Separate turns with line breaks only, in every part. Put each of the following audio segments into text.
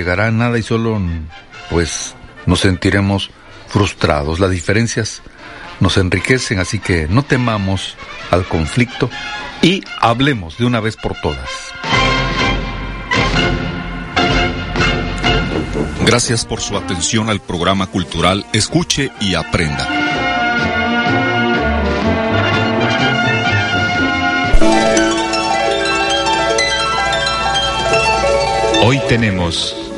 llegará nada y solo pues nos sentiremos frustrados. Las diferencias nos enriquecen, así que no temamos al conflicto y hablemos de una vez por todas.
Gracias por su atención al programa cultural Escuche y Aprenda.
Hoy tenemos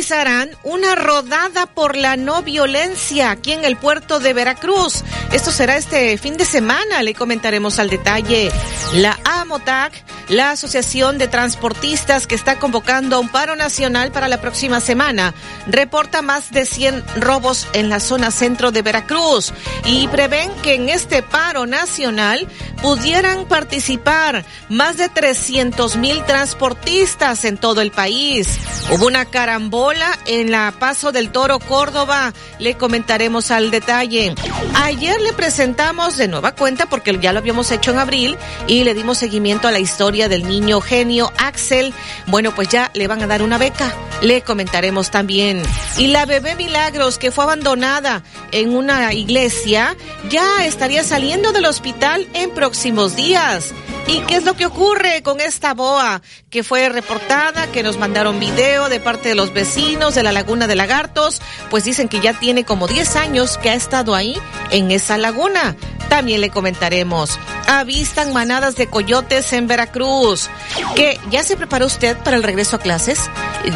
Realizarán una rodada por la no violencia aquí en el puerto de Veracruz. Esto será este fin de semana, le comentaremos al detalle. La AMOTAC, la Asociación de Transportistas que está convocando un paro nacional para la próxima semana, reporta más de 100 robos en la zona centro de Veracruz y prevén que en este paro nacional pudieran participar más de 300 mil transportistas en todo el país. Hubo una carambola en la Paso del Toro Córdoba. Le comentaremos al detalle. Ayer le presentamos de nueva cuenta porque ya lo habíamos hecho en abril y le dimos seguimiento a la historia del niño genio Axel. Bueno, pues ya le van a dar una beca. Le comentaremos también. Y la bebé Milagros que fue abandonada en una iglesia ya estaría saliendo del hospital en próximos días. ¿Y qué es lo que ocurre con esta boa que fue reportada, que nos mandaron video de parte de los vecinos de la laguna de Lagartos? Pues dicen que ya tiene como 10 años que ha estado ahí en esa laguna. También le comentaremos. Avistan manadas de coyotes en Veracruz. ¿Que ya se preparó usted para el regreso a clases?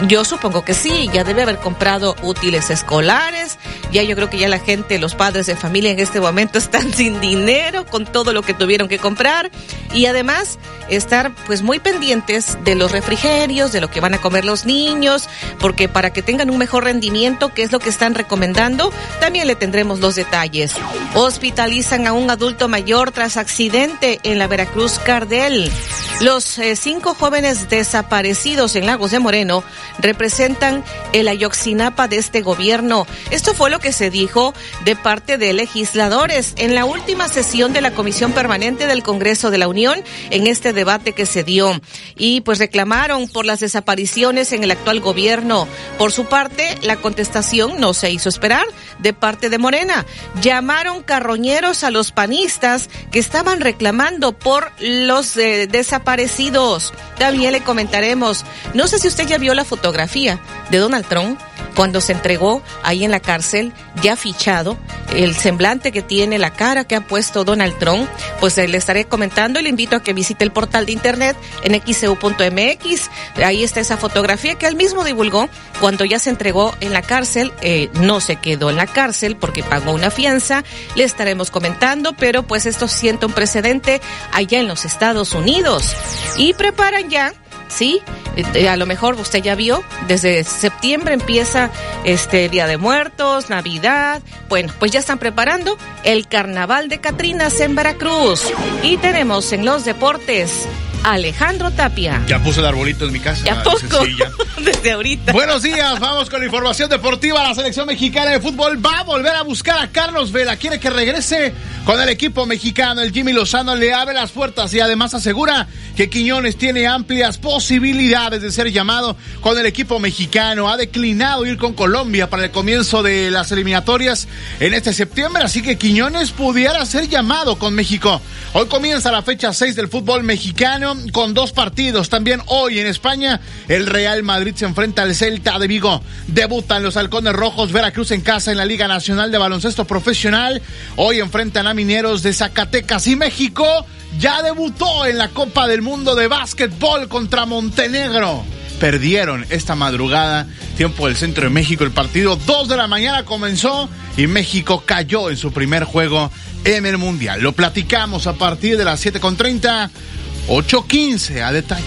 Yo supongo que sí, ya debe haber comprado útiles escolares. Ya yo creo que ya la gente, los padres de familia en este momento están sin dinero con todo lo que tuvieron que comprar. Y además estar pues muy pendientes de los refrigerios, de lo que van a comer los niños, porque para que tengan un mejor rendimiento, que es lo que están recomendando, también le tendremos los detalles. Hospitalizan a un adulto mayor tras accidente en la Veracruz Cardel. Los eh, cinco jóvenes desaparecidos en Lagos de Moreno representan el ayoxinapa de este gobierno. Esto fue lo que se dijo de parte de legisladores en la última sesión de la Comisión Permanente del Congreso de la Unión en este debate que se dio. Y pues reclamaron por las desapariciones en el actual gobierno. Por su parte, la contestación no se hizo esperar de parte de Morena. Llamaron carroñeros a los panistas que estaban reclamando por los eh, desaparecidos. También le comentaremos, no sé si usted ya vio la fotografía de Donald Trump cuando se entregó ahí en la cárcel, ya fichado, el semblante que tiene, la cara que ha puesto Donald Trump, pues eh, le estaré comentando y le invito a que visite el portal de internet en xcu.mx. Ahí está esa fotografía que él mismo divulgó cuando ya se entregó en la cárcel. Eh, no se quedó en la cárcel porque pagó una fianza. Le estaremos comentando, pero pues esto siente un precedente allá en los Estados Unidos. Y preparan ya ¿sí? Eh, a lo mejor usted ya vio, desde septiembre empieza este Día de Muertos, Navidad. Bueno, pues ya están preparando el Carnaval de Catrinas en Veracruz. Y tenemos en los deportes Alejandro Tapia.
Ya puse el arbolito en mi casa.
Ya poco. Desde ahorita.
Buenos días, vamos con la información deportiva. La selección mexicana de fútbol va a volver a buscar a Carlos Vela. Quiere que regrese con el equipo mexicano. El Jimmy Lozano le abre las puertas y además asegura que Quiñones tiene amplias posibilidades de ser llamado con el equipo mexicano. Ha declinado ir con Colombia para el comienzo de las eliminatorias en este septiembre, así que Quiñones pudiera ser llamado con México. Hoy comienza la fecha 6 del fútbol mexicano con dos partidos. También hoy en España el Real Madrid se enfrenta al Celta de Vigo. Debutan los Halcones Rojos Veracruz en casa en la Liga Nacional de Baloncesto Profesional. Hoy enfrentan a Mineros de Zacatecas y México ya debutó en la Copa del Mundo de Básquetbol contra Montenegro. Perdieron esta madrugada, tiempo del centro de México. El partido 2 de la mañana comenzó y México cayó en su primer juego en el Mundial. Lo platicamos a partir de las 7.30, 8.15 a detalle.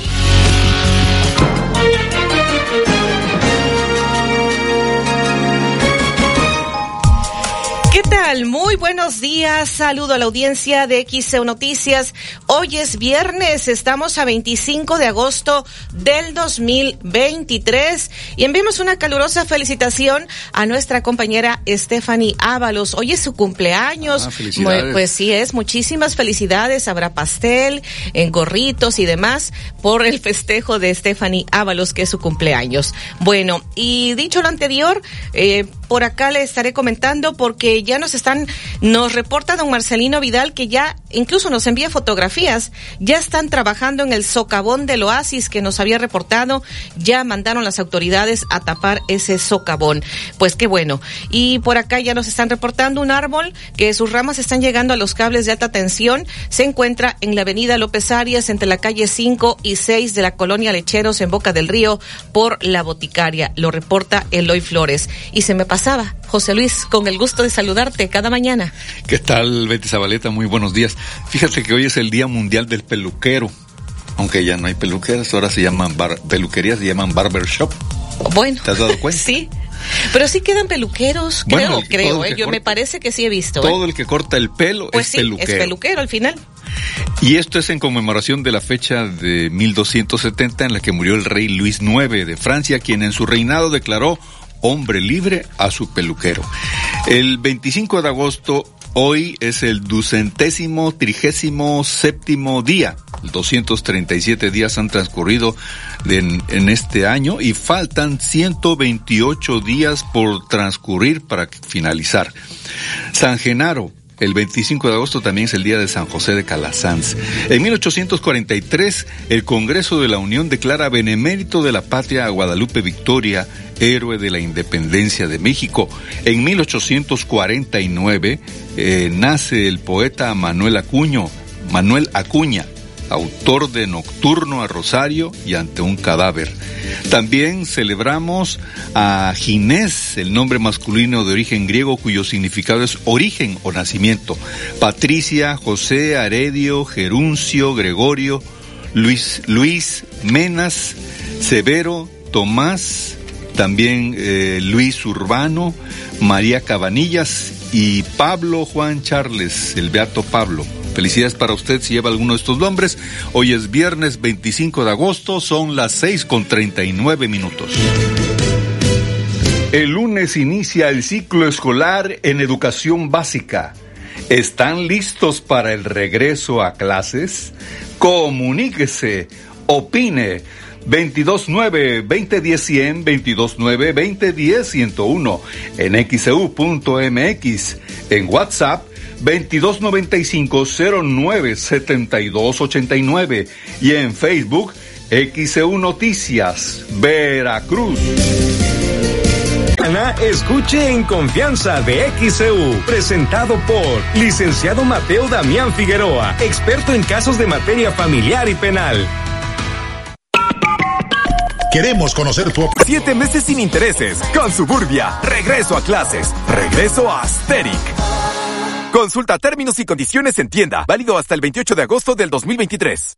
¿Qué tal? Buenos días. Saludo a la audiencia de XEU Noticias. Hoy es viernes, estamos a 25 de agosto del 2023 y enviamos una calurosa felicitación a nuestra compañera Stephanie Ábalos. Hoy es su cumpleaños.
Ah,
pues sí es, muchísimas felicidades. Habrá pastel, en gorritos y demás por el festejo de Stephanie Ábalos, que es su cumpleaños. Bueno, y dicho lo anterior, eh, por acá le estaré comentando porque ya nos están, nos reporta don Marcelino Vidal que ya incluso nos envía fotografías, ya están trabajando en el socavón del oasis que nos había reportado, ya mandaron las autoridades a tapar ese socavón. Pues qué bueno. Y por acá ya nos están reportando un árbol que sus ramas están llegando a los cables de alta tensión, se encuentra en la avenida López Arias entre la calle 5 y 6 de la colonia Lecheros en Boca del Río por la boticaria. Lo reporta Eloy Flores. Y se me pasaba, José Luis, con el gusto de saludarte cada mañana.
¿Qué tal, Betty Zabaleta? Muy buenos días. Fíjate que hoy es el Día Mundial del Peluquero. Aunque ya no hay peluqueras, ahora se llaman bar, peluquerías, se llaman barbershop.
Bueno.
¿Te has dado cuenta?
sí. Pero sí quedan peluqueros, creo,
Bueno,
creo. eh, Yo me parece que sí he visto. eh.
Todo el que corta el pelo
Pues
es
sí,
peluquero.
es peluquero al final.
Y esto es en conmemoración de la fecha de 1270 en la que murió el rey Luis IX de Francia, quien en su reinado declaró hombre libre a su peluquero. El 25 de agosto, hoy es el ducentésimo trigésimo séptimo día. 237 días han transcurrido en, en este año y faltan 128 días por transcurrir para finalizar. San Genaro, el 25 de agosto también es el día de San José de Calasanz. En 1843, el Congreso de la Unión declara benemérito de la patria a Guadalupe Victoria, héroe de la independencia de México. En 1849 eh, nace el poeta Manuel Acuño, Manuel Acuña, autor de Nocturno a Rosario y ante un cadáver. También celebramos a Ginés, el nombre masculino de origen griego cuyo significado es origen o nacimiento. Patricia, José, Aredio, Geruncio, Gregorio, Luis, Luis, Menas, Severo, Tomás, también eh, Luis Urbano, María Cabanillas y Pablo Juan Charles, el Beato Pablo. Felicidades para usted si lleva alguno de estos nombres. Hoy es viernes 25 de agosto, son las 6 con 39 minutos. El lunes inicia el ciclo escolar en educación básica. ¿Están listos para el regreso a clases? Comuníquese, opine. 229-2010-100, 229-2010-101, en E xeu.mx, en WhatsApp 2295-097289 y en Facebook XEU Noticias, Veracruz.
Escuche en confianza de XEU, presentado por licenciado Mateo Damián Figueroa, experto en casos de materia familiar y penal.
Queremos conocer tu opinión.
Siete meses sin intereses, con Suburbia, regreso a clases, regreso a Asteric. Consulta términos y condiciones en tienda, válido hasta el 28 de agosto del 2023.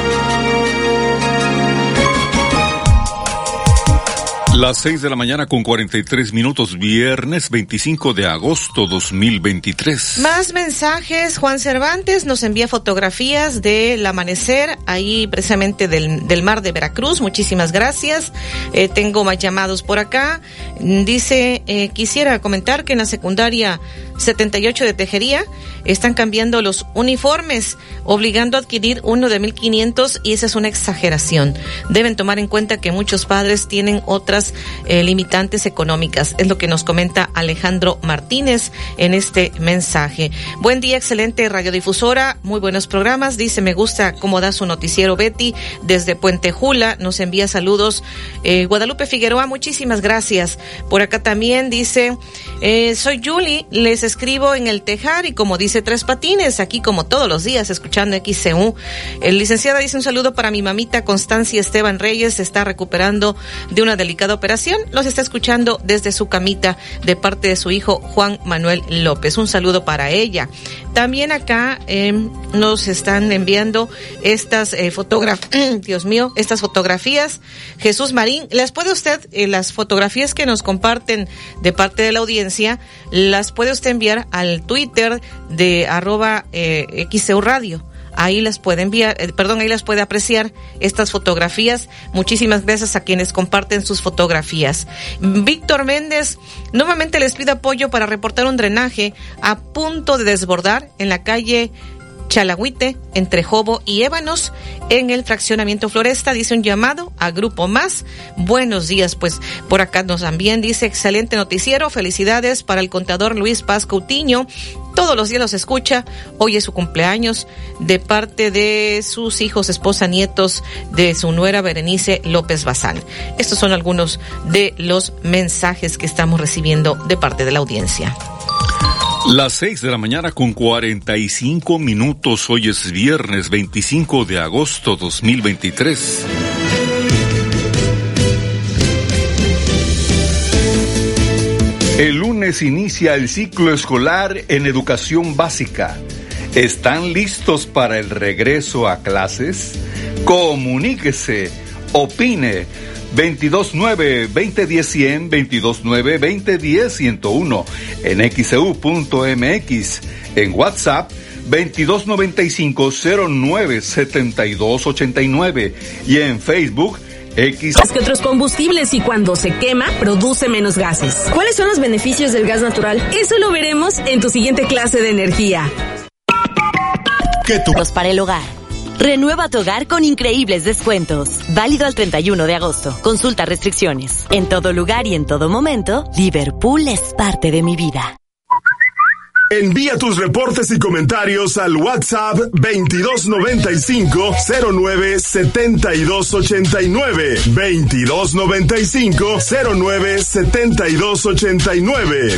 Las 6 de la mañana con 43 minutos, viernes 25 de agosto 2023.
Más mensajes. Juan Cervantes nos envía fotografías del amanecer ahí precisamente del, del mar de Veracruz. Muchísimas gracias. Eh, tengo más llamados por acá. Dice, eh, quisiera comentar que en la secundaria 78 de Tejería están cambiando los uniformes, obligando a adquirir uno de 1500 y esa es una exageración. Deben tomar en cuenta que muchos padres tienen otras eh, limitantes económicas. Es lo que nos comenta Alejandro Martínez en este mensaje. Buen día, excelente radiodifusora, muy buenos programas. Dice, me gusta cómo da su noticiero Betty desde Puente Jula. Nos envía saludos. Eh, Guadalupe Figueroa, muchísimas gracias. Por acá también dice, eh, soy Julie, les escribo en el Tejar y como dice Tres Patines, aquí como todos los días escuchando XCU. El licenciado dice un saludo para mi mamita Constancia Esteban Reyes, se está recuperando de una delicada operación. Los está escuchando desde su camita de parte de su hijo Juan Manuel López. Un saludo para ella. También acá eh, nos están enviando estas eh, fotografías, Dios mío, estas fotografías. Jesús Marín, ¿las puede usted, eh, las fotografías que nos comparten de parte de la audiencia, las puede usted enviar al Twitter de arroba eh, XEU Radio? Ahí las puede enviar, eh, perdón, ahí las puede apreciar estas fotografías. Muchísimas gracias a quienes comparten sus fotografías. Víctor Méndez, nuevamente les pido apoyo para reportar un drenaje a punto de desbordar en la calle Chalagüite, entre Jobo y Ébanos, en el fraccionamiento Floresta, dice un llamado a Grupo Más. Buenos días, pues por acá nos también dice excelente noticiero, felicidades para el contador Luis Paz Coutinho. Todos los días los escucha. Hoy es su cumpleaños de parte de sus hijos, esposa, nietos, de su nuera Berenice López Bazán. Estos son algunos de los mensajes que estamos recibiendo de parte de la audiencia.
Las 6 de la mañana con 45 minutos. Hoy es viernes 25 de agosto 2023. El lunes inicia el ciclo escolar en educación básica. ¿Están listos para el regreso a clases? Comuníquese, opine 229-2010-100, 229-2010-101, en xeu.mx, en WhatsApp 2295-097289 y en Facebook X.
Más que otros combustibles y cuando se quema, produce menos gases. ¿Cuáles son los beneficios del gas natural? Eso lo veremos en tu siguiente clase de energía.
¿Qué tú? Para el hogar. Renueva tu hogar con increíbles descuentos. Válido al 31 de agosto. Consulta restricciones. En todo lugar y en todo momento, Liverpool es parte de mi vida.
Envía tus reportes y comentarios al WhatsApp 2295 09 7289 2295 09 7289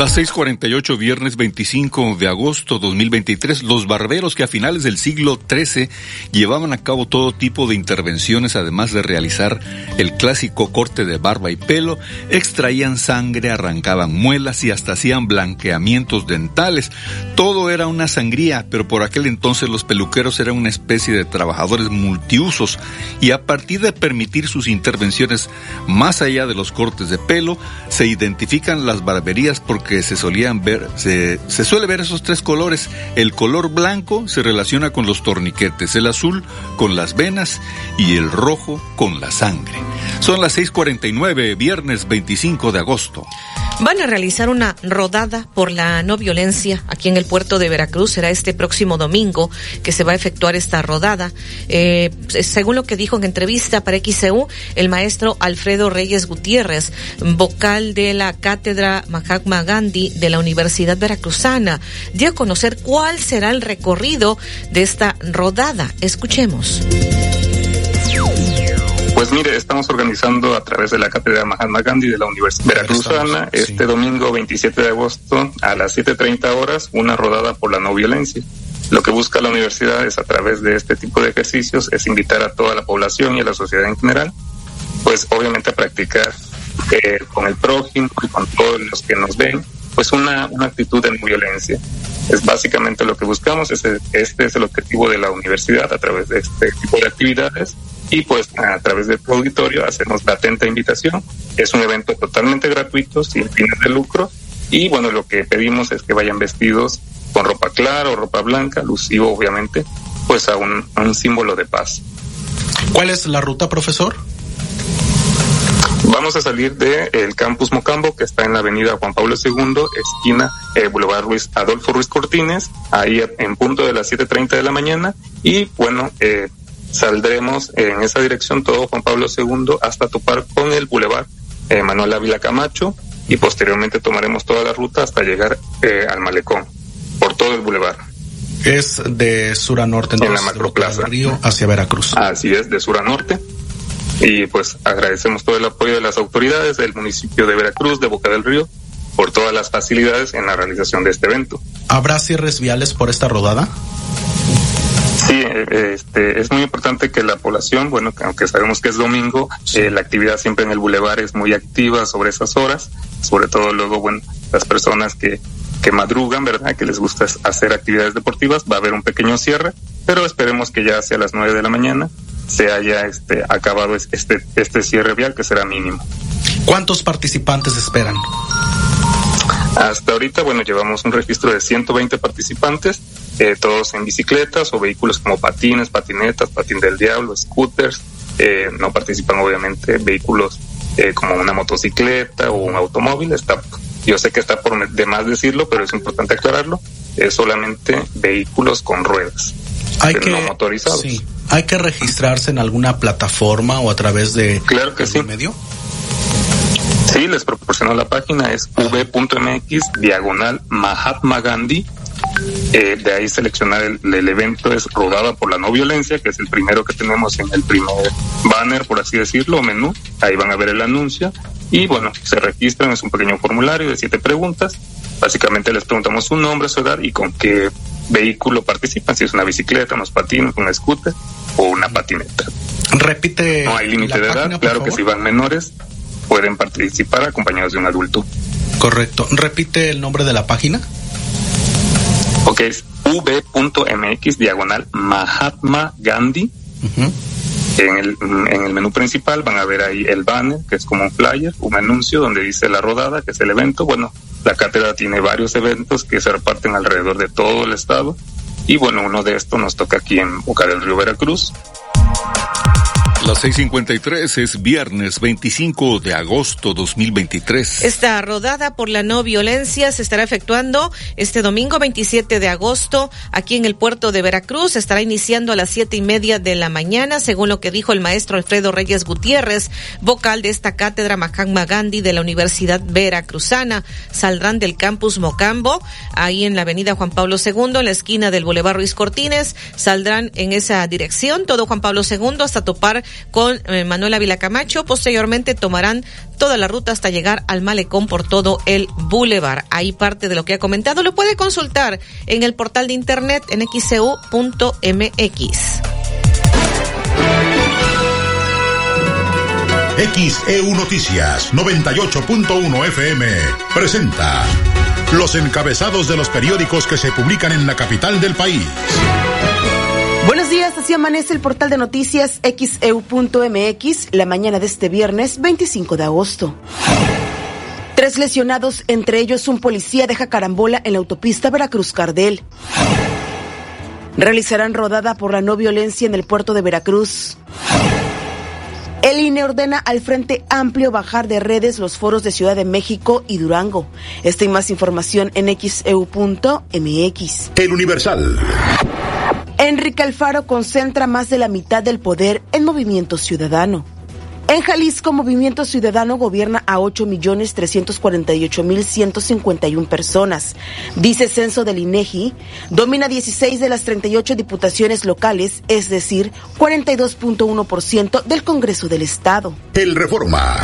Las 6:48, viernes 25 de agosto 2023, los barberos que a finales del siglo XIII llevaban a cabo todo tipo de intervenciones, además de realizar el clásico corte de barba y pelo, extraían sangre, arrancaban muelas y hasta hacían blanqueamientos dentales. Todo era una sangría, pero por aquel entonces los peluqueros eran una especie de trabajadores multiusos y a partir de permitir sus intervenciones más allá de los cortes de pelo, se identifican las barberías porque porque se solían ver, se, se suele ver esos tres colores. El color blanco se relaciona con los torniquetes, el azul con las venas y el rojo con la sangre. Son las 6:49, viernes 25 de agosto.
Van a realizar una rodada por la no violencia aquí en el puerto de Veracruz. Será este próximo domingo que se va a efectuar esta rodada. Eh, según lo que dijo en entrevista para XCU, el maestro Alfredo Reyes Gutiérrez, vocal de la cátedra Mahatma Gandhi de la Universidad Veracruzana, dio a conocer cuál será el recorrido de esta rodada. Escuchemos.
Pues mire, estamos organizando a través de la Cátedra Mahatma Gandhi de la Universidad Veracruzana este domingo 27 de agosto a las 7.30 horas una rodada por la no violencia. Lo que busca la universidad es a través de este tipo de ejercicios es invitar a toda la población y a la sociedad en general, pues obviamente a practicar eh, con el prójimo y con todos los que nos ven, pues una, una actitud de no violencia. Es básicamente lo que buscamos, este, este es el objetivo de la universidad a través de este tipo de actividades y pues a través de tu auditorio hacemos la atenta invitación. Es un evento totalmente gratuito, sin fines de lucro y bueno, lo que pedimos es que vayan vestidos con ropa clara o ropa blanca, lucivo obviamente, pues a un símbolo de paz.
¿Cuál es la ruta, profesor?
Vamos a salir del el campus Mocambo, que está en la avenida Juan Pablo II, esquina eh, Boulevard Ruiz, Adolfo Ruiz Cortines, ahí en punto de las 7.30 de la mañana. Y bueno, eh, saldremos en esa dirección todo Juan Pablo II hasta topar con el Boulevard eh, Manuel Ávila Camacho y posteriormente tomaremos toda la ruta hasta llegar eh, al Malecón, por todo el Boulevard.
Es de sur a norte,
en la macroplaza.
Río hacia Veracruz.
Así es, de sur a norte. Y pues agradecemos todo el apoyo de las autoridades del municipio de Veracruz, de Boca del Río, por todas las facilidades en la realización de este evento.
¿Habrá cierres viales por esta rodada?
Sí, este, es muy importante que la población, bueno, aunque sabemos que es domingo, eh, la actividad siempre en el bulevar es muy activa sobre esas horas, sobre todo luego, bueno, las personas que, que madrugan, ¿verdad? Que les gusta hacer actividades deportivas, va a haber un pequeño cierre, pero esperemos que ya hacia las nueve de la mañana se haya este, acabado este, este cierre vial que será mínimo.
¿Cuántos participantes esperan?
Hasta ahorita, bueno, llevamos un registro de 120 participantes, eh, todos en bicicletas o vehículos como patines, patinetas, patín del diablo, scooters. Eh, no participan obviamente vehículos eh, como una motocicleta o un automóvil. Está, yo sé que está por de más decirlo, pero es importante aclararlo. Es solamente vehículos con ruedas,
hay
pero
que,
no motorizados.
Sí. ¿Hay que registrarse en alguna plataforma o a través de
claro que sí.
medio?
Sí, les proporciono la página, es v.mx diagonal Mahatma Gandhi. Eh, de ahí seleccionar el, el, evento es rodada por la no violencia, que es el primero que tenemos en el primer banner, por así decirlo, menú. Ahí van a ver el anuncio. Y bueno, se registran, es un pequeño formulario de siete preguntas. Básicamente les preguntamos su nombre, su edad y con qué vehículo participan, si es una bicicleta, unos patines, un scooter o una patineta.
Repite.
No hay límite de edad, claro que si van menores pueden participar acompañados de un adulto.
Correcto. Repite el nombre de la página.
Ok, es v.mx diagonal Mahatma Gandhi.
Uh -huh.
En el, en el menú principal van a ver ahí el banner, que es como un flyer, un anuncio donde dice la rodada, que es el evento. Bueno, la cátedra tiene varios eventos que se reparten alrededor de todo el estado. Y bueno, uno de estos nos toca aquí en Boca del Río Veracruz.
Las 6:53 es viernes 25 de agosto 2023.
Esta rodada por la no violencia se estará efectuando este domingo 27 de agosto aquí en el puerto de Veracruz. Estará iniciando a las siete y media de la mañana, según lo que dijo el maestro Alfredo Reyes Gutiérrez, vocal de esta cátedra Mahatma Gandhi de la Universidad Veracruzana. Saldrán del campus Mocambo, ahí en la avenida Juan Pablo II, en la esquina del Boulevard Ruiz Cortines. Saldrán en esa dirección, todo Juan Pablo II, hasta topar con eh, Manuel Ávila Camacho. Posteriormente tomarán toda la ruta hasta llegar al malecón por todo el bulevar. Ahí parte de lo que ha comentado lo puede consultar en el portal de internet en xcu.mx.
XEU Noticias 98.1 FM presenta los encabezados de los periódicos que se publican en la capital del país.
Buenos días, así amanece el portal de noticias xeu.mx la mañana de este viernes 25 de agosto. Tres lesionados, entre ellos un policía, deja carambola en la autopista Veracruz-Cardel. Realizarán rodada por la no violencia en el puerto de Veracruz. El INE ordena al Frente Amplio bajar de redes los foros de Ciudad de México y Durango. Esta y más información en xeu.mx.
El Universal.
Enrique Alfaro concentra más de la mitad del poder en Movimiento Ciudadano. En Jalisco, Movimiento Ciudadano gobierna a 8.348.151 personas. Dice censo del INEGI, domina 16 de las 38 diputaciones locales, es decir, 42.1% del Congreso del Estado.
El Reforma.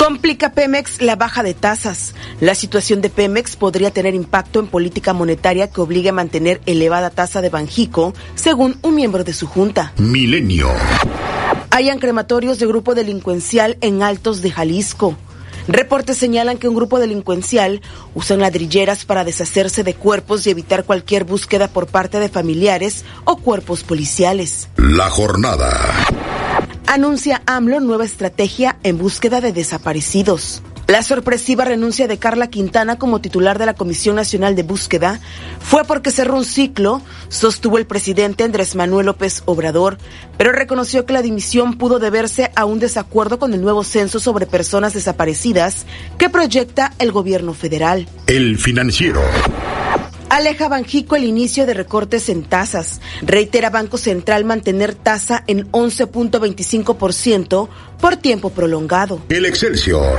Complica Pemex la baja de tasas. La situación de Pemex podría tener impacto en política monetaria que obligue a mantener elevada tasa de Banjico, según un miembro de su junta.
Milenio.
Hayan crematorios de grupo delincuencial en Altos de Jalisco. Reportes señalan que un grupo delincuencial usan ladrilleras para deshacerse de cuerpos y evitar cualquier búsqueda por parte de familiares o cuerpos policiales.
La jornada.
Anuncia AMLO nueva estrategia en búsqueda de desaparecidos. La sorpresiva renuncia de Carla Quintana como titular de la Comisión Nacional de Búsqueda fue porque cerró un ciclo, sostuvo el presidente Andrés Manuel López Obrador, pero reconoció que la dimisión pudo deberse a un desacuerdo con el nuevo censo sobre personas desaparecidas que proyecta el gobierno federal.
El financiero.
Aleja Banjico el inicio de recortes en tasas. Reitera Banco Central mantener tasa en 11.25% por tiempo prolongado.
El Excelsior.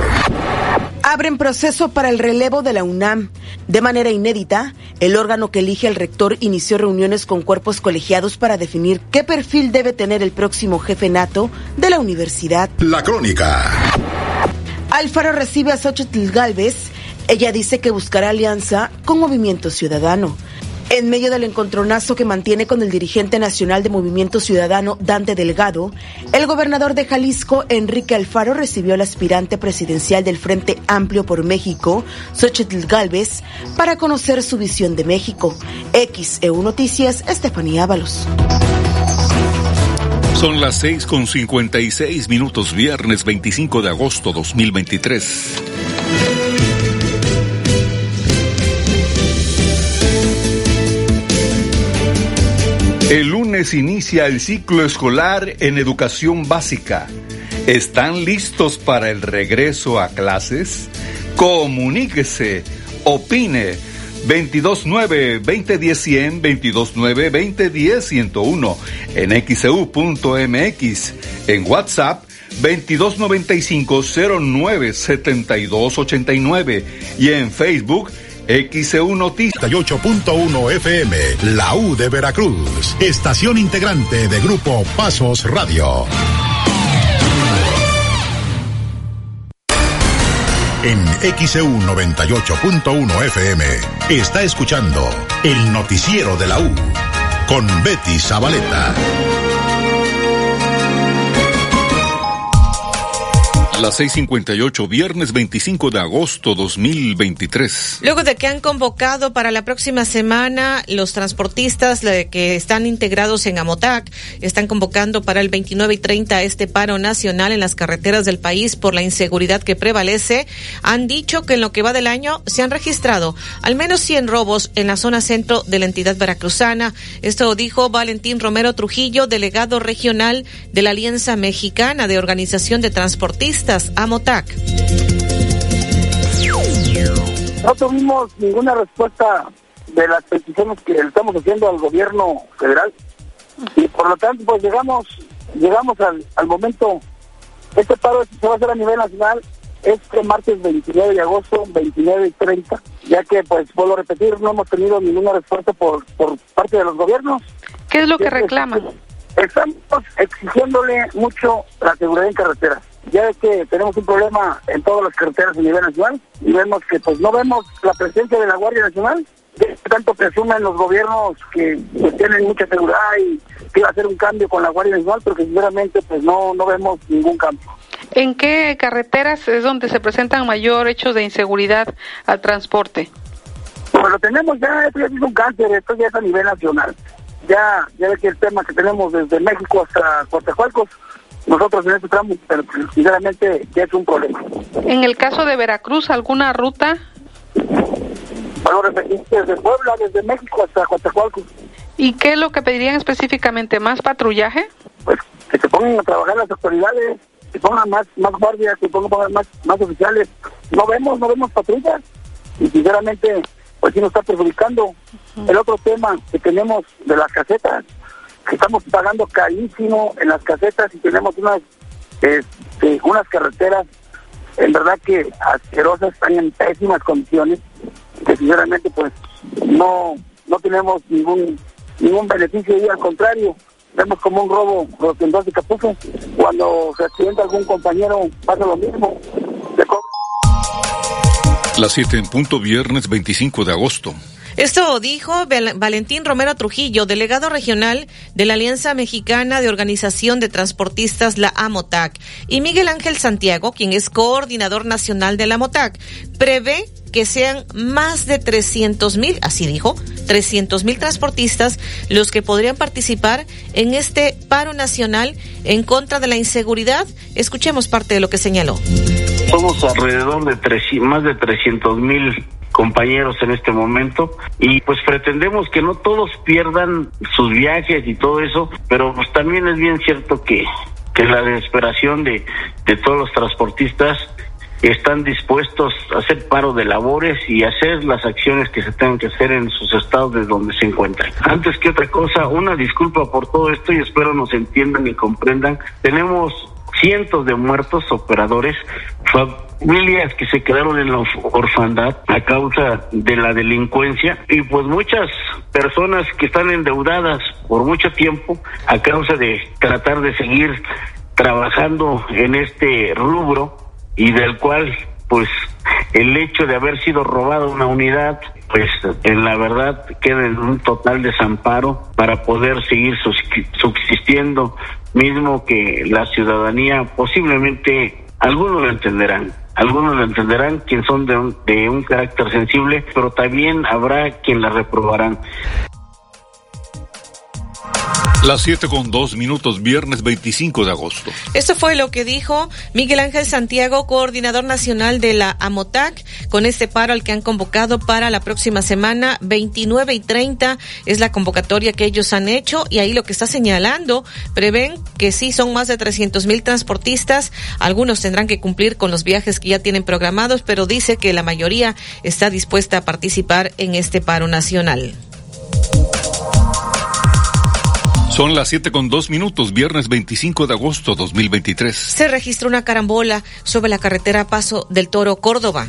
Abren proceso para el relevo de la UNAM. De manera inédita, el órgano que elige al rector inició reuniones con cuerpos colegiados para definir qué perfil debe tener el próximo jefe nato de la universidad.
La crónica.
Alfaro recibe a Xochitl Galvez. Ella dice que buscará alianza con Movimiento Ciudadano. En medio del encontronazo que mantiene con el dirigente nacional de Movimiento Ciudadano, Dante Delgado, el gobernador de Jalisco, Enrique Alfaro, recibió al aspirante presidencial del Frente Amplio por México, Xochitl Galvez, para conocer su visión de México. XEU Noticias, Estefanía Ábalos.
Son las 6 con 56 minutos, viernes 25 de agosto 2023. El lunes inicia el ciclo escolar en educación básica. ¿Están listos para el regreso a clases? Comuníquese, opine. 229-2010-100, 229-2010-101, en xeu.mx, en WhatsApp 2295-097289 y en Facebook XEU Noticias
8.1 FM, la U de Veracruz, estación integrante de Grupo Pasos Radio. En XEU 98.1 FM está escuchando el noticiero de la U con Betty Zabaleta.
Las 6:58, viernes 25 de agosto 2023.
Luego de que han convocado para la próxima semana los transportistas que están integrados en Amotac, están convocando para el 29 y 30 este paro nacional en las carreteras del país por la inseguridad que prevalece, han dicho que en lo que va del año se han registrado al menos 100 robos en la zona centro de la entidad veracruzana. Esto dijo Valentín Romero Trujillo, delegado regional de la Alianza Mexicana de Organización de Transportistas. Amotac.
No tuvimos ninguna respuesta de las peticiones que le estamos haciendo al gobierno federal y por lo tanto pues llegamos llegamos al, al momento este paro se va a hacer a nivel nacional este martes 29 de agosto 29 y 30 ya que pues vuelvo a repetir no hemos tenido ninguna respuesta por por parte de los gobiernos
¿qué es lo que reclaman?
estamos exigiéndole mucho la seguridad en carreteras ya es que tenemos un problema en todas las carreteras a nivel nacional y vemos que pues no vemos la presencia de la Guardia Nacional, que tanto presumen los gobiernos que, tienen mucha seguridad y que iba a hacer un cambio con la Guardia Nacional, pero que sinceramente pues no, no vemos ningún cambio.
¿En qué carreteras es donde se presentan mayor hechos de inseguridad al transporte?
Pues lo tenemos ya, esto ya es un cáncer, esto ya es a nivel nacional. Ya, ya ve que el tema que tenemos desde México hasta Coatzacoalcos, nosotros en este tramo, pero sinceramente ya es un problema.
En el caso de Veracruz, ¿alguna ruta?
Bueno, desde Puebla, desde México hasta Coatzacoalcos.
¿Y qué es lo que pedirían específicamente? ¿Más patrullaje?
Pues que se pongan a trabajar las autoridades, que pongan más, más guardias, que pongan más, más oficiales. No vemos, no vemos patrullas. Y sinceramente, pues sí nos está perjudicando. El otro tema que tenemos de las casetas, que estamos pagando carísimo en las casetas y tenemos unas, este, unas carreteras en verdad que asquerosas, están en pésimas condiciones, que sinceramente pues no, no tenemos ningún ningún beneficio y al contrario, vemos como un robo rotundo de Capuzzo. Cuando se accidenta algún compañero pasa lo mismo.
Las 7 en punto, viernes 25 de agosto.
Esto dijo Valentín Romero Trujillo, delegado regional de la Alianza Mexicana de Organización de Transportistas, la AMOTAC, y Miguel Ángel Santiago, quien es coordinador nacional de la AMOTAC, prevé que sean más de 300 mil, así dijo, 300 mil transportistas los que podrían participar en este paro nacional en contra de la inseguridad. Escuchemos parte de lo que señaló.
Somos alrededor de más de 300 mil compañeros en este momento y pues pretendemos que no todos pierdan sus viajes y todo eso, pero pues también es bien cierto que, que la desesperación de, de todos los transportistas están dispuestos a hacer paro de labores y hacer las acciones que se tengan que hacer en sus estados de donde se encuentran. Antes que otra cosa, una disculpa por todo esto y espero nos entiendan y comprendan. Tenemos cientos de muertos operadores, familias que se quedaron en la orfandad a causa de la delincuencia y pues muchas personas que están endeudadas por mucho tiempo a causa de tratar de seguir trabajando en este rubro y del cual pues el hecho de haber sido robada una unidad pues en la verdad queda en un total desamparo para poder seguir subsistiendo mismo que la ciudadanía posiblemente algunos lo entenderán. Algunos lo entenderán quien son de un, de un carácter sensible pero también habrá quien la reprobarán
las 7 con 2 minutos, viernes 25 de agosto.
Esto fue lo que dijo Miguel Ángel Santiago, coordinador nacional de la AMOTAC, con este paro al que han convocado para la próxima semana, 29 y 30 es la convocatoria que ellos han hecho y ahí lo que está señalando, prevén que sí son más de 300 mil transportistas, algunos tendrán que cumplir con los viajes que ya tienen programados, pero dice que la mayoría está dispuesta a participar en este paro nacional.
Son las 7 con dos minutos, viernes 25 de agosto 2023.
Se registró una carambola sobre la carretera Paso del Toro, Córdoba.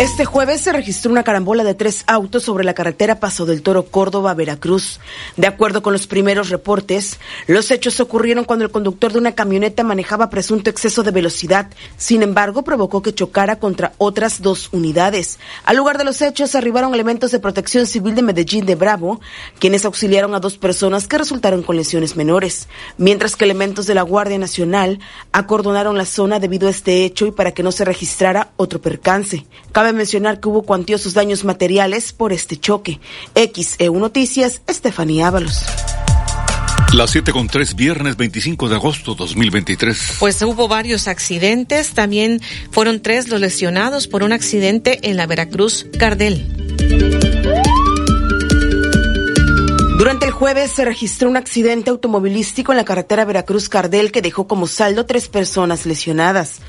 Este jueves se registró una carambola de tres autos sobre la carretera Paso del Toro Córdoba Veracruz. De acuerdo con los primeros reportes, los hechos ocurrieron cuando el conductor de una camioneta manejaba presunto exceso de velocidad. Sin embargo, provocó que chocara contra otras dos unidades. Al lugar de los hechos arribaron elementos de Protección Civil de Medellín de Bravo, quienes auxiliaron a dos personas que resultaron con lesiones menores, mientras que elementos de la Guardia Nacional acordonaron la zona debido a este hecho y para que no se registrara otro percance. Cabe mencionar que hubo cuantiosos daños materiales por este choque. XEU Noticias, Estefanía Ábalos.
Las 7 con 3, viernes 25 de agosto 2023.
Pues hubo varios accidentes, también fueron tres los lesionados por un accidente en la Veracruz Cardel.
Durante el jueves se registró un accidente automovilístico en la carretera Veracruz Cardel que dejó como saldo tres personas lesionadas.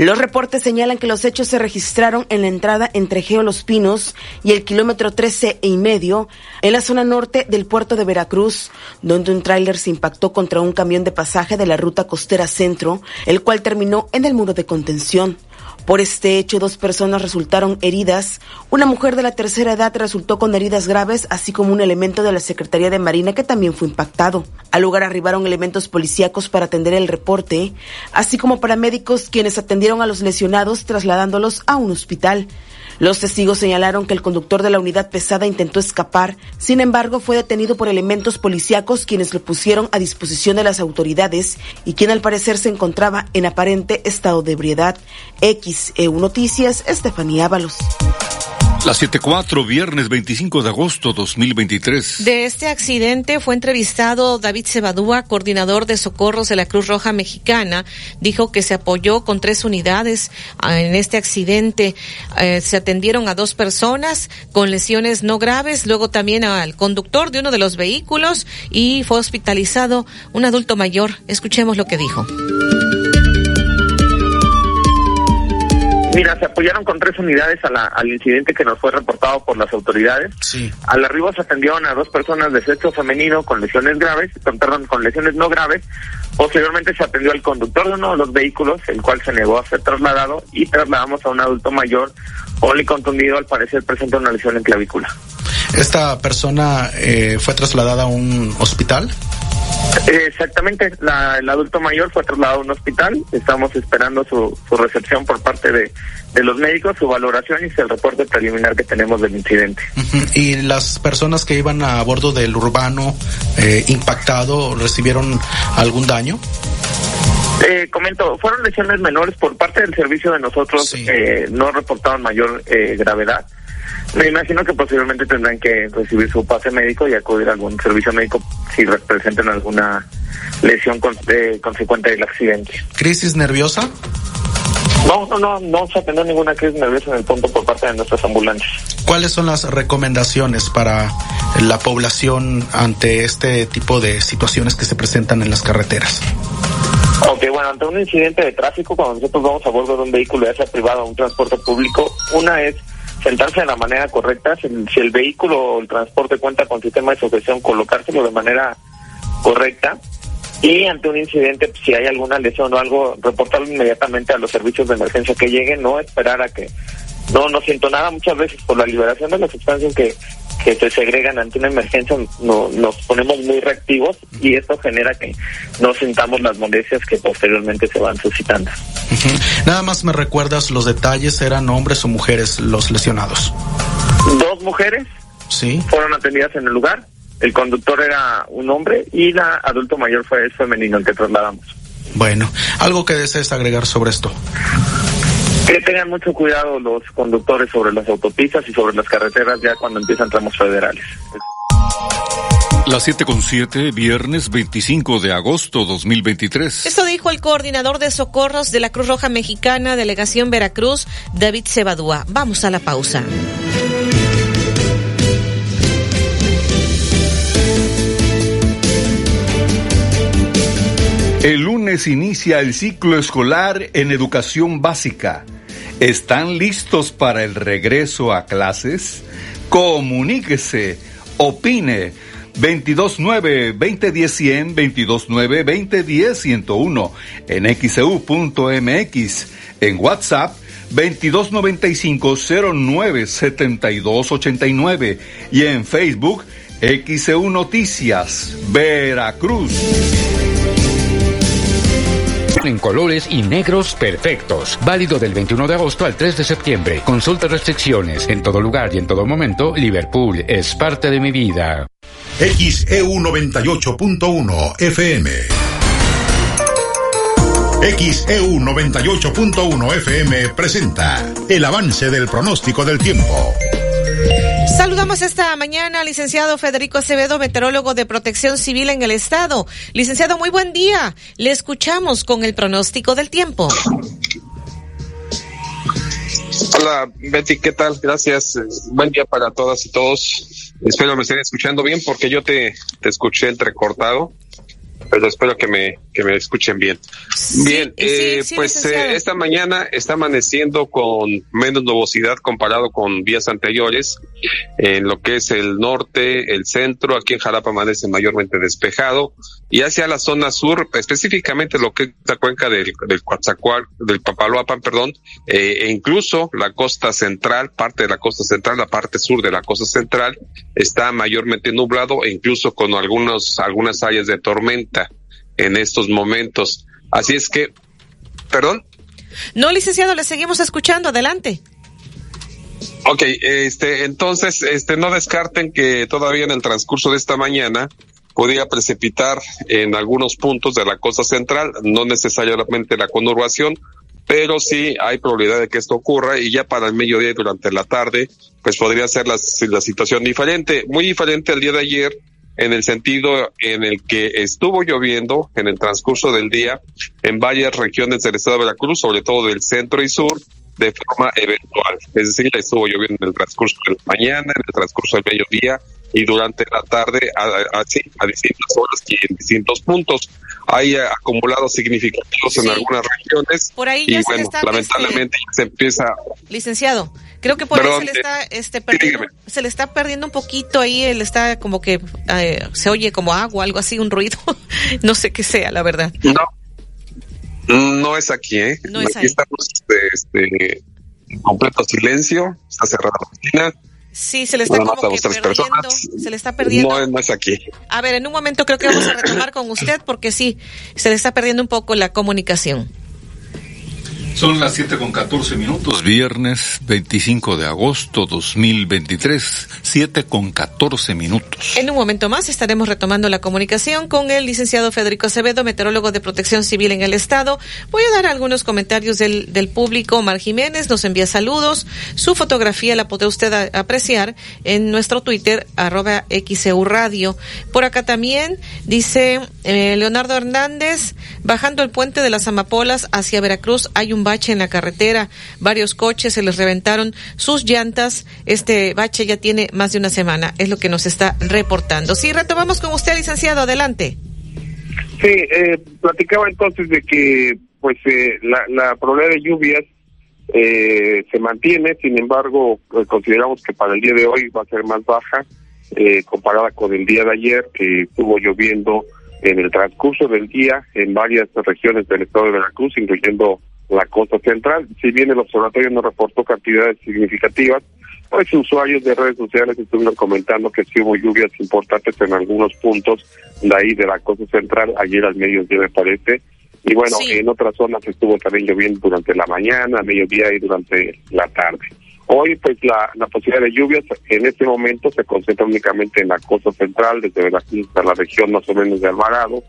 Los reportes señalan que los hechos se registraron en la entrada entre Geo Los Pinos y el kilómetro 13 y medio en la zona norte del puerto de Veracruz, donde un tráiler se impactó contra un camión de pasaje de la ruta costera centro, el cual terminó en el muro de contención. Por este hecho, dos personas resultaron heridas. Una mujer de la tercera edad resultó con heridas graves, así como un elemento de la Secretaría de Marina que también fue impactado. Al lugar arribaron elementos policíacos para atender el reporte, así como paramédicos quienes atendieron a los lesionados trasladándolos a un hospital. Los testigos señalaron que el conductor de la unidad pesada intentó escapar, sin embargo fue detenido por elementos policíacos quienes lo pusieron a disposición de las autoridades y quien al parecer se encontraba en aparente estado de ebriedad. XEU Noticias, Estefanía Ábalos.
La 74, viernes 25 de agosto 2023.
De este accidente fue entrevistado David Cebadúa, coordinador de socorros de la Cruz Roja Mexicana. Dijo que se apoyó con tres unidades ah, en este accidente. Eh, se atendieron a dos personas con lesiones no graves, luego también al conductor de uno de los vehículos y fue hospitalizado un adulto mayor. Escuchemos lo que dijo.
Mira, se apoyaron con tres unidades a la, al incidente que nos fue reportado por las autoridades.
Sí.
Al arribo se atendieron a dos personas de sexo femenino con lesiones graves, con, perdón, con lesiones no graves. Posteriormente se atendió al conductor de uno de los vehículos, el cual se negó a ser trasladado y trasladamos a un adulto mayor, y contundido, al parecer presenta una lesión en clavícula.
¿Esta persona eh, fue trasladada a un hospital?
Exactamente, la, el adulto mayor fue trasladado a un hospital, estamos esperando su, su recepción por parte de, de los médicos, su valoración y el reporte preliminar que tenemos del incidente.
¿Y las personas que iban a bordo del urbano eh, impactado recibieron algún daño?
Eh, comento, fueron lesiones menores por parte del servicio de nosotros, eh, no reportaron mayor eh, gravedad. Me imagino que posiblemente tendrán que recibir su pase médico y acudir a algún servicio médico si presenten alguna lesión con, eh, consecuente del accidente.
¿Crisis nerviosa?
No, no, no, no se atendió ninguna crisis nerviosa en el punto por parte de nuestras ambulancias.
¿Cuáles son las recomendaciones para la población ante este tipo de situaciones que se presentan en las carreteras?
Ok, bueno, ante un incidente de tráfico, cuando nosotros vamos a bordo de un vehículo, ya sea privado o un transporte público, una es sentarse de la manera correcta, si, el vehículo o el transporte cuenta con sistema de sujeción, colocárselo de manera correcta y ante un incidente, pues, si hay alguna lesión o algo, reportarlo inmediatamente a los servicios de emergencia que lleguen, no esperar a que no, no siento nada. Muchas veces por la liberación de las sustancias que, que se segregan ante una emergencia, no, nos ponemos muy reactivos y esto genera que no sintamos las molestias que posteriormente se van suscitando.
Nada más me recuerdas los detalles, ¿eran hombres o mujeres los lesionados?
Dos mujeres
Sí.
fueron atendidas en el lugar, el conductor era un hombre y la adulto mayor fue es femenino el que trasladamos.
Bueno, algo que desees agregar sobre esto.
Que tengan mucho cuidado los conductores sobre las autopistas y sobre las carreteras ya cuando empiezan tramos federales.
Las 7 con 7, viernes 25 de agosto 2023.
Esto dijo el coordinador de socorros de la Cruz Roja Mexicana, Delegación Veracruz, David Cebadúa. Vamos a la pausa.
El lunes inicia el ciclo escolar en educación básica. ¿Están listos para el regreso a clases? Comuníquese, opine. 229-2010-100, 229-2010-101, en xeu.mx, en WhatsApp 2295-097289 y en Facebook XEU Noticias, Veracruz.
En colores y negros perfectos. Válido del 21 de agosto al 3 de septiembre. Consulta restricciones. En todo lugar y en todo momento, Liverpool es parte de mi vida.
XEU 98.1 FM. XEU 98.1 FM presenta el avance del pronóstico del tiempo.
Saludamos esta mañana al licenciado Federico Acevedo, meteorólogo de protección civil en el estado. Licenciado, muy buen día. Le escuchamos con el pronóstico del tiempo.
Hola Betty, ¿qué tal? Gracias. Buen día para todas y todos. Espero me estén escuchando bien porque yo te, te escuché entrecortado, pero espero que me, que me escuchen bien. bien, eh,
sí,
pues eh, esta mañana está amaneciendo con menos nubosidad comparado con días anteriores. En lo que es el norte, el centro, aquí en Jalapa amanece mayormente despejado. Y hacia la zona sur, específicamente lo que es la cuenca del, del del Papaloapan, perdón, eh, e incluso la costa central, parte de la costa central, la parte sur de la costa central, está mayormente nublado e incluso con algunos, algunas áreas de tormenta en estos momentos. Así es que, perdón.
No, licenciado, le seguimos escuchando. Adelante.
Ok, este, entonces, este, no descarten que todavía en el transcurso de esta mañana podría precipitar en algunos puntos de la costa central, no necesariamente la conurbación, pero sí hay probabilidad de que esto ocurra y ya para el mediodía y durante la tarde, pues podría ser la, la situación diferente, muy diferente al día de ayer, en el sentido en el que estuvo lloviendo en el transcurso del día en varias regiones del estado de Veracruz, sobre todo del centro y sur, de forma eventual. Es decir, estuvo lloviendo en el transcurso de la mañana, en el transcurso del mediodía y durante la tarde así a, distintas horas y en distintos puntos. Hay acumulados significativos en algunas regiones
por ahí
y bueno, lamentablemente se empieza...
Licenciado, creo que por ahí se le está este, perdiendo, se le está perdiendo un poquito ahí, él está como que eh, se oye como agua, algo así, un ruido, no sé qué sea, la verdad.
No, no es aquí, ¿eh?
No es
aquí estamos este, en completo silencio, está cerrada la oficina
Sí, se le está como que perdiendo, se le está perdiendo.
No, no es aquí.
A ver, en un momento creo que vamos a retomar con usted porque sí, se le está perdiendo un poco la comunicación.
Son las 7 con 14 minutos, viernes 25 de agosto 2023, 7 con 14 minutos.
En un momento más estaremos retomando la comunicación con el licenciado Federico Acevedo, meteorólogo de protección civil en el Estado. Voy a dar algunos comentarios del, del público. Mar Jiménez nos envía saludos. Su fotografía la podrá usted apreciar en nuestro Twitter, arroba XEU Radio. Por acá también dice eh, Leonardo Hernández, bajando el puente de las Amapolas hacia Veracruz hay un bache en la carretera, varios coches se les reventaron sus llantas, este bache ya tiene más de una semana, es lo que nos está reportando. Sí, retomamos con usted, licenciado, adelante.
Sí, eh, platicaba entonces de que pues eh, la, la probabilidad de lluvias eh, se mantiene, sin embargo, pues, consideramos que para el día de hoy va a ser más baja eh, comparada con el día de ayer, que estuvo lloviendo en el transcurso del día en varias regiones del estado de Veracruz, incluyendo la costa central. Si bien el observatorio no reportó cantidades significativas, pues usuarios de redes sociales estuvieron comentando que sí hubo lluvias importantes en algunos puntos de ahí de la costa central, ayer al mediodía me parece, y bueno, en otras zonas estuvo también lloviendo durante la mañana, mediodía y durante la tarde. Hoy, pues la, la posibilidad de lluvias en este momento se concentra únicamente en la costa central, desde Veracruz hasta la región más o menos de Alvarado,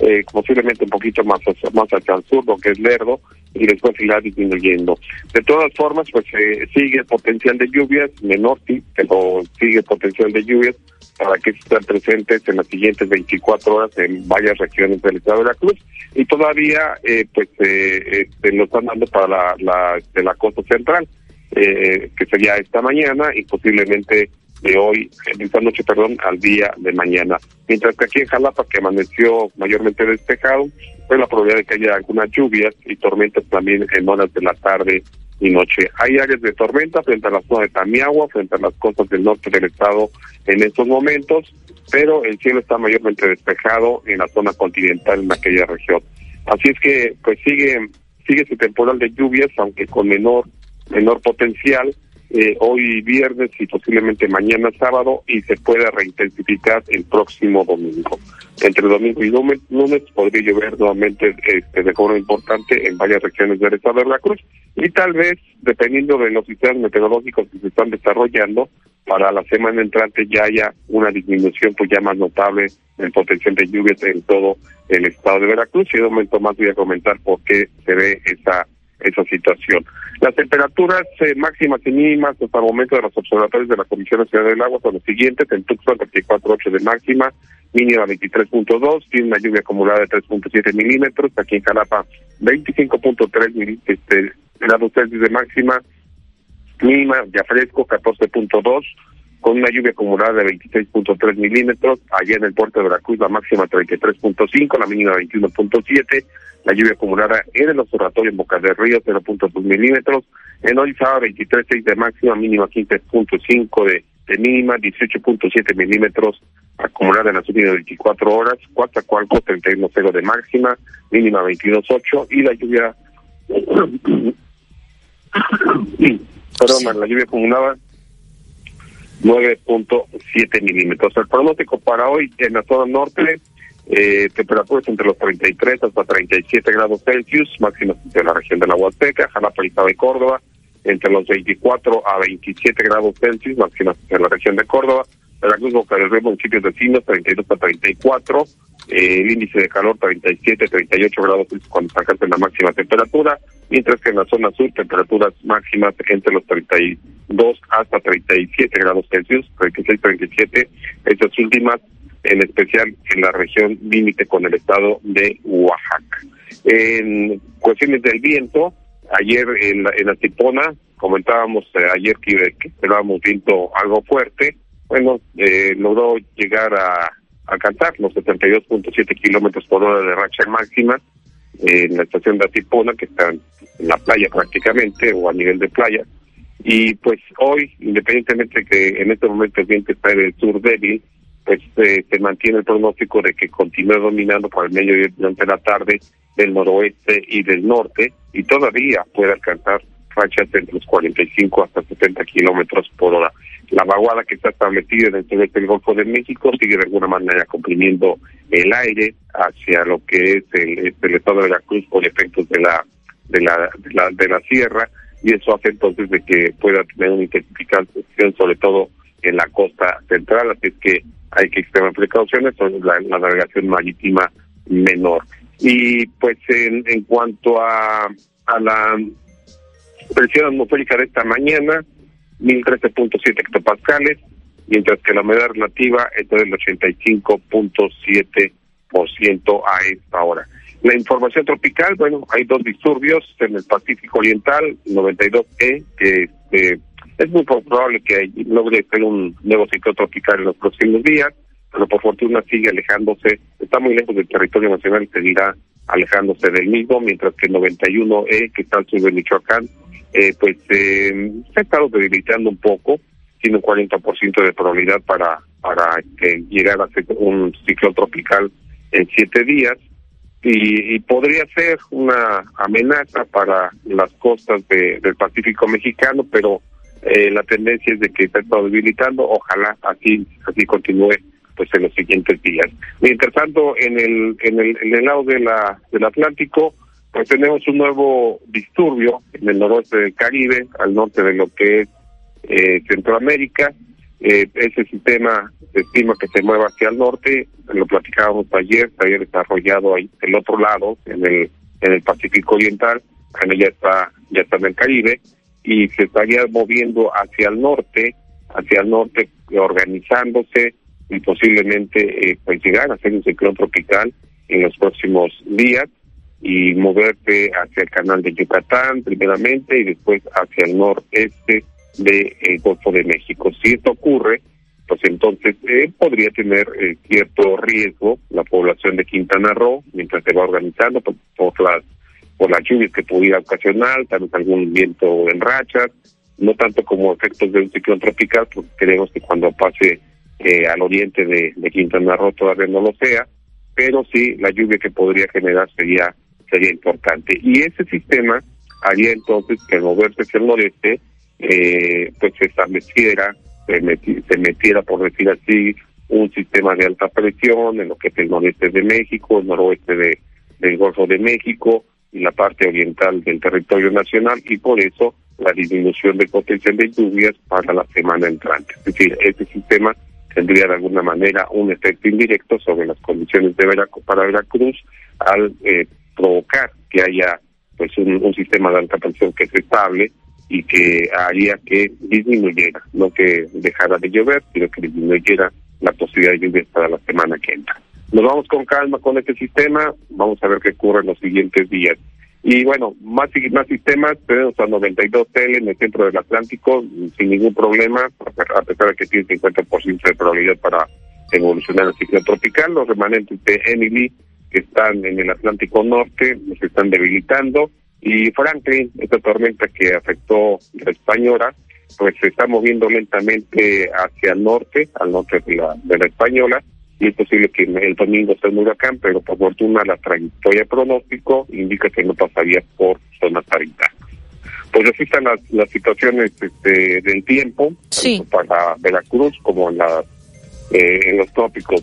eh, posiblemente un poquito más más hacia el sur, lo que es Lerdo, y después irá disminuyendo. De todas formas, pues eh, sigue potencial de lluvias, menor sí, pero sigue potencial de lluvias para que estén presentes en las siguientes 24 horas en varias regiones del estado de la Cruz y todavía eh, pues eh, este, lo están dando para la, la, de la costa central, eh, que sería esta mañana y posiblemente de hoy, esta noche, perdón, al día de mañana. Mientras que aquí en Jalapa, que amaneció mayormente despejado, pues la probabilidad de que haya algunas lluvias y tormentas también en horas de la tarde y noche. Hay áreas de tormenta frente a la zona de Tamiagua, frente a las costas del norte del estado en estos momentos, pero el cielo está mayormente despejado en la zona continental en aquella región. Así es que pues sigue sigue ese temporal de lluvias, aunque con menor menor potencial, eh, hoy viernes y posiblemente mañana sábado y se puede reintensificar el próximo domingo. Entre domingo y lunes, podría llover nuevamente este, de forma importante en varias regiones del estado de la Cruz y tal vez, dependiendo de los sistemas meteorológicos que se están desarrollando, para la semana entrante ya haya una disminución pues ya más notable en potencial de lluvias en todo el estado de Veracruz y en momento más voy a comentar por qué se ve esa esa situación. Las temperaturas eh, máximas y mínimas hasta el momento de los observatorios de la Comisión Nacional del Agua son los siguientes. En Tucson 24.8 de máxima, mínima 23.2, tiene una lluvia acumulada de 3.7 milímetros. Aquí en Jalapa 25.3 este, grados Celsius de máxima, mínima ya fresco 14.2 con una lluvia acumulada de 26.3 milímetros. Allá en el puerto de Veracruz la máxima 33.5, la mínima 21.7. La lluvia acumulada en el observatorio en Boca del Río 0.2 milímetros. En Orizaba 23.6 de máxima, mínima 15.5 de, de mínima, 18.7 milímetros acumulada en las últimas 24 horas. Coatzacoalcos 31.0 de máxima, mínima 22.8 y la lluvia... Perdón, la lluvia acumulada 9.7 milímetros. El pronóstico para hoy en la zona norte, eh, temperaturas entre los 33 hasta 37 grados Celsius, máximas en la región de la Huasteca, Jalapa, y Córdoba, entre los 24 a 27 grados Celsius, máximas en la región de Córdoba, Veracruz, Boca del Río, municipios vecinos, 32 a 34, eh, el índice de calor 37, 38 grados cuando se alcanza la máxima temperatura, mientras que en la zona sur temperaturas máximas entre los 32 hasta 37 grados Celsius, 36, 37, estas últimas en especial en la región límite con el estado de Oaxaca. En cuestiones del viento, ayer en la, en Tipona, comentábamos eh, ayer que, que esperábamos viento algo fuerte, bueno, eh, logró llegar a alcanzar los 72.7 kilómetros por hora de racha máxima en la estación de Atipona, que está en la playa prácticamente, o a nivel de playa. Y pues hoy, independientemente que en este momento el viento está en el sur débil, pues eh, se mantiene el pronóstico de que continúe dominando por el medio durante la tarde del noroeste y del norte, y todavía puede alcanzar rachas entre los 45 hasta 70 kilómetros por hora. La vaguada que está establecida dentro del Golfo de México sigue de alguna manera comprimiendo el aire hacia lo que es el, el estado de la Cruz por efectos de la, de la, de la, de la sierra y eso hace entonces de que pueda tener una intensificación sobre todo en la costa central, así es que hay que extremar precauciones sobre la, la navegación marítima menor. Y pues en, en cuanto a, a la presión atmosférica de esta mañana, 1013.7 hectopascales, mientras que la humedad relativa es del 85.7% a esta hora. La información tropical, bueno, hay dos disturbios en el Pacífico Oriental, 92E, que este, es muy probable que logre ser un nuevo ciclo tropical en los próximos días, pero por fortuna sigue alejándose, está muy lejos del territorio nacional y seguirá alejándose del mismo, mientras que el 91E, que está al sur de Michoacán, eh, pues eh, se ha estado debilitando un poco, tiene un 40% de probabilidad para, para que llegar a un ciclo tropical en siete días y, podría ser una amenaza para las costas del Pacífico mexicano, pero eh, la tendencia es de que se está debilitando, ojalá así así continúe pues en los siguientes días. Mientras tanto, en el en el, lado de del Atlántico, pues tenemos un nuevo disturbio en el noroeste del Caribe, al norte de lo que es eh, Centroamérica. Eh, ese sistema se estima que se mueva hacia el norte, lo platicábamos ayer, se había desarrollado ahí del otro lado, en el en el Pacífico Oriental, bueno, ya está, ya está en el Caribe, y se estaría moviendo hacia el norte, hacia el norte, organizándose y posiblemente eh, pues llegar a ser un ciclón tropical en los próximos días y moverte hacia el canal de Yucatán primeramente y después hacia el noreste del de, Golfo de México. Si esto ocurre, pues entonces eh, podría tener eh, cierto riesgo la población de Quintana Roo mientras se va organizando por, por las por las lluvias que pudiera ocasionar, tal vez algún viento en rachas, no tanto como efectos de un ciclón tropical, porque creemos que cuando pase eh, al oriente de, de Quintana Roo todavía no lo sea, pero sí la lluvia que podría generar sería sería importante. Y ese sistema haría entonces que al moverse hacia el noreste, eh, pues se estableciera, se, metiera, por decir así, un sistema de alta presión en lo que es el noreste de México, el noroeste de, del Golfo de México y la parte oriental del territorio nacional y por eso la disminución de potencial de lluvias para la semana entrante. Es decir, este sistema tendría de alguna manera un efecto indirecto sobre las condiciones de para Veracruz al eh, provocar que haya pues un, sistema de alta presión que es estable y que haría que disminuyera, no que dejara de llover, sino que disminuyera la posibilidad de lluvia para la semana que entra. Nos vamos con calma con este sistema, vamos a ver qué ocurre en los siguientes días. Y bueno, más, más sistemas, tenemos a 92 TL en el centro del Atlántico, sin ningún problema, a pesar de que tiene 50% de probabilidad para evolucionar el ciclo tropical. Los remanentes de Emily que están en el Atlántico Norte se están debilitando y Franklin, esta tormenta que afectó la española, pues se está moviendo lentamente hacia el norte, al norte de la, de la española, y es posible que el domingo sea un huracán, pero por fortuna la trayectoria pronóstico indica que no pasaría por zona paritarias. Pues así están las, las situaciones este, del tiempo, tanto para Veracruz como en, la, eh, en los trópicos.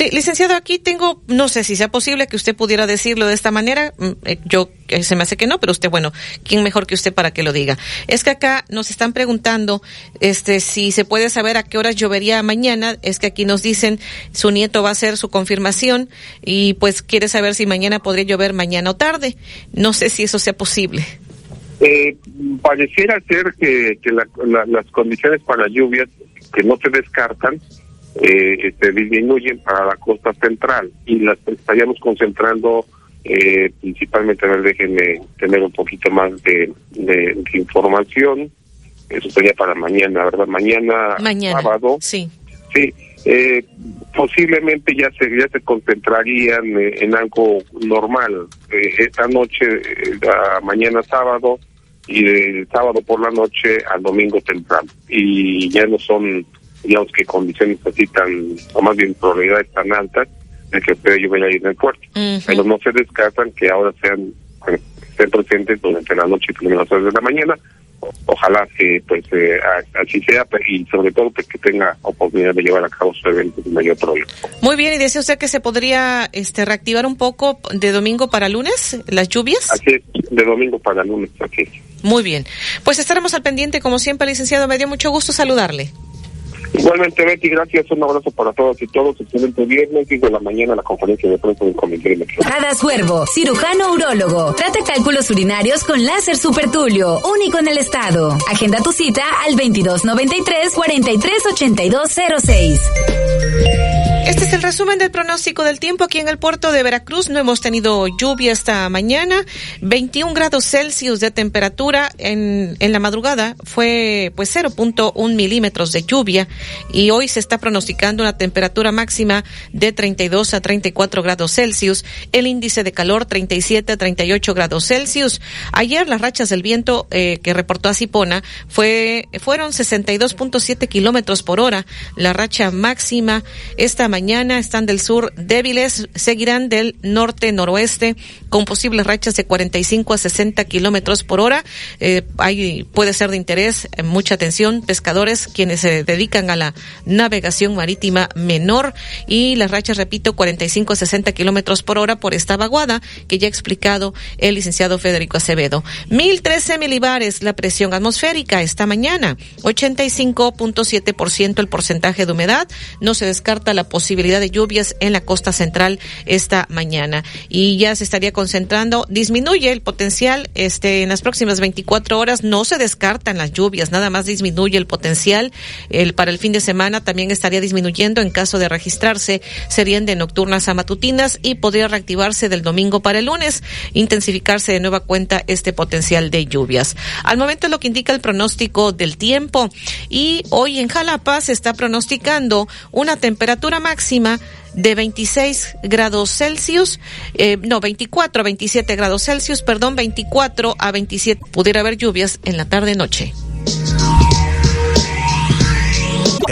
Sí, licenciado, aquí tengo, no sé si sea posible que usted pudiera decirlo de esta manera. Mm, eh, yo eh, se me hace que no, pero usted, bueno, ¿quién mejor que usted para que lo diga? Es que acá nos están preguntando, este, si se puede saber a qué horas llovería mañana. Es que aquí nos dicen su nieto va a hacer su confirmación y pues quiere saber si mañana podría llover mañana o tarde. No sé si eso sea posible.
Eh, pareciera ser que, las condiciones para lluvias que no se descartan eh, este, disminuyen para la costa central y las estaríamos concentrando eh, principalmente, a ver, déjenme tener un poquito más de, información. Eso sería para mañana, ¿verdad? Mañana, sábado.
Sí.
Sí. Eh, posiblemente ya se, ya se concentrarían en algo normal. esta noche, mañana sábado, y del sábado por la noche al domingo temprano. Y ya no son, digamos que condiciones así tan, o más bien probabilidades tan altas de que pueda llover ahí en el puerto. Pero no se descartan que ahora sean, estén presentes durante la noche y primeras horas de la mañana. ojalá que pues eh, así sea y sobre todo pues, que tenga oportunidad de llevar a cabo su evento sin mayor problema.
Muy bien, y dice usted que se podría este reactivar un poco de domingo para lunes las lluvias.
Así es, de domingo para lunes, aquí.
Muy bien. Pues estaremos al pendiente, como siempre, licenciado. Me dio mucho gusto saludarle.
Igualmente, Betty, gracias. Un abrazo para todos y todos. Excelente viernes. y de la mañana la conferencia de prensa del Comité
Hadas Huervo, cirujano urólogo. Trata cálculos urinarios con láser supertulio, único en el estado. Agenda tu cita al 2293 438206.
Este es el resumen del pronóstico del tiempo aquí en el puerto de Veracruz. No hemos tenido lluvia esta mañana. 21 grados Celsius de temperatura en, en la madrugada fue pues 0.1 milímetros de lluvia y hoy se está pronosticando una temperatura máxima de 32 a 34 grados Celsius. El índice de calor 37 a 38 grados Celsius. Ayer las rachas del viento eh, que reportó Asipona fue fueron 62.7 kilómetros por hora. La racha máxima esta mañana están del sur débiles, seguirán del norte-noroeste con posibles rachas de 45 a 60 kilómetros por hora. Eh, puede ser de interés, eh, mucha atención, pescadores quienes se dedican la navegación marítima menor y las rachas, repito, 45 a 60 kilómetros por hora por esta vaguada que ya ha explicado el licenciado Federico Acevedo. 1013 milibares la presión atmosférica esta mañana, 85.7% el porcentaje de humedad. No se descarta la posibilidad de lluvias en la costa central esta mañana y ya se estaría concentrando. Disminuye el potencial este en las próximas 24 horas. No se descartan las lluvias, nada más disminuye el potencial. El para el fin de semana también estaría disminuyendo en caso de registrarse. Serían de nocturnas a matutinas y podría reactivarse del domingo para el lunes, intensificarse de nueva cuenta este potencial de lluvias. Al momento lo que indica el pronóstico del tiempo y hoy en Jalapa se está pronosticando una temperatura máxima máxima de 26 grados Celsius, eh, no, 24 a 27 grados Celsius, perdón, 24 a 27. Pudiera haber lluvias en la tarde-noche.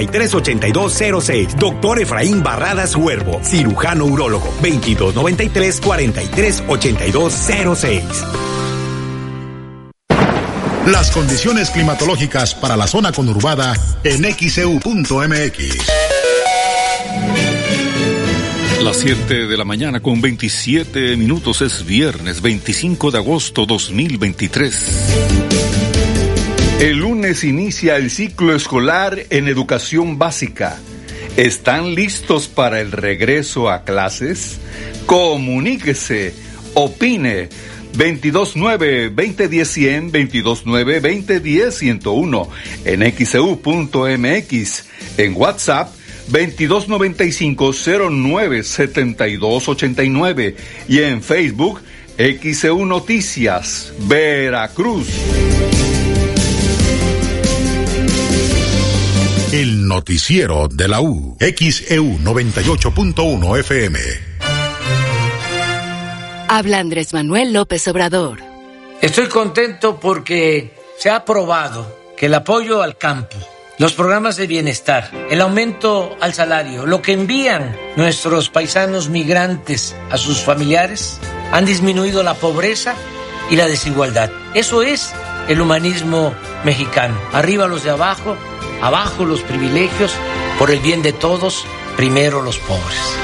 438206, doctor Efraín Barradas Huervo, cirujano urólogo, 2293 438206.
Las condiciones climatológicas para la zona conurbada en xeu.mx.
Las 7 de la mañana con 27 minutos es viernes 25 de agosto 2023. El lunes inicia el ciclo escolar en educación básica. ¿Están listos para el regreso a clases? Comuníquese, opine. 229-2010-100, 229-2010-101, en xeu.mx, e en WhatsApp 2295-097289 y en Facebook XEU Noticias, Veracruz.
El noticiero de la U, XEU 98.1 FM.
Habla Andrés Manuel López Obrador.
Estoy contento porque se ha aprobado que el apoyo al campo los programas de bienestar, el aumento al salario, lo que envían nuestros paisanos migrantes a sus familiares, han disminuido la pobreza y la desigualdad. Eso es el humanismo mexicano. Arriba los de abajo, abajo los privilegios, por el bien de todos, primero los pobres.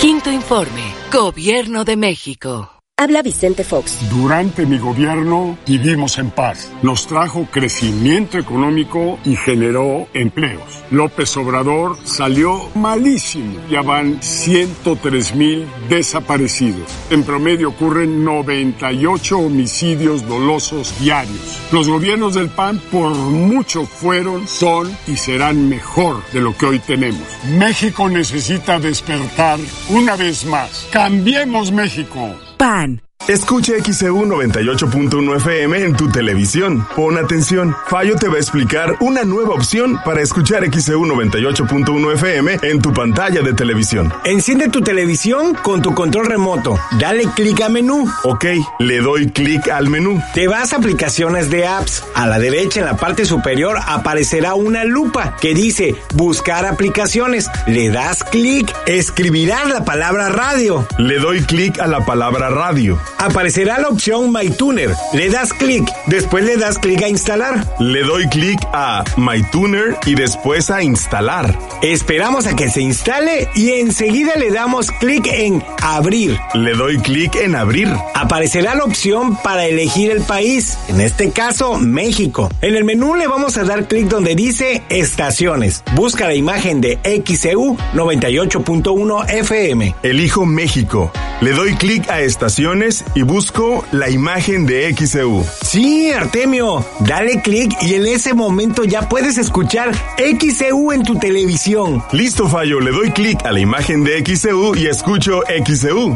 Quinto informe, Gobierno de México.
Habla Vicente Fox.
Durante mi gobierno vivimos en paz. Nos trajo crecimiento económico y generó empleos. López Obrador salió malísimo. Ya van 103 mil desaparecidos. En promedio ocurren 98 homicidios dolosos diarios. Los gobiernos del PAN por mucho fueron, son y serán mejor de lo que hoy tenemos. México necesita despertar una vez más. Cambiemos México.
PAN.
Escucha XEU 98.1 FM en tu televisión. Pon atención. Fallo te va a explicar una nueva opción para escuchar XEU 98.1 FM en tu pantalla de televisión.
Enciende tu televisión con tu control remoto. Dale clic a menú.
Ok, le doy clic al menú.
Te vas a aplicaciones de apps. A la derecha en la parte superior aparecerá una lupa que dice buscar aplicaciones. Le das clic. Escribirás la palabra radio.
Le doy clic a la palabra radio
aparecerá la opción MyTuner. Le das clic, después le das clic a instalar.
Le doy clic a MyTuner y después a instalar.
Esperamos a que se instale y enseguida le damos clic en abrir.
Le doy clic en abrir.
Aparecerá la opción para elegir el país, en este caso México. En el menú le vamos a dar clic donde dice estaciones. Busca la imagen de XEU 98.1 FM.
Elijo México. Le doy clic a estaciones y busco la imagen de XEU.
Sí, Artemio, dale clic y en ese momento ya puedes escuchar XEU en tu televisión.
Listo, Fallo, le doy clic a la imagen de XEU y escucho XEU.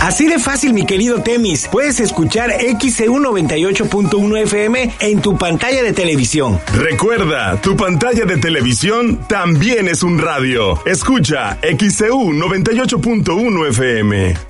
Así de fácil, mi querido Temis. Puedes escuchar XEU 98.1 FM en tu pantalla de televisión.
Recuerda, tu pantalla de televisión también es un radio. Escucha XEU 98.1 FM.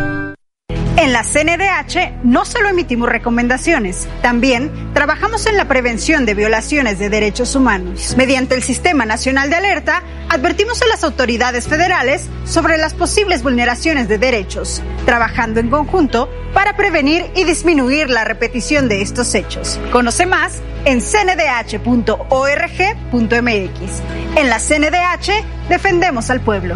En la CNDH no solo emitimos recomendaciones, también trabajamos en la prevención de violaciones de derechos humanos. Mediante el Sistema Nacional de Alerta, advertimos a las autoridades federales sobre las posibles vulneraciones de derechos, trabajando en conjunto para prevenir y disminuir la repetición de estos hechos. Conoce más en cndh.org.mx. En la CNDH defendemos al pueblo.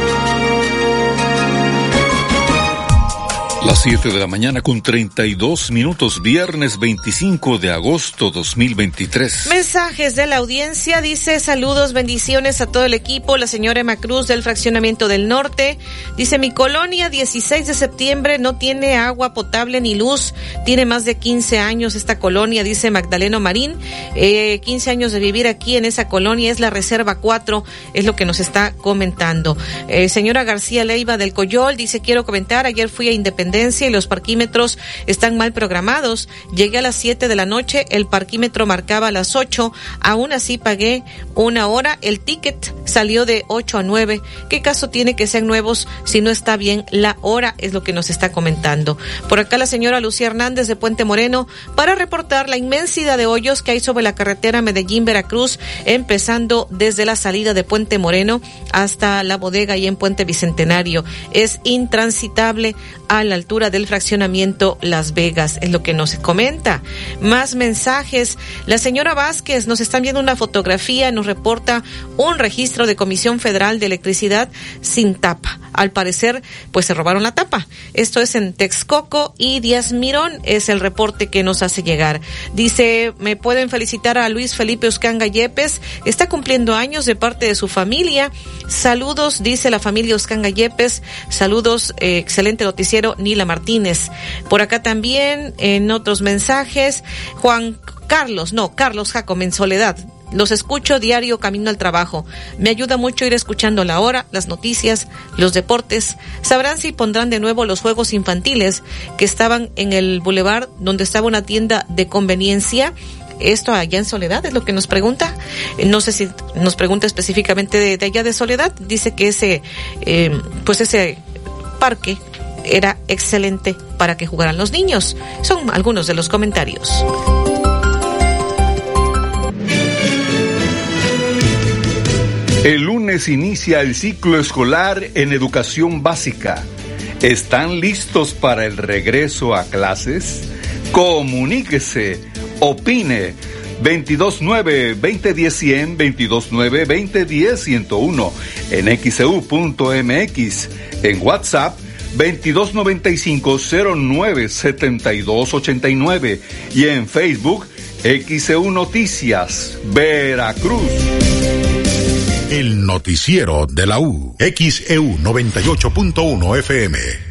Las 7 de la mañana con 32 minutos, viernes 25 de agosto 2023.
Mensajes de la audiencia, dice saludos, bendiciones a todo el equipo, la señora Emma del Fraccionamiento del Norte, dice mi colonia 16 de septiembre no tiene agua potable ni luz, tiene más de 15 años esta colonia, dice Magdaleno Marín, eh, 15 años de vivir aquí en esa colonia, es la Reserva 4, es lo que nos está comentando. Eh, señora García Leiva del Coyol dice quiero comentar, ayer fui a Independencia y los parquímetros están mal programados. Llegué a las 7 de la noche, el parquímetro marcaba a las 8, aún así pagué una hora, el ticket salió de 8 a 9. ¿Qué caso tiene que sean nuevos si no está bien la hora? Es lo que nos está comentando. Por acá la señora Lucía Hernández de Puente Moreno para reportar la inmensidad de hoyos que hay sobre la carretera Medellín-Veracruz, empezando desde la salida de Puente Moreno hasta la bodega y en Puente Bicentenario. Es intransitable a la altura del fraccionamiento Las Vegas, es lo que nos comenta. Más mensajes. La señora Vázquez nos está viendo una fotografía, nos reporta un registro de Comisión Federal de Electricidad sin tapa. Al parecer, pues se robaron la tapa. Esto es en Texcoco y Díaz Mirón es el reporte que nos hace llegar. Dice, me pueden felicitar a Luis Felipe Oscanga Yepes, está cumpliendo años de parte de su familia. Saludos, dice la familia Oscanga Yepes. Saludos, eh, excelente noticiero, Martínez. Por acá también, en otros mensajes, Juan Carlos, no, Carlos Jacom en Soledad. Los escucho diario camino al trabajo. Me ayuda mucho ir escuchando la hora, las noticias, los deportes. Sabrán si pondrán de nuevo los juegos infantiles que estaban en el boulevard donde estaba una tienda de conveniencia. Esto allá en Soledad es lo que nos pregunta. No sé si nos pregunta específicamente de, allá de Soledad. Dice que ese, eh, pues ese parque era excelente para que jugaran los niños. Son algunos de los comentarios.
El lunes inicia el ciclo escolar en educación básica. ¿Están listos para el regreso a clases? Comuníquese, opine. 229-2010-100, 229-2010-101, en xeu.mx, e en WhatsApp 2295-097289 y en Facebook XEU Noticias, Veracruz.
El noticiero de la U. XEU 98.1 FM.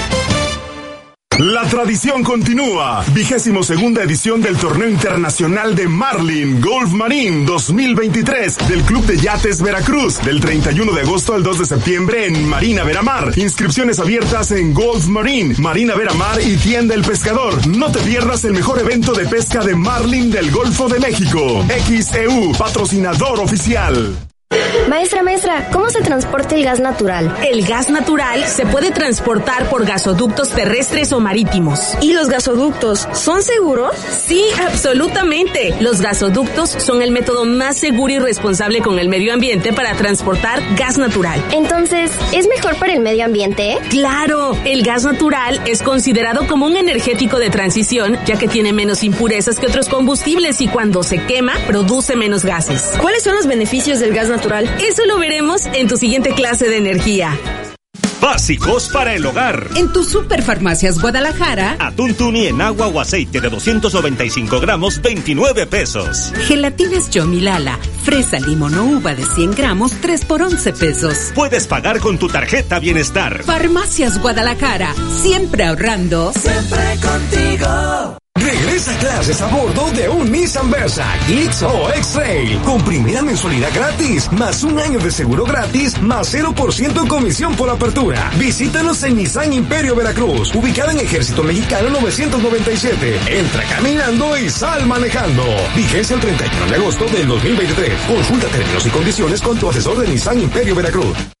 La tradición continúa. Vigésimo segunda edición del Torneo Internacional de Marlin Golf Marine 2023 del Club de Yates Veracruz del 31 de agosto al 2 de septiembre en Marina Veramar. Inscripciones abiertas en Golf Marine, Marina Veramar y Tienda El Pescador. No te pierdas el mejor evento de pesca de Marlin del Golfo de México. XEU, patrocinador oficial.
Maestra, maestra, ¿cómo se transporta el gas natural?
El gas natural se puede transportar por gasoductos terrestres o marítimos.
¿Y los gasoductos son seguros?
Sí, absolutamente. Los gasoductos son el método más seguro y responsable con el medio ambiente para transportar gas natural.
Entonces, ¿es mejor para el medio ambiente?
Claro, el gas natural es considerado como un energético de transición, ya que tiene menos impurezas que otros combustibles y cuando se quema, produce menos gases.
¿Cuáles son los beneficios del gas natural?
Eso lo veremos en tu siguiente clase de energía.
Básicos para el hogar.
En tu Superfarmacias Guadalajara.
Atún tuni en agua o aceite de 295 gramos, 29 pesos.
Gelatinas Yomilala, fresa, limón o uva de 100 gramos, 3 por 11 pesos.
Puedes pagar con tu tarjeta Bienestar.
Farmacias Guadalajara, siempre ahorrando.
Siempre contigo.
Regresa a clases a bordo de un Nissan Versa, X o X-Trail, con primera mensualidad gratis, más un año de seguro gratis, más 0% comisión por apertura. Visítanos en Nissan Imperio Veracruz, ubicada en Ejército Mexicano 997. Entra caminando y sal manejando. Vigencia el 31 de agosto del 2023. Consulta términos y condiciones con tu asesor de Nissan Imperio Veracruz.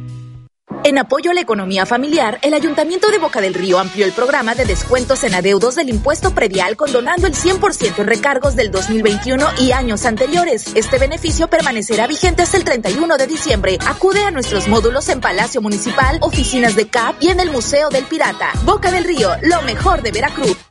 En apoyo a la economía familiar, el Ayuntamiento de Boca del Río amplió el programa de descuentos en adeudos del impuesto predial condonando el 100% en recargos del 2021 y años anteriores. Este beneficio permanecerá vigente hasta el 31 de diciembre. Acude a nuestros módulos en Palacio Municipal, oficinas de CAP y en el Museo del Pirata. Boca del Río, lo mejor de Veracruz.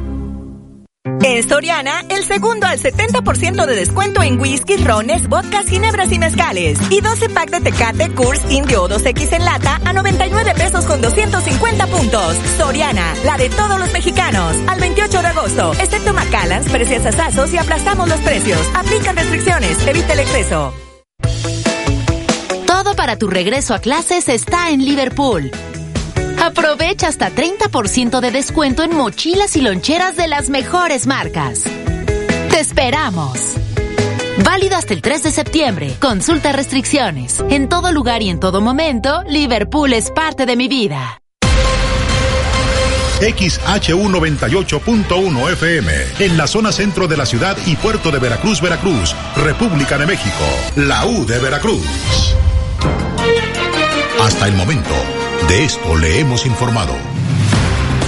En Soriana, el segundo al 70% de descuento en whisky, rones, vodkas, ginebras y mezcales. Y 12 pack de Tecate Coors Indio 2X en lata a 99 pesos con 250 puntos. Soriana, la de todos los mexicanos. Al 28 de agosto, excepto Macallans, precios asazos y aplastamos los precios. Aplican restricciones. Evita el exceso.
Todo para tu regreso a clases está en Liverpool. Aprovecha hasta 30% de descuento en mochilas y loncheras de las mejores marcas. ¡Te esperamos! Válido hasta el 3 de septiembre. Consulta restricciones. En todo lugar y en todo momento, Liverpool es parte de mi vida.
XHU98.1 FM, en la zona centro de la ciudad y puerto de Veracruz, Veracruz, República de México, la U de Veracruz. Hasta el momento. De esto le hemos informado.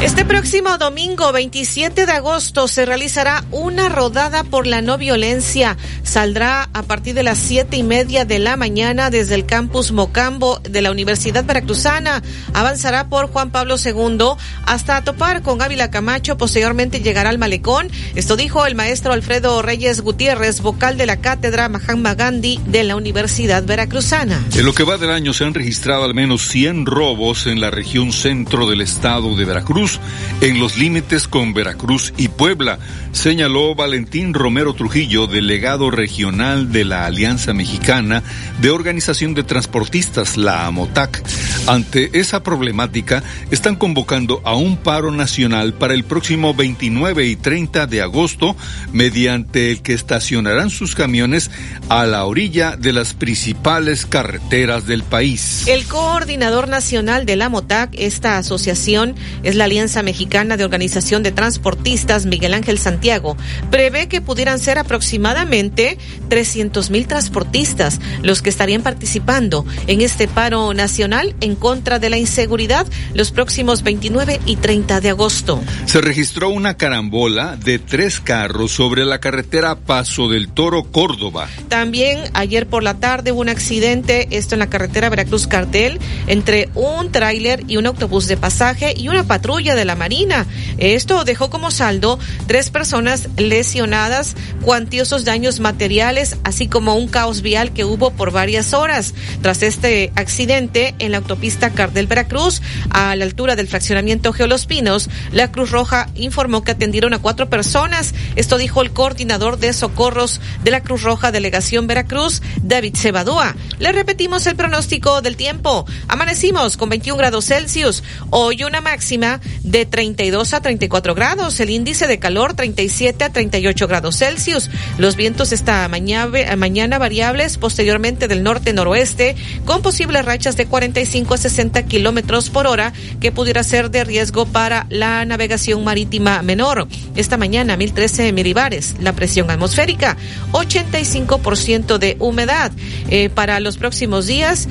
Este próximo domingo 27 de agosto se realizará una rodada por la no violencia. Saldrá a partir de las siete y media de la mañana desde el campus Mocambo de la Universidad Veracruzana. Avanzará por Juan Pablo II hasta topar con Ávila Camacho. Posteriormente llegará al Malecón. Esto dijo el maestro Alfredo Reyes Gutiérrez, vocal de la cátedra Mahatma Gandhi de la Universidad Veracruzana.
En lo que va del año se han registrado al menos 100 robos en la región centro del estado de Veracruz en los límites con Veracruz y Puebla, señaló Valentín Romero Trujillo, delegado regional de la Alianza Mexicana de Organización de Transportistas, la AMOTAC. Ante esa problemática, están convocando a un paro nacional para el próximo 29 y 30 de agosto, mediante el que estacionarán sus camiones a la orilla de las principales carreteras del país.
El coordinador nacional de la AMOTAC, esta asociación, es la Alianza Mexicana de Organización de Transportistas, Miguel Ángel Santiago, prevé que pudieran ser aproximadamente 300 mil transportistas los que estarían participando en este paro nacional en contra de la inseguridad los próximos 29 y 30 de agosto.
Se registró una carambola de tres carros sobre la carretera Paso del Toro, Córdoba.
También ayer por la tarde hubo un accidente, esto en la carretera Veracruz Cartel, entre un tráiler y un autobús de pasaje y una patrulla de la Marina. Esto dejó como saldo tres personas lesionadas, cuantiosos daños materiales, así como un caos vial que hubo por varias horas. Tras este accidente en la autopista Cardel Veracruz, a la altura del fraccionamiento Geolos Pinos, la Cruz Roja informó que atendieron a cuatro personas. Esto dijo el coordinador de socorros de la Cruz Roja Delegación Veracruz, David Cebadúa. Le repetimos el pronóstico del tiempo. Amanecimos con 21 grados Celsius. Hoy una máxima de 32 a 34 grados, el índice de calor 37 a 38 grados Celsius. Los vientos esta mañana, mañana variables, posteriormente del norte-noroeste, con posibles rachas de 45 a 60 kilómetros por hora, que pudiera ser de riesgo para la navegación marítima menor. Esta mañana, 1013 milibares, la presión atmosférica, 85% de humedad. Eh, para los próximos días,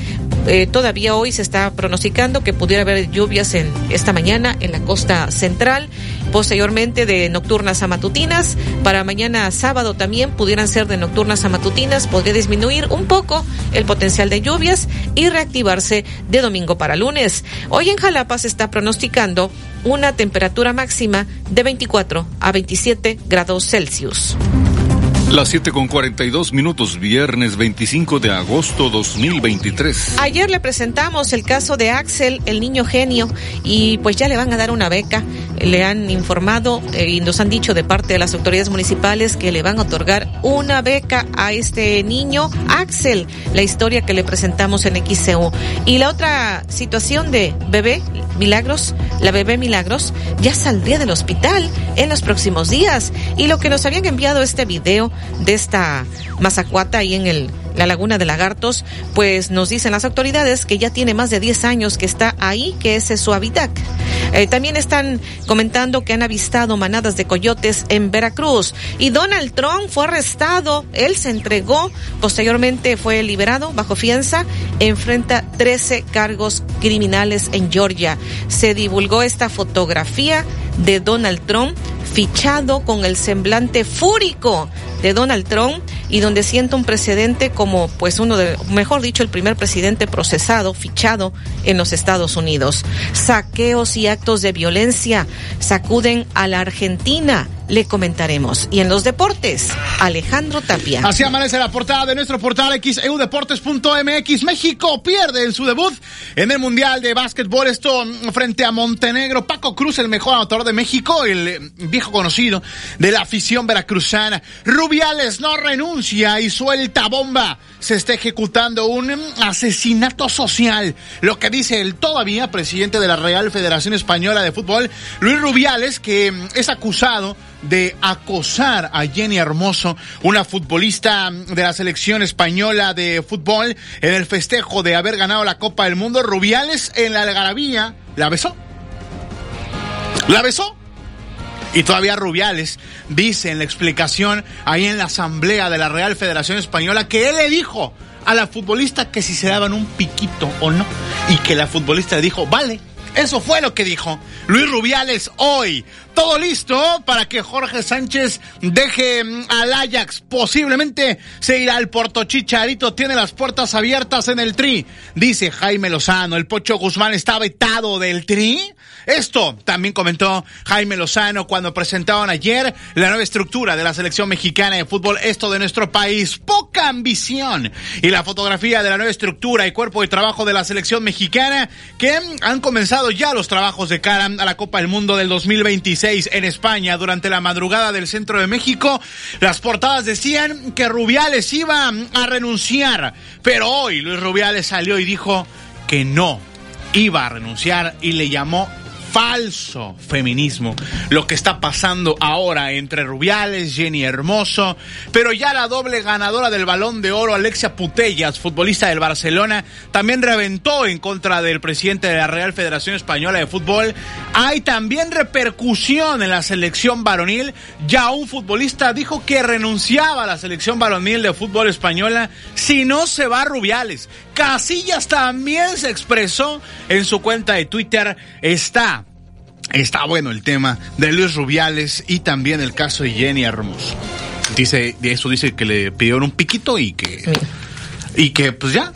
eh, todavía hoy se está pronosticando que pudiera haber lluvias en esta mañana la costa central, posteriormente de nocturnas a matutinas. Para mañana sábado también pudieran ser de nocturnas a matutinas, podría disminuir un poco el potencial de lluvias y reactivarse de domingo para lunes. Hoy en Jalapa se está pronosticando una temperatura máxima de 24 a 27 grados Celsius.
Las 7 con 42 minutos, viernes 25 de agosto 2023.
Ayer le presentamos el caso de Axel, el niño genio, y pues ya le van a dar una beca. Le han informado eh, y nos han dicho de parte de las autoridades municipales que le van a otorgar una beca a este niño, Axel, la historia que le presentamos en XCU. Y la otra situación de bebé Milagros, la bebé Milagros, ya saldría del hospital en los próximos días. Y lo que nos habían enviado este video de esta mazacuata ahí en el la laguna de Lagartos, pues nos dicen las autoridades que ya tiene más de 10 años que está ahí, que ese es su hábitat. Eh, también están comentando que han avistado manadas de coyotes en Veracruz y Donald Trump fue arrestado, él se entregó, posteriormente fue liberado bajo fianza, enfrenta 13 cargos criminales en Georgia. Se divulgó esta fotografía de Donald Trump fichado con el semblante fúrico de Donald Trump y donde sienta un precedente como pues uno de, mejor dicho, el primer presidente procesado, fichado en los Estados Unidos. Saqueos y actos de violencia sacuden a la Argentina le comentaremos. Y en los deportes, Alejandro Tapia.
Así amanece la portada de nuestro portal xeudeportes.mx. México pierde en su debut en el Mundial de Básquetbol. Esto frente a Montenegro. Paco Cruz, el mejor anotador de México, el viejo conocido de la afición veracruzana. Rubiales no renuncia y suelta bomba. Se está ejecutando un asesinato social. Lo que dice el todavía presidente de la Real Federación Española de Fútbol, Luis Rubiales, que es acusado de acosar a Jenny Hermoso, una futbolista de la selección española de fútbol, en el festejo de haber ganado la Copa del Mundo. Rubiales en la algarabía la besó. La besó. Y todavía Rubiales dice en la explicación ahí en la asamblea de la Real Federación Española que él le dijo a la futbolista que si se daban un piquito o no. Y que la futbolista le dijo, vale. Eso fue lo que dijo Luis Rubiales hoy. Todo listo para que Jorge Sánchez deje mm, al Ajax. Posiblemente se irá al Porto Chicharito. Tiene las puertas abiertas en el Tri. Dice Jaime Lozano. El Pocho Guzmán está vetado del Tri. Esto también comentó Jaime Lozano cuando presentaban ayer la nueva estructura de la selección mexicana de fútbol, esto de nuestro país. Poca ambición. Y la fotografía de la nueva estructura y cuerpo de trabajo de la selección mexicana que han comenzado ya los trabajos de cara a la Copa del Mundo del 2026 en España durante la madrugada del centro de México. Las portadas decían que Rubiales iba a renunciar, pero hoy Luis Rubiales salió y dijo que no iba a renunciar y le llamó falso feminismo. Lo que está pasando ahora entre Rubiales, Jenny Hermoso, pero ya la doble ganadora del balón de oro, Alexia Putellas, futbolista del Barcelona, también reventó en contra del presidente de la Real Federación Española de Fútbol. Hay también repercusión en la selección varonil. Ya un futbolista dijo que renunciaba a la selección varonil de fútbol española si no se va Rubiales. Casillas también se expresó en su cuenta de Twitter. Está Está bueno el tema de Luis Rubiales y también el caso de Jenny Hermoso. Dice, de eso dice que le pidieron un piquito y que, y que pues ya,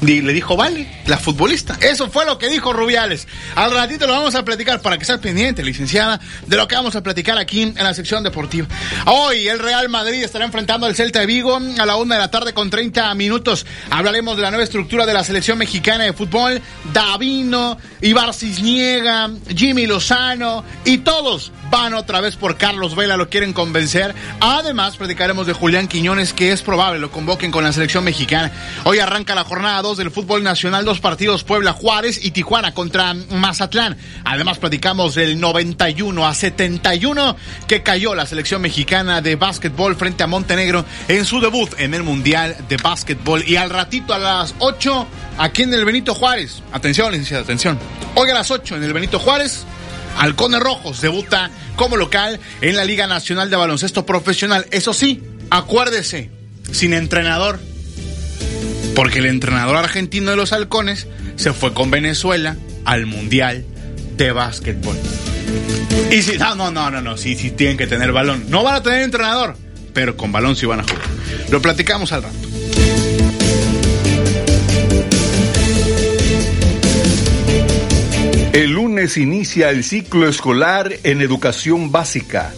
y le dijo, vale, la futbolista. Eso fue lo que dijo Rubiales. Al ratito lo vamos a platicar para que seas pendiente, licenciada, de lo que vamos a platicar aquí en la sección deportiva. Hoy el Real Madrid estará enfrentando al Celta de Vigo a la una de la tarde con 30 minutos. Hablaremos de la nueva estructura de la selección mexicana de fútbol. Davino, Ibar Cisniega, Jimmy Lozano y todos van otra vez por Carlos Vela, lo quieren convencer. Además, platicaremos de Julián Quiñones, que es probable lo convoquen con la selección mexicana. Hoy arranca la jornada 2 del fútbol nacional, dos partidos, Puebla Juárez y Tijuana contra Mazatlán. Además, platicamos del 91 a 71 que cayó la selección mexicana de básquetbol frente a Montenegro en su debut en el Mundial de Básquetbol. Y al ratito a las 8, aquí en el Benito Juárez. Atención, licenciada, atención. Hoy a las 8 en el Benito Juárez. Halcones Rojos debuta como local en la Liga Nacional de Baloncesto Profesional. Eso sí, acuérdese, sin entrenador. Porque el entrenador argentino de los Halcones se fue con Venezuela al Mundial de Básquetbol. Y si, no, no, no, no, no, sí, sí tienen que tener balón. No van a tener entrenador, pero con balón sí van a jugar. Lo platicamos al rato.
El lunes inicia el ciclo escolar en educación básica.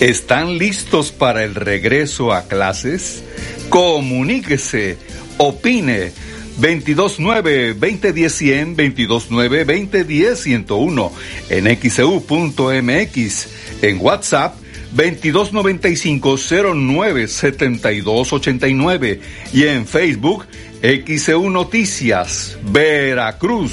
¿Están listos para el regreso a clases? Comuníquese, opine. 229-2010-100, 229-2010-101, en xeu.mx, e en WhatsApp 2295-097289 y en Facebook XEU Noticias, Veracruz.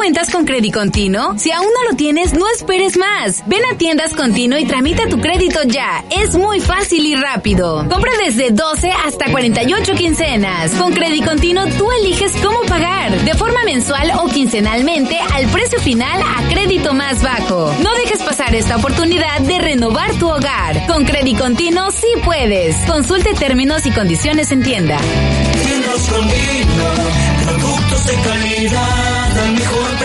¿Ya cuentas con Crédito Continuo? Si aún no lo tienes, no esperes más. Ven a Tiendas Continuo y tramita tu crédito ya. Es muy fácil y rápido. Compra desde 12 hasta 48 quincenas. Con Crédito Continuo tú eliges cómo pagar, de forma mensual o quincenalmente al precio final a crédito más bajo. No dejes pasar esta oportunidad de renovar tu hogar. Con Crédito Continuo sí puedes. Consulte términos y condiciones en tienda.
Tiendas productos de calidad al mejor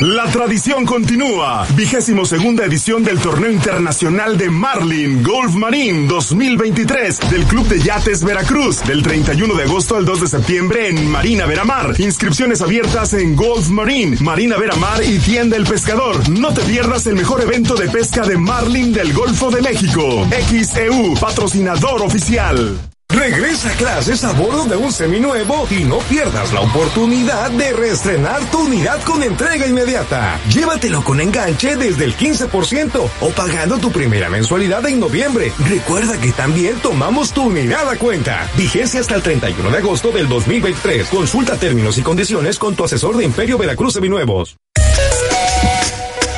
La tradición continúa. Vigésimo segunda edición del Torneo Internacional de Marlin Golf Marine 2023 del Club de Yates Veracruz del 31 de agosto al 2 de septiembre en Marina Veramar. Inscripciones abiertas en Golf Marine, Marina Veramar y Tienda El Pescador. No te pierdas el mejor evento de pesca de Marlin del Golfo de México. XEU, patrocinador oficial.
Regresa a clases a bordo de un seminuevo y no pierdas la oportunidad de reestrenar tu unidad con entrega inmediata. Llévatelo con enganche desde el 15% o pagando tu primera mensualidad en noviembre. Recuerda que también tomamos tu unidad a cuenta. Vigencia hasta el 31 de agosto del 2023. Consulta términos y condiciones con tu asesor de Imperio Veracruz Seminuevos.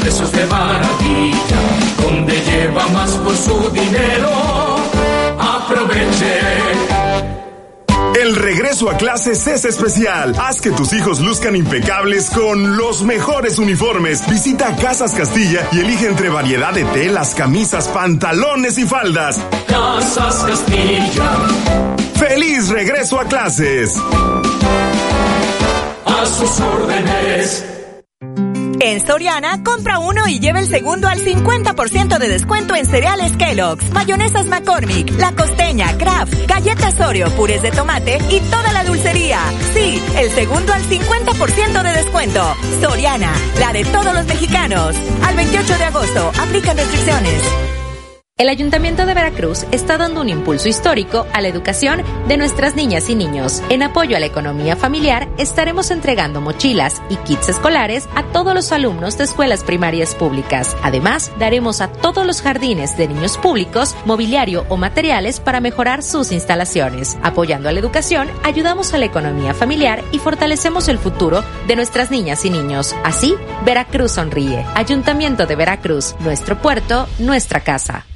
precios de maravilla, donde lleva más por su dinero. Aproveche.
El regreso a clases es especial. Haz que tus hijos luzcan impecables con los mejores uniformes. Visita Casas Castilla y elige entre variedad de telas, camisas, pantalones y faldas.
Casas Castilla.
¡Feliz regreso a clases!
A sus órdenes.
En Soriana, compra uno y lleva el segundo al 50% de descuento en cereales Kellogg's, mayonesas McCormick, La Costeña, Kraft, galletas Oreo, purés de tomate y toda la dulcería. Sí, el segundo al 50% de descuento. Soriana, la de todos los mexicanos. Al 28 de agosto, aplican restricciones.
El Ayuntamiento de Veracruz está dando un impulso histórico a la educación de nuestras niñas y niños. En apoyo a la economía familiar, estaremos entregando mochilas y kits escolares a todos los alumnos de escuelas primarias públicas. Además, daremos a todos los jardines de niños públicos mobiliario o materiales para mejorar sus instalaciones. Apoyando a la educación, ayudamos a la economía familiar y fortalecemos el futuro de nuestras niñas y niños. Así, Veracruz sonríe. Ayuntamiento de Veracruz, nuestro puerto, nuestra casa.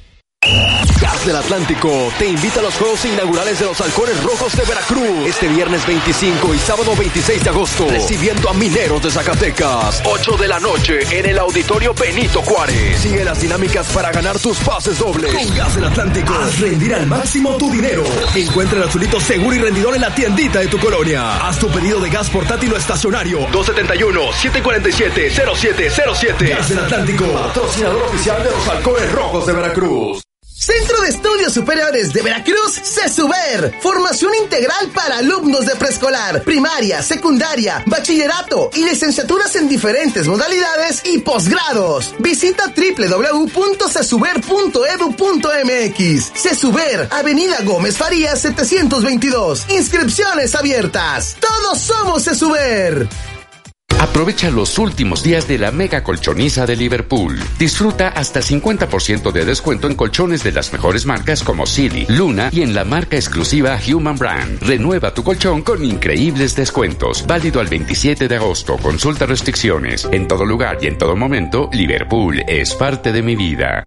Gas del Atlántico te invita a los Juegos Inaugurales de los Halcones Rojos de Veracruz este viernes 25 y sábado 26 de agosto, recibiendo a Mineros de Zacatecas, 8 de la noche en el Auditorio Benito Juárez. Sigue las dinámicas para ganar tus pases dobles. Con Gas del Atlántico, haz rendir al máximo tu dinero. Encuentra el azulito seguro y rendidor en la tiendita de tu colonia. Haz tu pedido de gas portátil o estacionario 271-747-0707. Gas del Atlántico, patrocinador oficial de los Halcones Rojos de Veracruz.
Centro de Estudios
Superiores de Veracruz, CESUBER. Formación integral para alumnos de preescolar, primaria, secundaria, bachillerato y licenciaturas en diferentes modalidades y posgrados. Visita www.cesuber.edu.mx. CESUBER, Avenida Gómez Farías 722. Inscripciones abiertas. Todos somos CESUBER.
Aprovecha los últimos días de la mega colchoniza de Liverpool. Disfruta hasta 50% de descuento en colchones de las mejores marcas como Silly, Luna y en la marca exclusiva Human Brand. Renueva tu colchón con increíbles descuentos. Válido al 27 de agosto. Consulta restricciones. En todo lugar y en todo momento, Liverpool es parte de mi vida.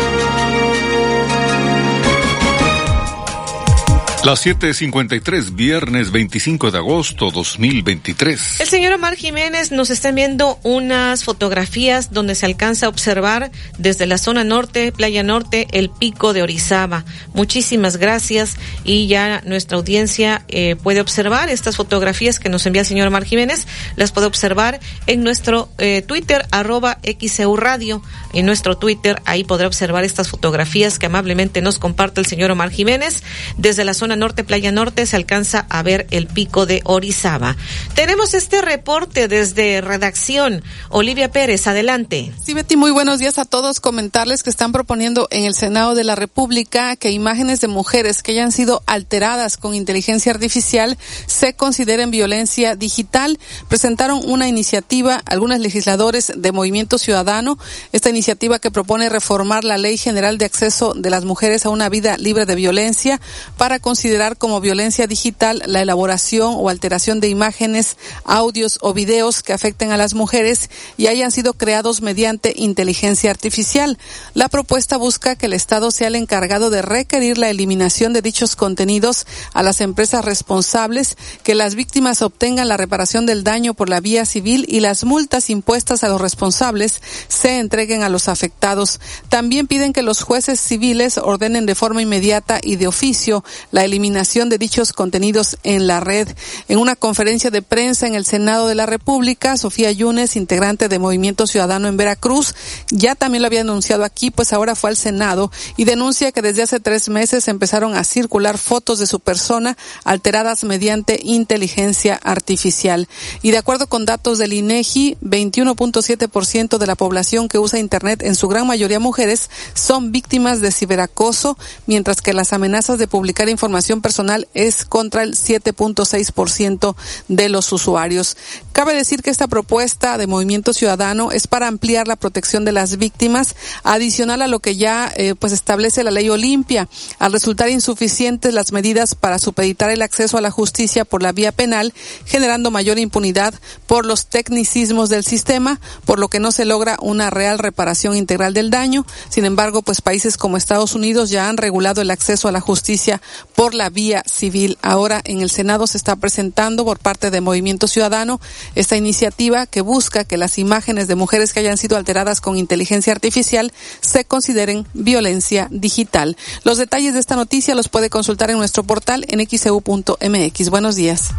Las 7:53, viernes 25 de agosto 2023.
El señor Omar Jiménez nos está enviando unas fotografías donde se alcanza a observar desde la zona norte, Playa Norte, el pico de Orizaba. Muchísimas gracias y ya nuestra audiencia eh, puede observar estas fotografías que nos envía el señor Omar Jiménez. Las puede observar en nuestro eh, Twitter, arroba XEU Radio. En nuestro Twitter, ahí podrá observar estas fotografías que amablemente nos comparte el señor Omar Jiménez desde la zona norte, Playa Norte, se alcanza a ver el pico de Orizaba. Tenemos este reporte desde redacción. Olivia Pérez, adelante.
Sí, Betty, muy buenos días a todos. Comentarles que están proponiendo en el Senado de la República que imágenes de mujeres que hayan sido alteradas con inteligencia artificial se consideren violencia digital. Presentaron una iniciativa, algunos legisladores de Movimiento Ciudadano, esta iniciativa que propone reformar la Ley General de Acceso de las Mujeres a una vida libre de violencia para considerar considerar como violencia digital la elaboración o alteración de imágenes, audios o videos que afecten a las mujeres y hayan sido creados mediante inteligencia artificial. La propuesta busca que el Estado sea el encargado de requerir la eliminación de dichos contenidos a las empresas responsables, que las víctimas obtengan la reparación del daño por la vía civil y las multas impuestas a los responsables se entreguen a los afectados. También piden que los jueces civiles ordenen de forma inmediata y de oficio la eliminación de dichos contenidos en la red. En una conferencia de prensa en el Senado de la República, Sofía Yunes, integrante de Movimiento Ciudadano en Veracruz, ya también lo había anunciado aquí, pues ahora fue al Senado y denuncia que desde hace tres meses empezaron a circular fotos de su persona alteradas mediante inteligencia artificial. Y de acuerdo con datos del INEGI, 21.7% de la población que usa Internet, en su gran mayoría mujeres, son víctimas de ciberacoso, mientras que las amenazas de publicar información personal es contra el 7.6% de los usuarios. Cabe decir que esta propuesta de Movimiento Ciudadano es para ampliar la protección de las víctimas, adicional a lo que ya eh, pues establece la ley Olimpia, al resultar insuficientes las medidas para supeditar el acceso a la justicia por la vía penal, generando mayor impunidad por los tecnicismos del sistema, por lo que no se logra una real reparación integral del daño. Sin embargo, pues países como Estados Unidos ya han regulado el acceso a la justicia por la vía civil. Ahora en el Senado se está presentando por parte de Movimiento Ciudadano esta iniciativa que busca que las imágenes de mujeres que hayan sido alteradas con inteligencia artificial se consideren violencia digital. Los detalles de esta noticia los puede consultar en nuestro portal en xeu.mx. Buenos días.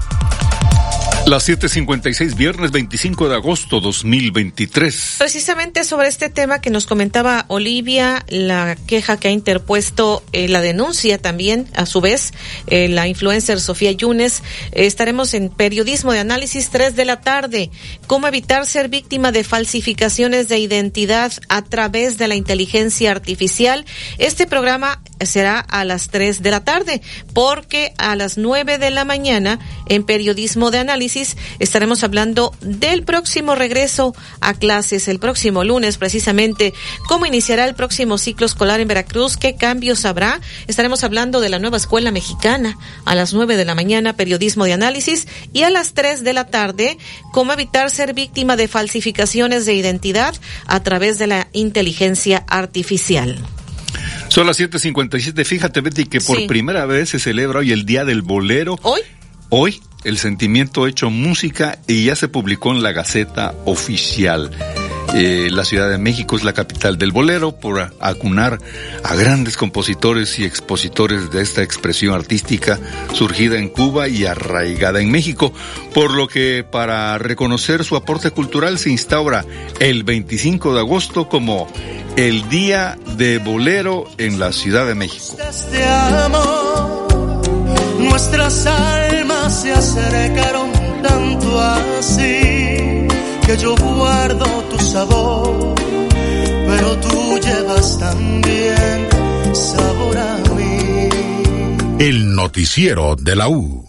Las 7:56, viernes 25 de agosto 2023.
Precisamente sobre este tema que nos comentaba Olivia, la queja que ha interpuesto, eh, la denuncia también, a su vez, eh, la influencer Sofía Yunes. Estaremos en Periodismo de Análisis 3 de la tarde. ¿Cómo evitar ser víctima de falsificaciones de identidad a través de la inteligencia artificial? Este programa será a las 3 de la tarde, porque a las 9 de la mañana en periodismo de análisis estaremos hablando del próximo regreso a clases el próximo lunes, precisamente cómo iniciará el próximo ciclo escolar en Veracruz, qué cambios habrá. Estaremos hablando de la nueva escuela mexicana a las 9 de la mañana, periodismo de análisis, y a las 3 de la tarde, cómo evitar ser víctima de falsificaciones de identidad a través de la inteligencia artificial.
Son las 7:57. Fíjate, Betty, que por
Sí.
primera vez se celebra hoy el Día del Bolero.
¿Hoy?
Hoy, el sentimiento hecho música y ya se publicó en la Gaceta Oficial. Eh, la Ciudad de México es la capital del bolero por acunar a grandes compositores y expositores de esta expresión artística surgida en Cuba y arraigada en México, por lo que para reconocer su aporte cultural se instaura el 25 de agosto como el Día de Bolero en la Ciudad de México.
nuestras almas se acercaron tanto así que yo guardo tu sabor, pero tú llevas también sabor a mí.
El noticiero de la U.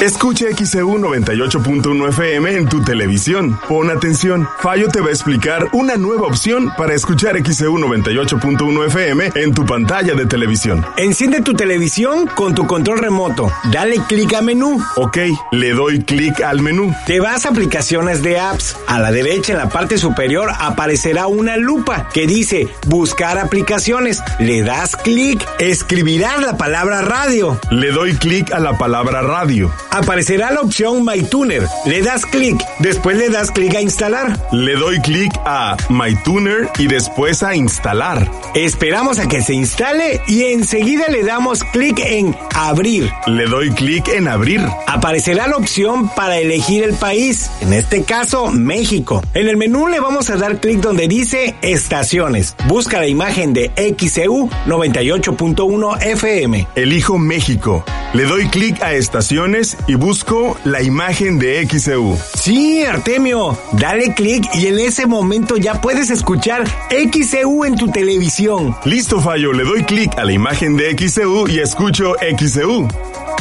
Escucha XEU 98.1 FM en tu televisión. Pon atención, Fallo te va a explicar una nueva opción para escuchar XEU 98.1 FM en tu pantalla de televisión.
Enciende tu televisión con tu control remoto. Dale clic a menú.
Ok, le doy clic al menú.
Te vas a aplicaciones de apps. A la derecha en la parte superior aparecerá una lupa que dice buscar aplicaciones. Le das clic. Escribirás la palabra radio.
Le doy clic a la palabra radio.
Aparecerá la opción MyTuner. Le das clic. Después le das clic a instalar.
Le doy clic a MyTuner y después a instalar.
Esperamos a que se instale y enseguida le damos clic en abrir.
Le doy clic en abrir.
Aparecerá la opción para elegir el país, en este caso México. En el menú le vamos a dar clic donde dice estaciones. Busca la imagen de XEU 98.1 FM.
Elijo México. Le doy clic a estaciones y busco la imagen de XEU.
Sí, Artemio, dale clic y en ese momento ya puedes escuchar XEU en tu televisión.
Listo, Fallo, le doy clic a la imagen de XEU y escucho XEU.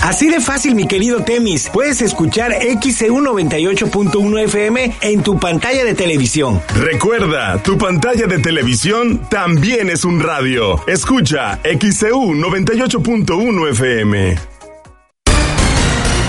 Así de fácil, mi querido Temis. Puedes escuchar XEU 98.1 FM en tu pantalla de televisión.
Recuerda, tu pantalla de televisión también es un radio. Escucha XEU 98.1 FM.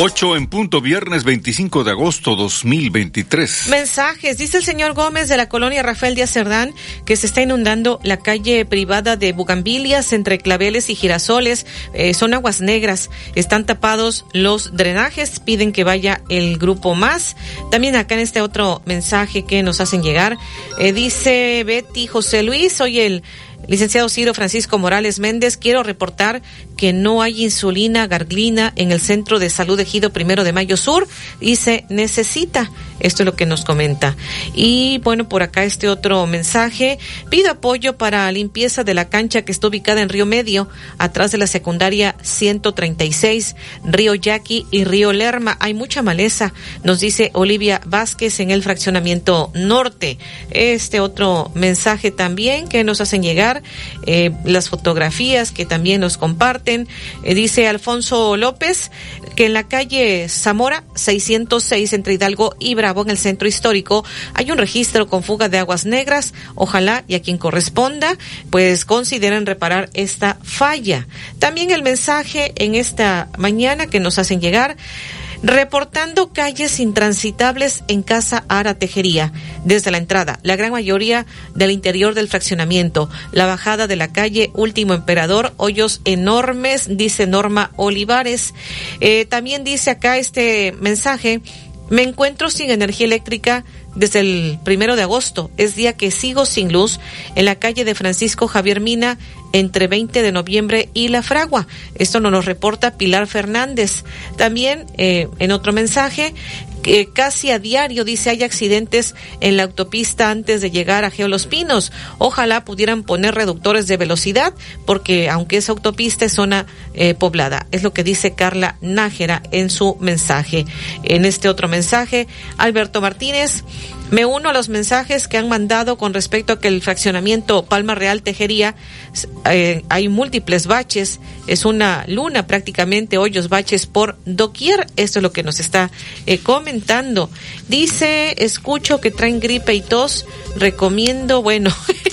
8 en punto, viernes 25 de agosto 2023.
Mensajes. Dice el señor Gómez de la colonia Rafael Díaz Cerdán que se está inundando la calle privada de Bugambilias entre claveles y girasoles. Eh, son aguas negras. Están tapados los drenajes. Piden que vaya el grupo más. También acá en este otro mensaje que nos hacen llegar. eh, dice Betty José Luis, soy el Licenciado Ciro Francisco Morales Méndez, quiero reportar que no hay insulina garglina en el Centro de Salud Ejido Primero de Mayo Sur y se necesita. Esto es lo que nos comenta. Y bueno, por acá este otro mensaje. Pido apoyo para limpieza de la cancha que está ubicada en Río Medio, atrás de la secundaria 136, Río Yaqui y Río Lerma. Hay mucha maleza, nos dice Olivia Vázquez en el fraccionamiento norte. Este otro mensaje también que nos hacen llegar, eh, las fotografías que también nos comparten. Eh, dice Alfonso López que en la calle Zamora 606 entre Hidalgo y Bravo en el centro histórico hay un registro con fuga de aguas negras. Ojalá y a quien corresponda pues consideren reparar esta falla. También el mensaje en esta mañana que nos hacen llegar reportando calles intransitables en Casa Ara Tejería, desde la entrada, la gran mayoría del interior del fraccionamiento, la bajada de la calle Último Emperador, hoyos enormes, dice Norma Olivares. Eh, también dice acá este mensaje, me encuentro sin energía eléctrica desde el primero de agosto. Es día que sigo sin luz en la calle de Francisco Javier Mina entre 20 de noviembre y La Fragua. Esto nos lo reporta Pilar Fernández. También eh, en otro mensaje, que casi a diario dice hay accidentes en la autopista antes de llegar a Geolos Pinos. Ojalá pudieran poner reductores de velocidad porque aunque es autopista es zona eh, poblada. Es lo que dice Carla Nájera en su mensaje. En este otro mensaje, Alberto Martínez me uno a los mensajes que han mandado con respecto a que el fraccionamiento Palma Real Tejería eh, hay múltiples baches, es una luna prácticamente, hoyos, baches por doquier. Esto es lo que nos está eh, comentando. Dice, escucho que traen gripe y tos, recomiendo, bueno,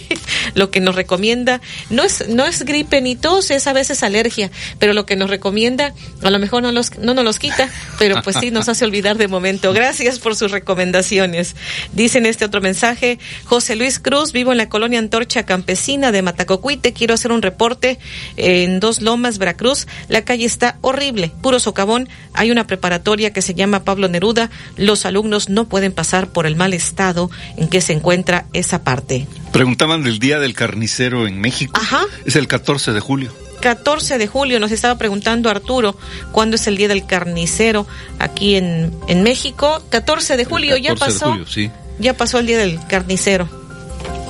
lo que nos recomienda no es no es gripe ni tos, es a veces alergia, pero lo que nos recomienda a lo mejor no los no nos los quita, pero pues sí nos hace olvidar de momento. Gracias por sus recomendaciones. Dice en este otro mensaje, José Luis Cruz, vivo en la colonia Antorcha Campesina de Matacocuite, quiero hacer un reporte en Dos Lomas, Veracruz. La calle está horrible, puro socavón. Hay una preparatoria que se llama Pablo Neruda. Los alumnos no pueden pasar por el mal estado en que se encuentra esa parte.
Preguntaban del Día del Carnicero en México.
Ajá.
Es el 14 de julio.
14 de julio nos estaba preguntando Arturo cuándo es el Día del Carnicero aquí en, en México. 14 de julio, ya pasó.
De julio, sí.
Ya pasó el Día del Carnicero.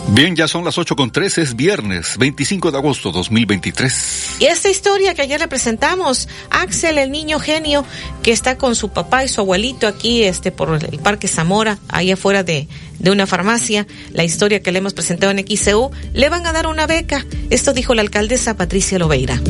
Bien, ya son las ocho con tres, es viernes 25 de agosto 2023.
Y esta historia que ayer le presentamos, Axel, el niño genio que está con su papá y su abuelito aquí este, por el Parque Zamora, ahí afuera de, de una farmacia, la historia que le hemos presentado en XCU, le van a dar una beca. Esto dijo la alcaldesa Patricia Lobeira.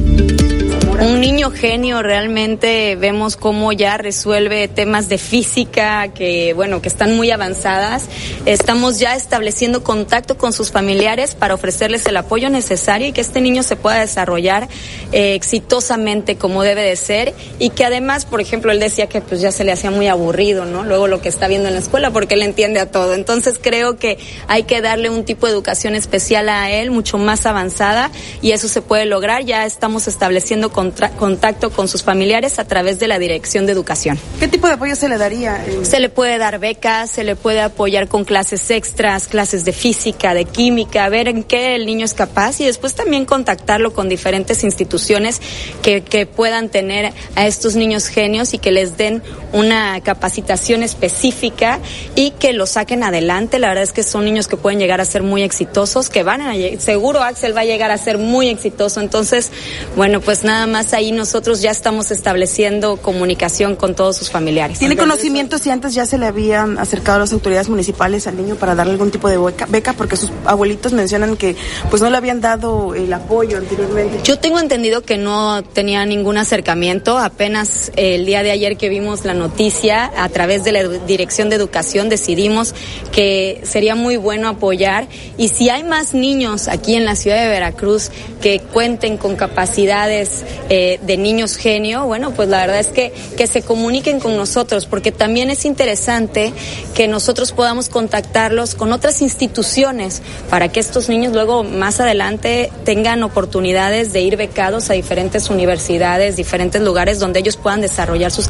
Un niño genio realmente vemos cómo ya resuelve temas de física que bueno que están muy avanzadas. Estamos ya estableciendo contacto con sus familiares para ofrecerles el apoyo necesario y que este niño se pueda desarrollar eh, exitosamente como debe de ser y que además, por ejemplo, él decía que pues ya se le hacía muy aburrido, ¿no? Luego lo que está viendo en la escuela porque él entiende a todo. Entonces creo que hay que darle un tipo de educación especial a él, mucho más avanzada y eso se puede lograr. Ya estamos estableciendo contacto con sus familiares a través de la Dirección de Educación.
¿Qué tipo de apoyo se le daría?
Se le puede dar becas, se le puede apoyar con clases extras, clases de física, de química, ver en qué el niño es capaz y después también contactarlo con diferentes instituciones que, que puedan tener a estos niños genios y que les den una capacitación específica y que lo saquen adelante. La verdad es que son niños que pueden llegar a ser muy exitosos, que van a, seguro Axel va a llegar a ser muy exitoso. Entonces, bueno, pues nada más ahí nosotros ya estamos estableciendo comunicación con todos sus familiares.
¿Tiene conocimiento si antes ya se le habían acercado a las autoridades municipales al niño para darle algún tipo de beca? beca? Porque sus abuelitos mencionan que pues no le habían dado el apoyo anteriormente.
Yo tengo entendido que no tenía ningún acercamiento. Apenas el día de ayer que vimos la noticia a través de la Dirección de Educación decidimos que sería muy bueno apoyar y si hay más niños aquí en la ciudad de Veracruz que cuenten con capacidades eh, de niños genio, bueno, pues la verdad es que, que se comuniquen con nosotros, porque también es interesante que nosotros podamos contactarlos con otras instituciones para que estos niños luego más adelante tengan oportunidades de ir becados a diferentes universidades, diferentes lugares donde ellos puedan desarrollar sus,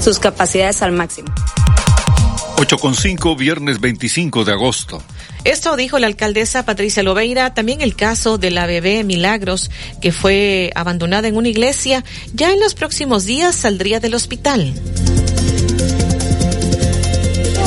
sus capacidades al máximo.
8.5, viernes 25 de agosto.
Esto dijo la alcaldesa Patricia Lobeira. También el caso de la bebé Milagros, que fue abandonada en una iglesia, ya en los próximos días saldría del hospital.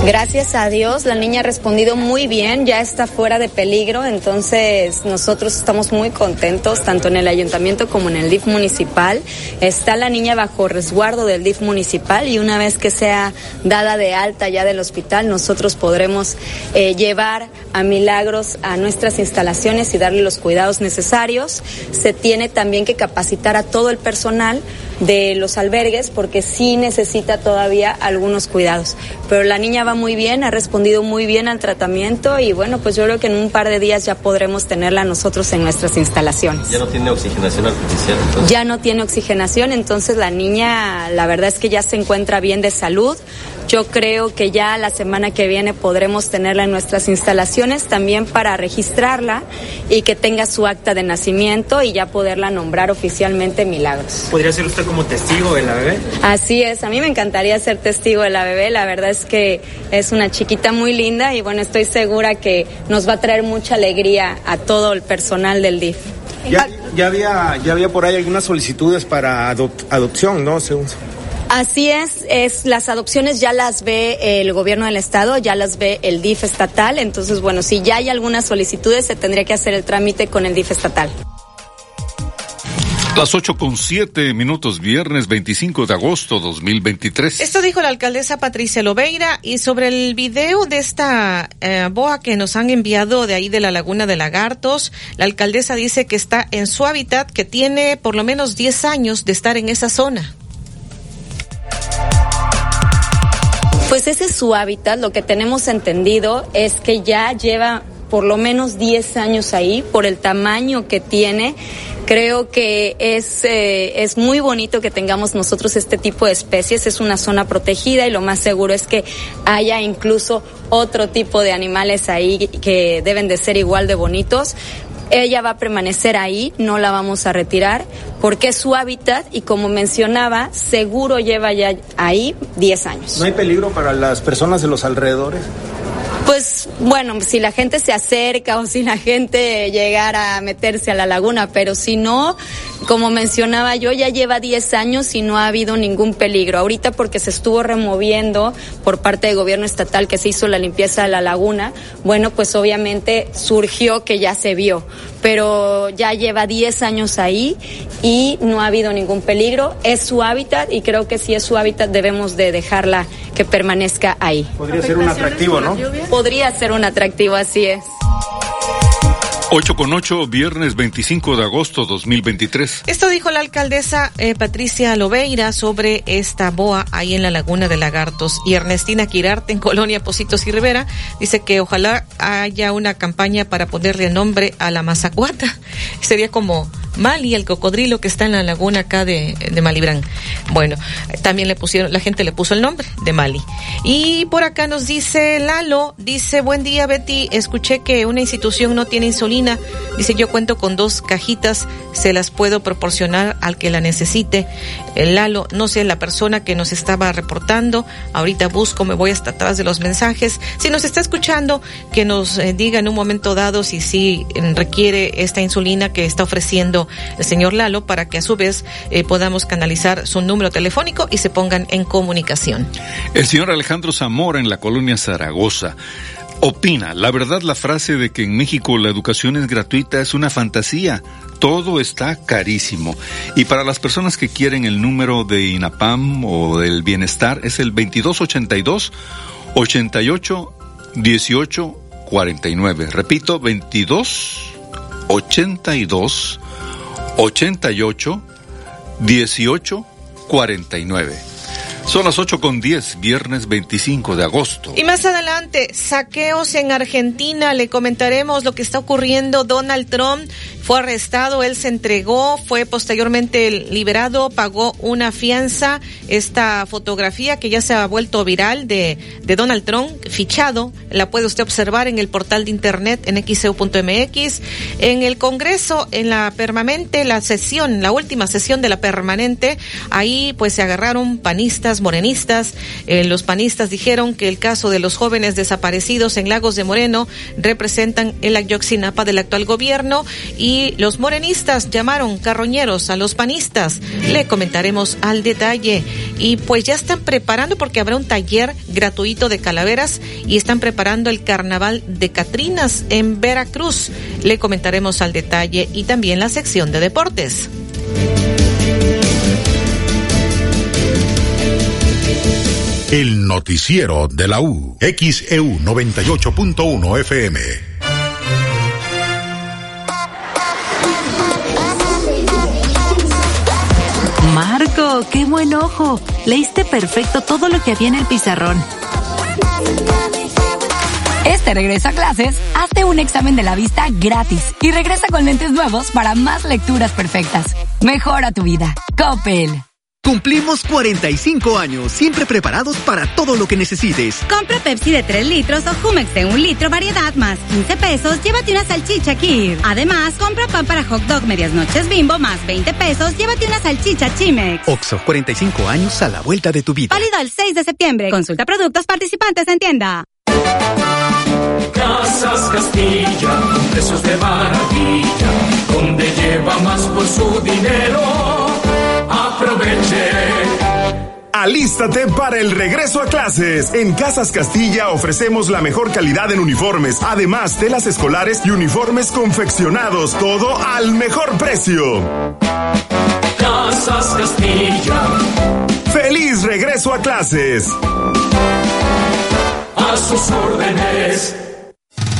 Gracias a Dios, la niña ha respondido muy bien, ya está fuera de peligro, entonces nosotros estamos muy contentos, tanto en el ayuntamiento como en el DIF municipal. Está la niña bajo resguardo del DIF municipal y una vez que sea dada de alta ya del hospital, nosotros podremos eh, llevar a Milagros a nuestras instalaciones y darle los cuidados necesarios. Se tiene también que capacitar a todo el personal de los albergues porque sí necesita todavía algunos cuidados. Pero la niña va muy bien, ha respondido muy bien al tratamiento y bueno, pues yo creo que en un par de días ya podremos tenerla nosotros en nuestras instalaciones.
Ya no tiene oxigenación artificial.
Ya no tiene oxigenación, entonces la niña la verdad es que ya se encuentra bien de salud. Yo creo que ya la semana que viene podremos tenerla en nuestras instalaciones también para registrarla y que tenga su acta de nacimiento y ya poderla nombrar oficialmente Milagros.
¿Podría ser usted como testigo de la bebé?
Así es, a mí me encantaría ser testigo de la bebé, la verdad es que es una chiquita muy linda y bueno, estoy segura que nos va a traer mucha alegría a todo el personal del DIF.
Ya, ya había, ya había por ahí algunas solicitudes para adopción, ¿no? Según...
Así es, es las adopciones ya las ve el gobierno del estado, ya las ve el DIF estatal, entonces bueno, si ya hay algunas solicitudes se tendría que hacer el trámite con el DIF estatal.
Las ocho con siete minutos, viernes 25 de agosto 2023.
Esto dijo la alcaldesa Patricia Lobeira y sobre el video de esta eh, boa que nos han enviado de ahí de la laguna de Lagartos, la alcaldesa dice que está en su hábitat, que tiene por lo menos 10 años de estar en esa zona.
Pues ese es su hábitat, lo que tenemos entendido es que ya lleva por lo menos 10 años ahí por el tamaño que tiene. Creo que es, eh, es muy bonito que tengamos nosotros este tipo de especies. Es una zona protegida y lo más seguro es que haya incluso otro tipo de animales ahí que deben de ser igual de bonitos. Ella va a permanecer ahí, no la vamos a retirar, porque es su hábitat y como mencionaba, seguro lleva ya ahí 10 años.
¿No hay peligro para las personas de los alrededores?
Pues bueno, si la gente se acerca o si la gente llegara a meterse a la laguna, pero si no, como mencionaba yo, ya lleva 10 años y no ha habido ningún peligro. Ahorita porque se estuvo removiendo por parte del gobierno estatal que se hizo la limpieza de la laguna, bueno, pues obviamente surgió que ya se vio, pero ya lleva 10 años ahí y no ha habido ningún peligro. Es su hábitat y creo que si es su hábitat debemos de dejarla que permanezca ahí.
Podría ser un atractivo, ¿no?
Podría ser un atractivo, así es.
8 con 8, viernes 25 de agosto 2023.
Esto dijo la alcaldesa eh, Patricia Lobeira sobre esta boa ahí en la Laguna de Lagartos. Y Ernestina Quirarte en Colonia Positos y Rivera dice que ojalá haya una campaña para ponerle nombre a la mazacuata. Sería como Mali, el cocodrilo que está en la laguna acá de, de Malibrán. Bueno, también le pusieron, la gente le puso el nombre de Mali. Y por acá nos dice Lalo, dice, buen día Betty, escuché que una institución no tiene insulina. Dice, yo cuento con dos cajitas, se las puedo proporcionar al que la necesite. El Lalo, no sé, la persona que nos estaba reportando, ahorita busco, me voy hasta atrás de los mensajes. Si nos está escuchando, que nos eh, diga en un momento dado si sí requiere esta insulina que está ofreciendo el señor Lalo para que a su vez eh, podamos canalizar su número telefónico y se pongan en comunicación.
El señor Alejandro Zamora en la colonia Zaragoza. Opina, la verdad la frase de que en México la educación es gratuita es una fantasía. Todo está carísimo. Y para las personas que quieren el número de INAPAM o del bienestar es el 2282 88 18 49. Repito, 22 82 88 18 49. Son las 8 con 10, viernes 25 de agosto.
Y más adelante, saqueos en Argentina. Le comentaremos lo que está ocurriendo. Donald Trump fue arrestado, él se entregó, fue posteriormente liberado, pagó una fianza. Esta fotografía que ya se ha vuelto viral de, de Donald Trump, fichado, la puede usted observar en el portal de internet en xeu.mx. En el Congreso, en la permanente, la sesión, la última sesión de la permanente, ahí pues se agarraron panistas, morenistas. Eh, los panistas dijeron que el caso de los jóvenes desaparecidos en Lagos de Moreno representan el ayoxinapa del actual gobierno y los morenistas llamaron carroñeros a los panistas. Le comentaremos al detalle. Y pues ya están preparando porque habrá un taller gratuito de calaveras y están preparando el carnaval de Catrinas en Veracruz. Le comentaremos al detalle y también la sección de deportes.
El noticiero de la U. XEU 98.1 FM.
Marco, qué buen ojo. Leíste perfecto todo lo que había en el pizarrón.
Este regreso a clases, hazte un examen de la vista gratis y regresa con lentes nuevos para más lecturas perfectas. Mejora tu vida. Coppel.
Cumplimos 45 años, siempre preparados para todo lo que necesites.
Compra Pepsi de 3 litros o Jumex de 1 litro variedad más 15 pesos, llévate una salchicha Kir. Además, compra pan para hot dog medias noches bimbo más 20 pesos, llévate una salchicha Chimex.
Oxo, 45 años a la vuelta de tu vida.
Válido el 6 de septiembre. Consulta productos participantes en tienda.
Casas Castilla, precios de maravilla, donde lleva más por su dinero.
Alístate para el regreso a clases. En Casas Castilla ofrecemos la mejor calidad en uniformes, además telas escolares y uniformes confeccionados, todo al mejor precio.
Casas Castilla.
¡Feliz regreso a clases!
A sus órdenes.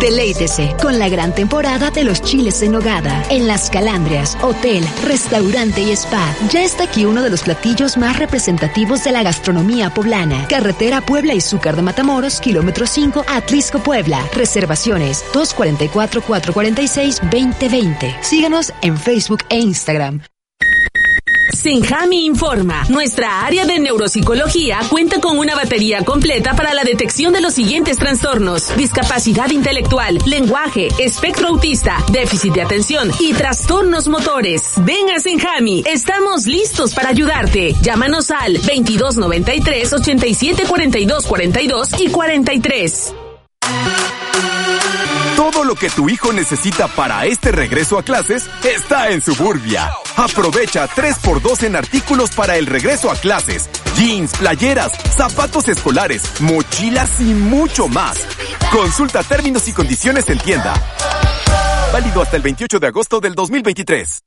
Deleítese con la gran temporada de los chiles en nogada. En Las Calandrias, hotel, restaurante y spa. Ya está aquí uno de los platillos más representativos de la gastronomía poblana. Carretera Puebla y Zúcar de Matamoros, kilómetro 5, Atlisco, Puebla. Reservaciones 244-446-2020. Síganos en Facebook e Instagram.
Senjami informa. Nuestra área de neuropsicología cuenta con una batería completa para la detección de los siguientes trastornos. Discapacidad intelectual, lenguaje, espectro autista, déficit de atención y trastornos motores. Ven a Senjami. Estamos listos para ayudarte. Llámanos al 2293 87 42 42 y 43.
Todo lo que tu hijo necesita para este regreso a clases está en Suburbia. Aprovecha 3x2 en artículos para el regreso a clases. Jeans, playeras, zapatos escolares, mochilas y mucho más. Consulta términos y condiciones en tienda. Válido hasta el 28 de agosto del 2023.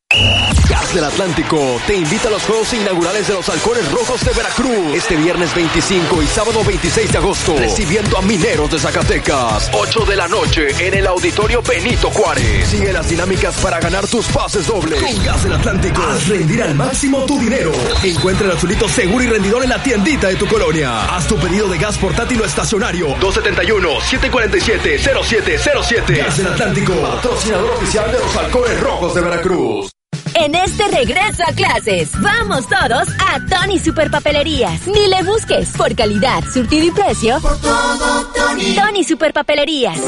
Gas del Atlántico te invita a los Juegos Inaugurales de los Halcones Rojos de Veracruz. Este viernes 25 y sábado 26 de agosto. Recibiendo a Mineros de Zacatecas. 8 de la noche en el Auditorio Benito Juárez. Sigue las dinámicas para ganar tus pases dobles. Con Gas del Atlántico. Haz rendir al máximo tu dinero. Encuentra el azulito seguro y rendidor en la tiendita de tu colonia. Haz tu pedido de gas portátil o estacionario. 271-747-0707. Gas del Atlántico. Patrocinador oficial de los Halcones Rojos de Veracruz.
En este regreso a clases, vamos todos a Tony Super Papelerías. Ni le busques por calidad, surtido y precio. Por todo, Tony. Tony Super Papelerías.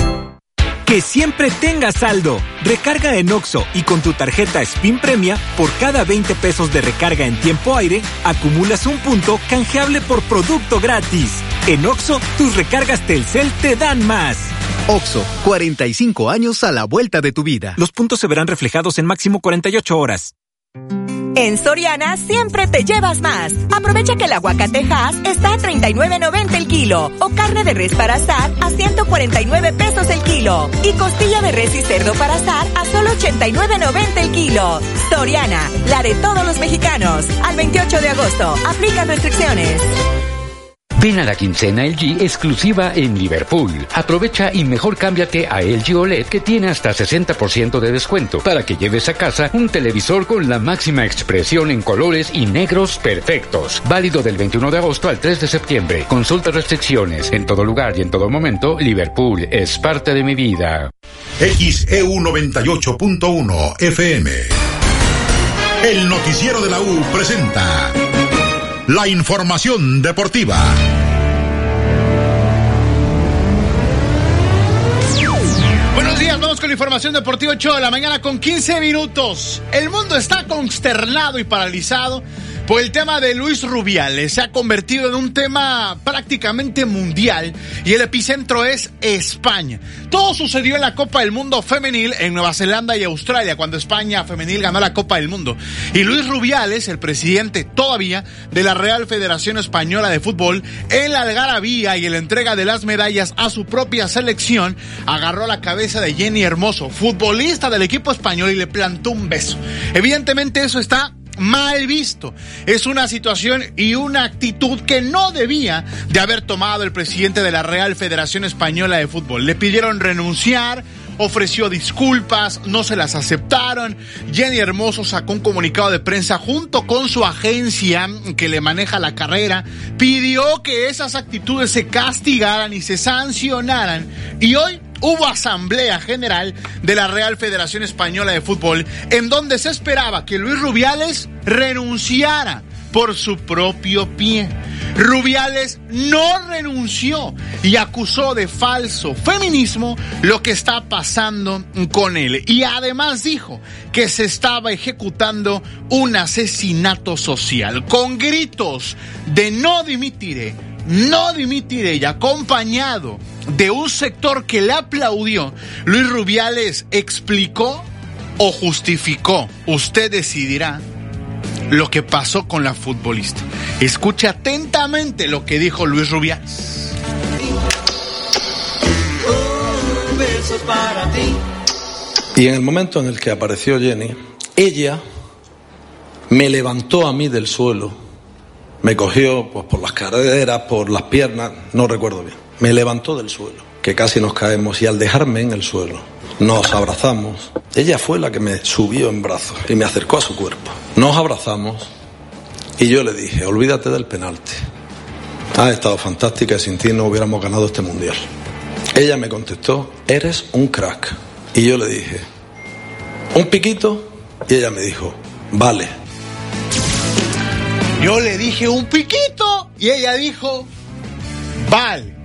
Que siempre tengas saldo. Recarga en Oxo y con tu tarjeta Spin Premia, por cada 20 pesos de recarga en tiempo aire, acumulas un punto canjeable por producto gratis. En Oxo, tus recargas Telcel te dan más. Oxo, 45 años a la vuelta de tu vida. Los puntos se verán reflejados en máximo 48 horas.
En Soriana siempre te llevas más. Aprovecha que el aguacate Hass está a 39.90 el kilo o carne de res para asar a 149 pesos el kilo y costilla de res y cerdo para asar a solo 89.90 el kilo. Soriana, la de todos los mexicanos. Al 28 de agosto, aplica restricciones.
Ven a la quincena LG exclusiva en Liverpool. Aprovecha y mejor cámbiate a LG OLED que tiene hasta 60% de descuento para que lleves a casa un televisor con la máxima expresión en colores y negros perfectos. Válido del 21 de agosto al 3 de septiembre. Consulta restricciones. En todo lugar y en todo momento, Liverpool es parte de mi vida.
XEU 98.1 FM. El noticiero de la U presenta la información deportiva.
Buenos días, vamos con la información deportiva 8 de la mañana con 15 minutos. El mundo está consternado y paralizado Pues el tema de Luis Rubiales se ha convertido en un tema prácticamente mundial y el epicentro es España. Todo sucedió en la Copa del Mundo femenil en Nueva Zelanda y Australia cuando España femenil ganó la Copa del Mundo. Y Luis Rubiales, el presidente todavía de la Real Federación Española de Fútbol, en la algarabía y en la entrega de las medallas a su propia selección, agarró la cabeza de Jenny Hermoso, futbolista del equipo español y le plantó un beso. Evidentemente eso está mal visto. Es una situación y una actitud que no debía de haber tomado el presidente de la Real Federación Española de Fútbol. Le pidieron renunciar, ofreció disculpas, no se las aceptaron. Jenny Hermoso sacó un comunicado de prensa junto con su agencia que le maneja la carrera, pidió que esas actitudes se castigaran y se sancionaran. Y hoy hubo asamblea general de la Real Federación Española de Fútbol en donde se esperaba que Luis Rubiales renunciara por su propio pie. Rubiales no renunció y acusó de falso feminismo lo que está pasando con él. Y además dijo que se estaba ejecutando un asesinato social con gritos de no dimitiré, no dimitiré y acompañado de un sector que le aplaudió, Luis Rubiales explicó o justificó. Usted decidirá lo que pasó con la futbolista. Escuche atentamente lo que dijo Luis Rubiales.
Y en el momento en el que apareció Jenny, ella me levantó a mí del suelo, me cogió pues, por las caderas, por las piernas, no recuerdo bien, me levantó del suelo, que casi nos caemos y al dejarme en el suelo, nos abrazamos. Ella fue la que me subió en brazos y me acercó a su cuerpo. Nos abrazamos y yo le dije, olvídate del penalti. Ha estado fantástica y sin ti no hubiéramos ganado este mundial. Ella me contestó, eres un crack. Y yo le dije, un piquito. Y ella me dijo, vale.
Yo le dije un piquito y ella dijo, vale.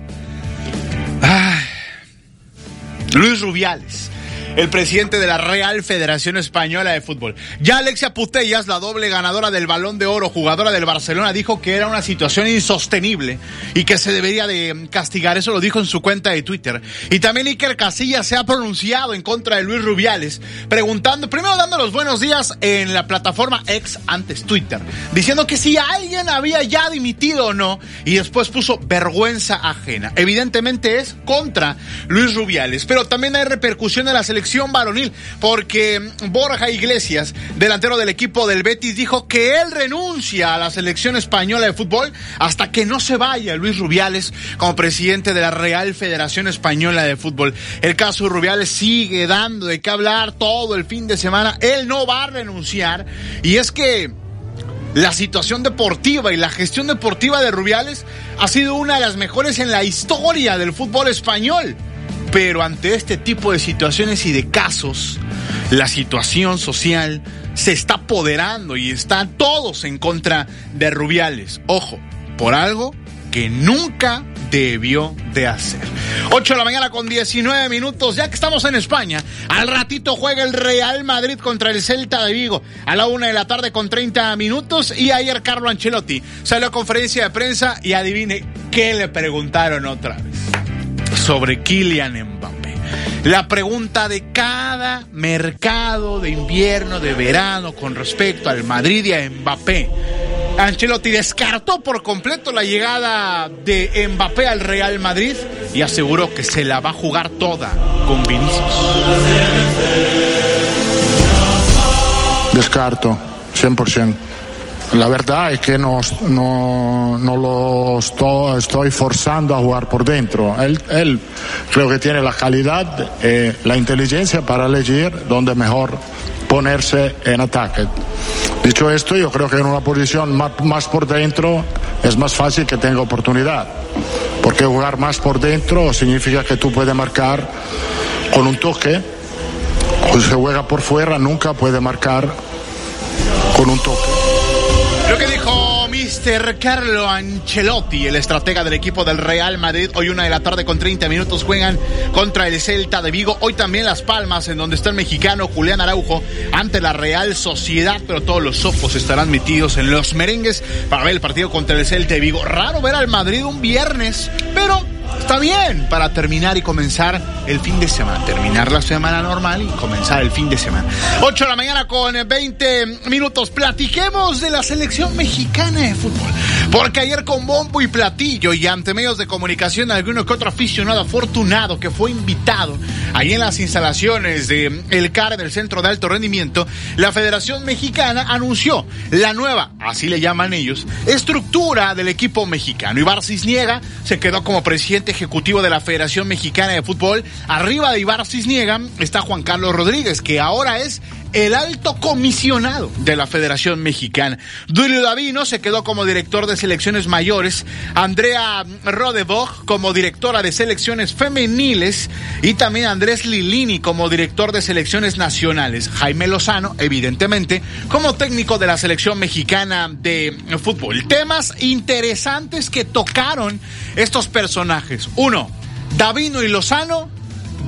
Luis Rubiales el presidente de la Real Federación Española de Fútbol. Ya Alexia Putellas, la doble ganadora del Balón de Oro, jugadora del Barcelona, dijo que era una situación insostenible y que se debería de castigar. Eso lo dijo en su cuenta de Twitter. Y también Iker Casillas se ha pronunciado en contra de Luis Rubiales, preguntando, primero dando los buenos días en la plataforma ex antes Twitter, diciendo que si alguien había ya dimitido o no, y después puso vergüenza ajena. Evidentemente es contra Luis Rubiales, pero también hay repercusión en la selección varonil, porque Borja Iglesias, delantero del equipo del Betis, dijo que él renuncia a la selección española de fútbol hasta que no se vaya Luis Rubiales como presidente de la Real Federación Española de Fútbol. El caso Rubiales sigue dando de qué hablar todo el fin de semana. Él no va a renunciar y es que la situación deportiva y la gestión deportiva de Rubiales ha sido una de las mejores en la historia del fútbol español. Pero ante este tipo de situaciones y de casos, la situación social se está apoderando y están todos en contra de Rubiales. Ojo, por algo que nunca debió de hacer. 8 de la mañana con 19 minutos, ya que estamos en España. Al ratito juega el Real Madrid contra el Celta de Vigo. A la una de la tarde con 30 minutos. Y ayer Carlo Ancelotti salió a conferencia de prensa y adivine qué le preguntaron otra vez sobre Kylian Mbappé. La pregunta de cada mercado de invierno, de verano, con respecto al Madrid y a Mbappé. Ancelotti descartó por completo la llegada de Mbappé al Real Madrid y aseguró que se la va a jugar toda con Vinicius.
Descarto, 100%. La verdad es que no, no, no lo estoy, estoy, forzando a jugar por dentro. Él, él creo que tiene la calidad, eh, la inteligencia para elegir dónde mejor ponerse en ataque. Dicho esto, yo creo que en una posición más, más por dentro es más fácil que tenga oportunidad. Porque jugar más por dentro significa que tú puedes marcar con un toque. O si se juega por fuera, nunca puede marcar con un toque.
Mister Carlo Ancelotti, el estratega del equipo del Real Madrid. Hoy una de la tarde con 30 minutos juegan contra el Celta de Vigo. Hoy también Las Palmas, en donde está el mexicano Julián Araujo ante la Real Sociedad, pero todos los ojos estarán metidos en los merengues para ver el partido contra el Celta de Vigo. Raro ver al Madrid un viernes, pero Está bien para terminar y comenzar el fin de semana. Terminar la semana normal y comenzar el fin de semana. 8 de la mañana con 20 minutos. Platiquemos de la selección mexicana de fútbol. Porque ayer con bombo y platillo y ante medios de comunicación, alguno que otro aficionado afortunado que fue invitado ahí en las instalaciones de El CAR, del Centro de Alto Rendimiento, la Federación Mexicana anunció la nueva, así le llaman ellos, estructura del equipo mexicano. Ibar Cisniega se quedó como presidente ejecutivo de la Federación Mexicana de Fútbol. Arriba de Ibar Cisniega está Juan Carlos Rodríguez, que ahora es el alto comisionado de la Federación Mexicana. Dulio Davino se quedó como director de selecciones mayores, Andrea Rodebog como directora de selecciones femeniles y también Andrés Lilini como director de selecciones nacionales. Jaime Lozano, evidentemente, como técnico de la selección mexicana de fútbol. Temas interesantes que tocaron estos personajes. Uno, Davino y Lozano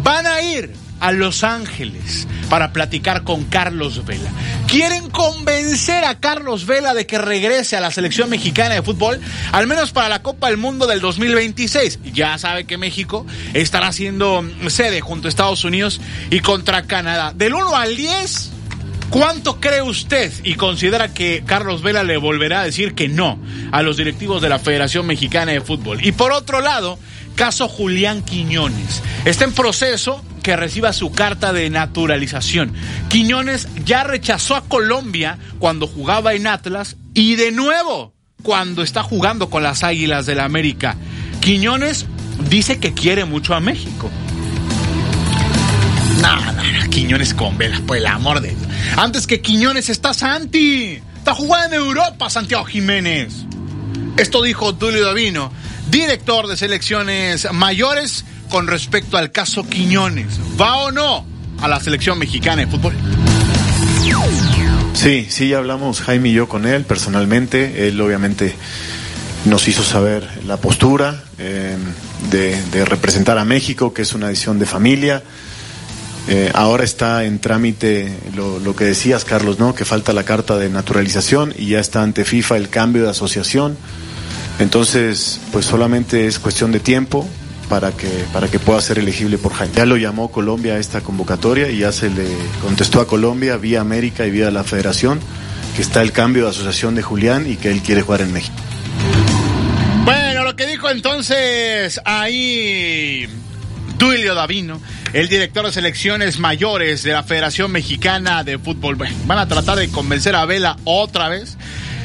van a ir a Los Ángeles para platicar con Carlos Vela. Quieren convencer a Carlos Vela de que regrese a la selección mexicana de fútbol, al menos para la Copa del Mundo del 2026. Ya sabe que México estará siendo sede junto a Estados Unidos y contra Canadá. Del 1 al 10, ¿Cuánto cree usted y considera que Carlos Vela le volverá a decir que no a los directivos de la Federación Mexicana de Fútbol? Y por otro lado, caso Julián Quiñones. Está en proceso que reciba su carta de naturalización. Quiñones ya rechazó a Colombia cuando jugaba en Atlas y de nuevo cuando está jugando con las Águilas del la América. Quiñones dice que quiere mucho a México. No, no, no, Quiñones con Vela, por el amor de Dios. Antes que Quiñones está Santi. Está jugando en Europa, Santiago Jiménez. Esto dijo Tulio Davino, director de selecciones mayores, con respecto al caso Quiñones. ¿Va o no a la selección mexicana de fútbol?
Sí, sí, ya hablamos Jaime y yo con él personalmente. Él obviamente nos hizo saber la postura eh, de, representar a México, que es una decisión de familia. Eh, ahora está en trámite lo, lo, que decías, Carlos, ¿no? Que falta la carta de naturalización y ya está ante FIFA el cambio de asociación. Entonces, pues solamente es cuestión de tiempo para que, para que pueda ser elegible por Jaime. Ya lo llamó Colombia a esta convocatoria y ya se le contestó a Colombia vía América y vía la Federación que está el cambio de asociación de Julián y que él quiere jugar en México.
Bueno, lo que dijo entonces ahí Duilio Davino, el director de selecciones mayores de la Federación Mexicana de Fútbol. Bueno, van a tratar de convencer a Vela otra vez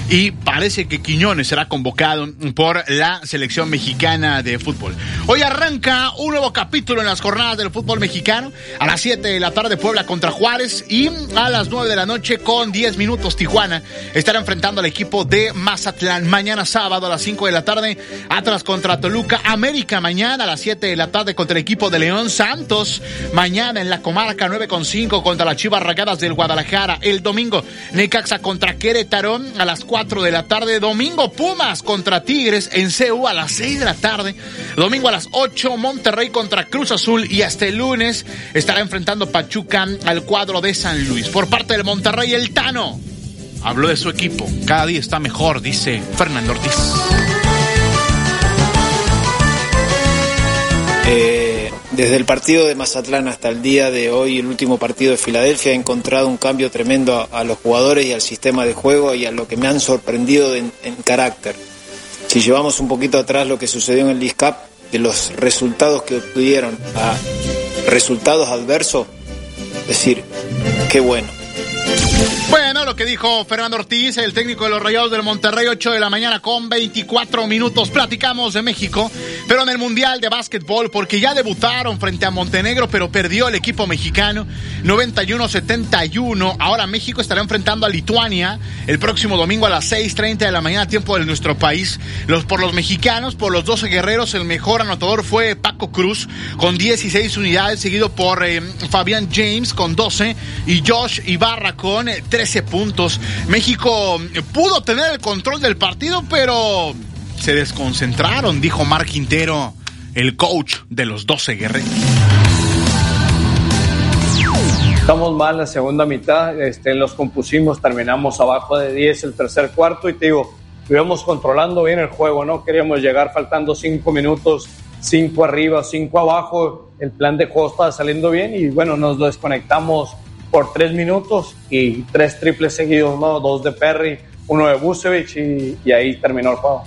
y parece que Quiñones será convocado por la selección mexicana de fútbol. Hoy arranca un nuevo capítulo en las jornadas del fútbol mexicano. A las 7 de la tarde Puebla contra Juárez y a las 9 de la noche con 10 minutos Tijuana estará enfrentando al equipo de Mazatlán. Mañana sábado a las 5 de la tarde Atlas contra Toluca. América mañana a las 7 de la tarde contra el equipo de León Santos. Mañana en la comarca 9 con 5 contra las Chivas Ragadas del Guadalajara. El domingo Necaxa contra Querétaro a las 4 de la tarde. Domingo Pumas contra Tigres en CU a las 6 de la tarde. Domingo a las 8 Monterrey contra Cruz Azul y hasta el lunes estará enfrentando Pachuca al cuadro de San Luis. Por parte del Monterrey el Tano habló de su equipo. Cada día está mejor, dice Fernando Ortiz.
Eh, desde el partido de Mazatlán hasta el día de hoy, el último partido de Filadelfia, he encontrado un cambio tremendo a, los jugadores y al sistema de juego y a lo que me han sorprendido en, carácter. Si llevamos un poquito atrás lo que sucedió en el League Cup, de los resultados que obtuvieron a resultados adversos, decir, qué. Bueno,
lo que dijo Fernando Ortiz, el técnico de los Rayados del Monterrey, 8 de la mañana con 24 minutos. Platicamos de México, pero en el Mundial de Básquetbol, porque ya debutaron frente a Montenegro, pero perdió el equipo mexicano 91-71. Ahora México estará enfrentando a Lituania el próximo domingo a las 6:30 de la mañana, tiempo de nuestro país. Los, por los mexicanos, por los 12 guerreros, el mejor anotador fue Paco Cruz con 16 unidades, seguido por eh, Fabián James con 12 y Josh Ibarra con 13 puntos. México pudo tener el control del partido, pero se desconcentraron, dijo Mark Quintero, el coach de los 12 guerreros.
Estamos mal la segunda mitad, este, los compusimos, terminamos abajo de 10 el tercer cuarto y te digo, íbamos controlando bien el juego, no queríamos llegar faltando 5 minutos, 5 arriba, 5 abajo, el plan de juego estaba saliendo bien y bueno, nos desconectamos por 3 minutos y tres triples seguidos, ¿no? dos de Perry, uno de Busevich y, y ahí terminó el juego.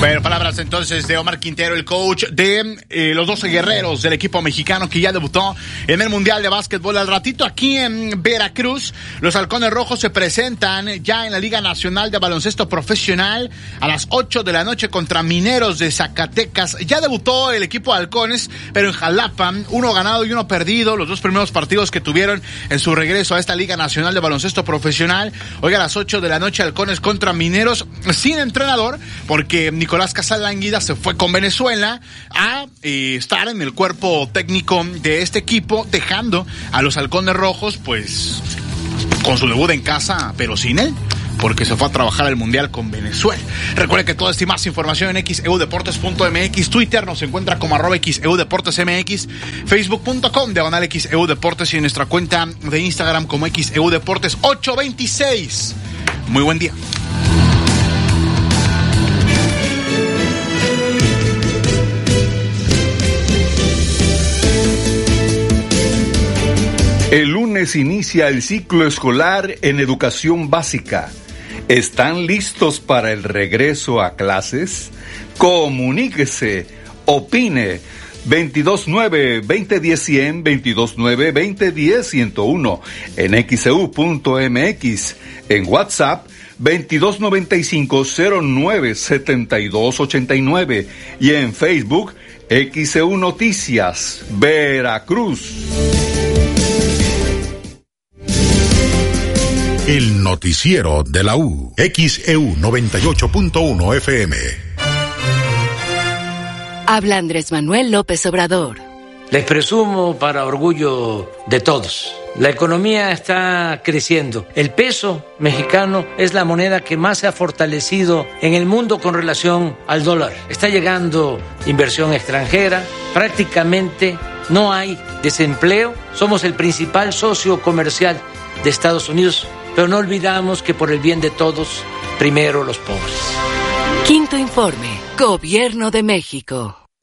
Bueno, palabras entonces de Omar Quintero, el coach de eh, los 12 guerreros del equipo mexicano que ya debutó en el Mundial de Básquetbol. Al ratito aquí en Veracruz, los halcones rojos se presentan ya en la Liga Nacional de Baloncesto Profesional a las 8 de la noche contra Mineros de Zacatecas. Ya debutó el equipo de halcones, pero en Jalapa, uno ganado y uno perdido, los dos primeros partidos que tuvieron en su regreso a esta Liga Nacional de Baloncesto Profesional. Hoy a las 8 de la noche, halcones contra Mineros sin entrenador, porque Nicolás Casalanguida se fue con Venezuela a eh, estar en el cuerpo técnico de este equipo, dejando a los halcones rojos, pues, con su debut en casa, pero sin él porque se fue a trabajar al Mundial con Venezuela. Recuerde que toda esta y más información en xeudeportes.mx, Twitter nos encuentra como arroba xeudeportesmx, facebook.com diagonal xeudeportes y en nuestra cuenta de Instagram como xeudeportes 826. Muy buen día.
El lunes inicia el ciclo escolar en educación básica. ¿Están listos para el regreso a clases? Comuníquese, opine. 229-2010-100, 229-2010-101, en xeu.mx, en WhatsApp 2295-097289 y en Facebook XEU Noticias, Veracruz.
El noticiero de la U. XEU 98.1 FM.
Habla Andrés Manuel López Obrador.
Les presumo para orgullo de todos. La economía está creciendo. El peso mexicano es la moneda que más se ha fortalecido en el mundo con relación al dólar. Está llegando inversión extranjera. Prácticamente no hay desempleo. Somos el principal socio comercial de Estados Unidos pero no olvidamos que por el bien de todos, primero los pobres.
Quinto informe, Gobierno de México.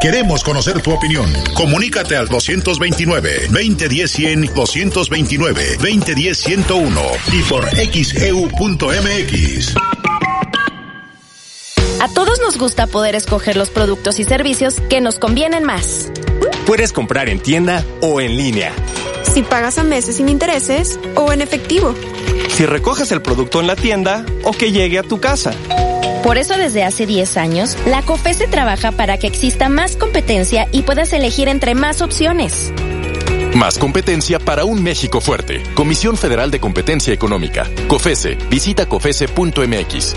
Queremos conocer tu opinión. Comunícate al 229-2010-100, 229-2010-101 y por xeu.mx.
A todos nos gusta poder escoger los productos y servicios que nos convienen más.
Puedes comprar en tienda o en línea.
Si pagas a meses sin intereses o en efectivo.
Si recoges el producto en la tienda o que llegue a tu casa.
Por eso desde hace 10 años, la COFESE trabaja para que exista más competencia y puedas elegir entre más opciones.
Más competencia para un México fuerte. Comisión Federal de Competencia Económica. COFESE. Visita COFESE.mx.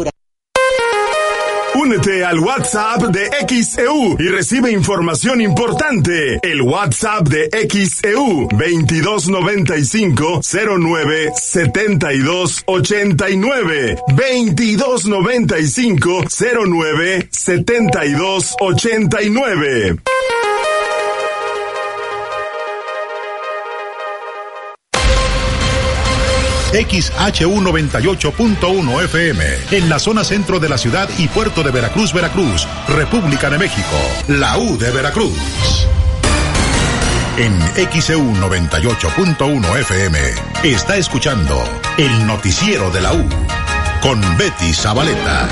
Únete al WhatsApp de XEU y recibe información importante. El WhatsApp de XEU 2295 09 72 89 2295 09 72 89.
XHU98.1 FM, en la zona centro de la ciudad y puerto de Veracruz, Veracruz, República de México, la U de Veracruz. En XEU 98.1 FM está escuchando el noticiero de la U con Betty Zabaleta.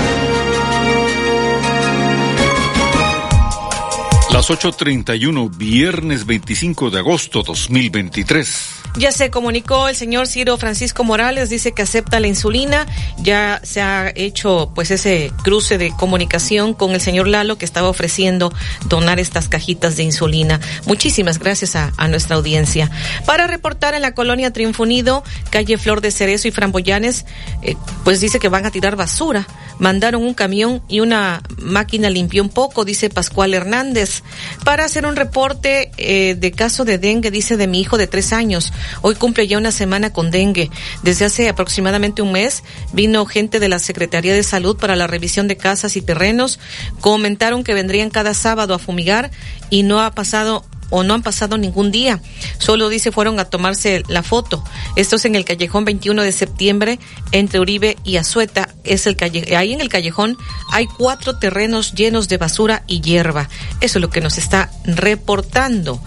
Las 8.31, viernes 25 de agosto 2023.
Ya se comunicó el señor Ciro Francisco Morales, dice que acepta la insulina. Ya se ha hecho pues ese cruce de comunicación con el señor Lalo que estaba ofreciendo donar estas cajitas de insulina. Muchísimas gracias a, nuestra audiencia. Para reportar en la colonia Triunfo Unido, calle Flor de Cerezo y Framboyanes, eh, pues dice que van a tirar basura. Mandaron un camión y una máquina limpió un poco, dice Pascual Hernández. Para hacer un reporte eh, de caso de dengue, dice de mi hijo de tres años. Hoy cumple ya una semana con dengue. Desde hace aproximadamente un mes vino gente de la Secretaría de Salud para la revisión de casas y terrenos. Comentaron que vendrían cada sábado a fumigar y no ha pasado o no han pasado ningún día. Solo dice fueron a tomarse la foto. Esto es en el callejón 21 de septiembre entre Uribe y Azueta. Es el calle, ahí en el callejón hay cuatro terrenos llenos de basura y hierba. Eso es lo que nos está reportando.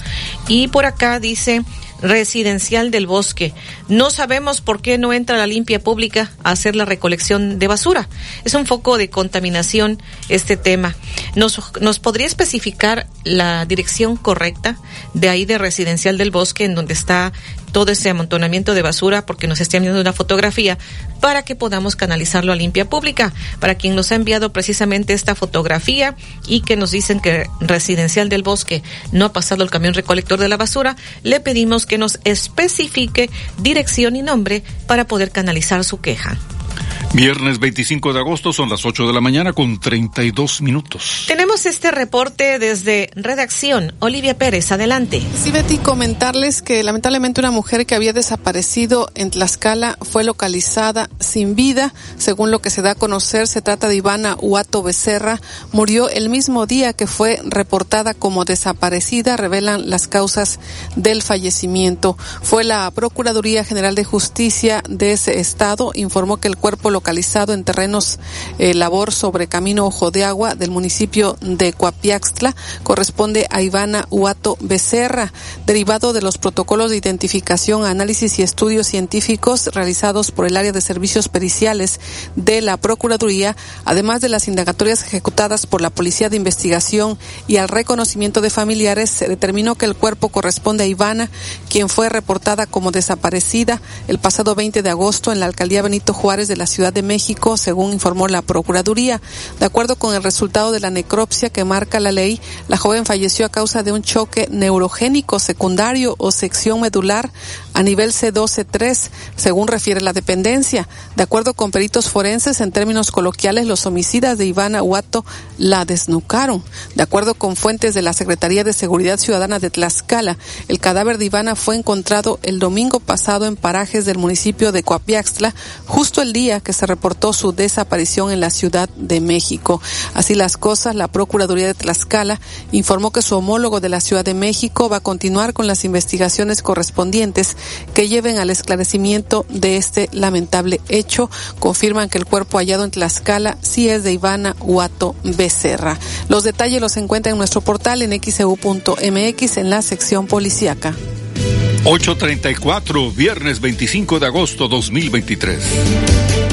Y por acá dice residencial del bosque. No sabemos por qué no entra la limpia pública a hacer la recolección de basura. Es un foco de contaminación este tema. ¿Nos, nos podría especificar la dirección correcta de ahí de residencial del bosque en donde está todo ese amontonamiento de basura porque nos está enviando una fotografía para que podamos canalizarlo a limpia pública. Para quien nos ha enviado precisamente esta fotografía y que nos dicen que Residencial del Bosque no ha pasado el camión recolector de la basura, le pedimos que nos especifique dirección y nombre para poder canalizar su queja.
Viernes 25 de agosto son las 8 de la mañana con 32 minutos.
Tenemos este reporte desde redacción. Olivia Pérez, adelante.
Sí, Betty, comentarles que lamentablemente una mujer que había desaparecido en Tlaxcala fue localizada sin vida. Según lo que se da a conocer, se trata de Ivana Huato Becerra. Murió el mismo día que fue reportada como desaparecida. Revelan las causas del fallecimiento. Fue la Procuraduría General de Justicia de ese estado. Informó que el cuerpo localizado en terrenos eh, labor sobre Camino Ojo de Agua del municipio de Coapiaxtla corresponde a Ivana Huato Becerra, derivado de los protocolos de identificación, análisis y estudios científicos realizados por el área de servicios periciales de la Procuraduría, además de las indagatorias ejecutadas por la Policía de Investigación y al reconocimiento de familiares, se determinó que el cuerpo corresponde a Ivana, quien fue reportada como desaparecida el pasado 20 de agosto en la alcaldía Benito Juárez de la Ciudad de México, según informó la Procuraduría. De acuerdo con el resultado de la necropsia que marca la ley, la joven falleció a causa de un choque neurogénico secundario o sección medular a nivel C12-3, según refiere la dependencia. De acuerdo con peritos forenses, en términos coloquiales, los homicidas de Ivana Huato la desnucaron. De acuerdo con fuentes de la Secretaría de Seguridad Ciudadana de Tlaxcala, el cadáver de Ivana fue encontrado el domingo pasado en parajes del municipio de Coapiaxtla, justo el día que se reportó su desaparición en la Ciudad de México. Así las cosas, la Procuraduría de Tlaxcala informó que su homólogo de la Ciudad de México va a continuar con las investigaciones correspondientes que lleven al esclarecimiento de este lamentable hecho. Confirman que el cuerpo hallado en Tlaxcala sí es de Ivana Huato Becerra. Los detalles los encuentran en nuestro portal en xeu.mx en la sección policíaca.
834, viernes 25 de agosto 2023.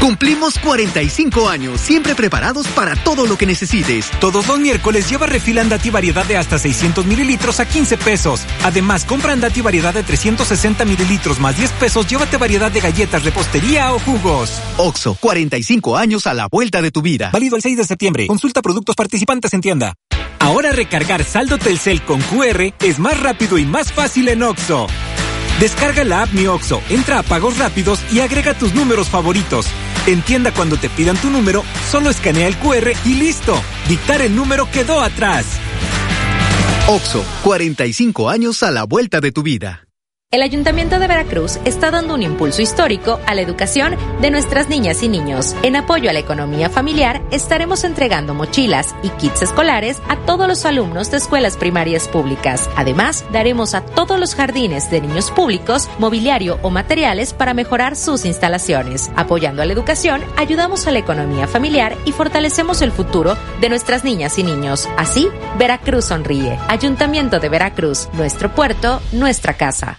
Cumplimos 45 años, siempre preparados para todo lo que necesites.
Todos los miércoles lleva refil Andati variedad de hasta 600 mililitros a 15 pesos. Además, compra Andati variedad de 360 mililitros más 10 pesos, llévate variedad de galletas, repostería o jugos.
Oxo, 45 años a la vuelta de tu vida.
Válido el 6 de septiembre. Consulta productos participantes en tienda. Ahora recargar saldo Telcel con QR es más rápido y más fácil en Oxo. Descarga la app Mi Oxo, entra a pagos rápidos y agrega tus números favoritos. Entienda cuando te pidan tu número, solo escanea el QR y listo. Dictar el número quedó atrás.
Oxo, 45 años a la vuelta de tu vida.
El Ayuntamiento de Veracruz está dando un impulso histórico a la educación de nuestras niñas y niños. En apoyo a la economía familiar, estaremos entregando mochilas y kits escolares a todos los alumnos de escuelas primarias públicas. Además, daremos a todos los jardines de niños públicos mobiliario o materiales para mejorar sus instalaciones. Apoyando a la educación, ayudamos a la economía familiar y fortalecemos el futuro de nuestras niñas y niños. Así, Veracruz sonríe. Ayuntamiento de Veracruz, nuestro puerto, nuestra casa.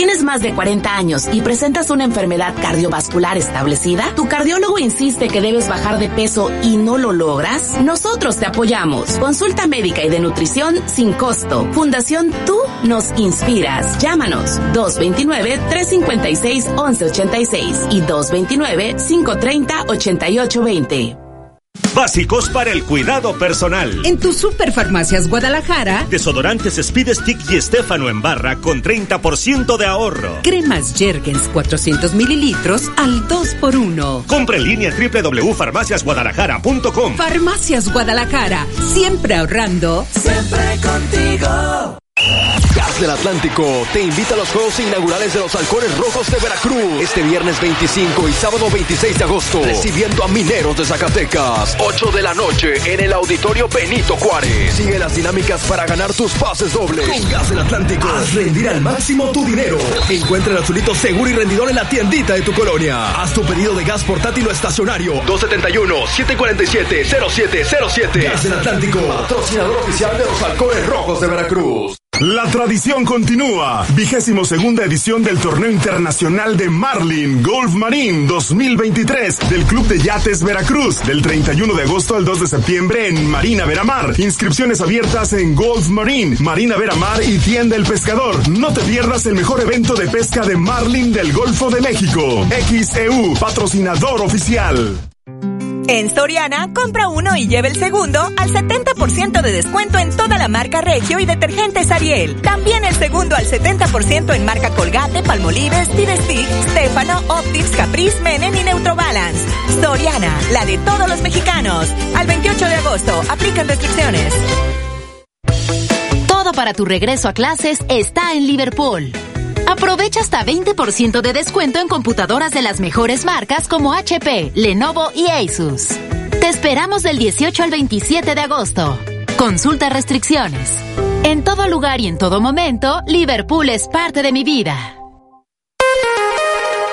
¿Tienes más de 40 años y presentas una enfermedad cardiovascular establecida? ¿Tu cardiólogo insiste que debes bajar de peso y no lo logras? Nosotros te apoyamos. Consulta médica y de nutrición sin costo. Fundación Tú nos inspiras. Llámanos 229-356-1186 y 229-530-8820.
Básicos para el cuidado personal.
En tu Superfarmacias Guadalajara.
Desodorantes Speed Stick y Estefano en barra con 30% de ahorro.
Cremas Jergens 400 mililitros al 2x1.
Compra en línea www.farmaciasguadalajara.com.
Farmacias Guadalajara. Siempre ahorrando.
Siempre contigo.
Gas del Atlántico te invita a los Juegos Inaugurales de los Halcones Rojos de Veracruz este viernes 25 y sábado 26 de agosto, recibiendo a Mineros de Zacatecas, 8 de la noche en el Auditorio Benito Juárez. Sigue las dinámicas para ganar tus pases dobles.
Con Gas del Atlántico, haz rendir al máximo tu dinero.
Encuentra el azulito seguro y rendidor en la tiendita de tu colonia. Haz tu pedido de gas portátil o estacionario 271-747-0707.
Gas del Atlántico,
patrocinador oficial de los Halcones Rojos de Veracruz.
La tradición continúa. Vigésimo segunda edición del Torneo Internacional de Marlin Golf Marine 2023 del Club de Yates Veracruz del 31 de agosto al 2 de septiembre en Marina Veramar. Inscripciones abiertas en Golf Marine, Marina Veramar y Tienda El Pescador. No te pierdas el mejor evento de pesca de Marlin del Golfo de México. XEU, patrocinador oficial.
En Soriana, compra uno y lleve el segundo al 70% de descuento en toda la marca Regio y detergentes Ariel. También el segundo al 70% en marca Colgate, Palmolive, Steve Stick, Stefano, Optics, Caprice, Menen y Neutrobalance. Soriana, la de todos los mexicanos. Al 28 de agosto, aplican restricciones.
Todo para tu regreso a clases está en Liverpool. Aprovecha hasta 20% de descuento en computadoras de las mejores marcas como HP, Lenovo y Asus. Te esperamos del 18 al 27 de agosto. Consulta restricciones. En todo lugar y en todo momento, Liverpool es parte de mi vida.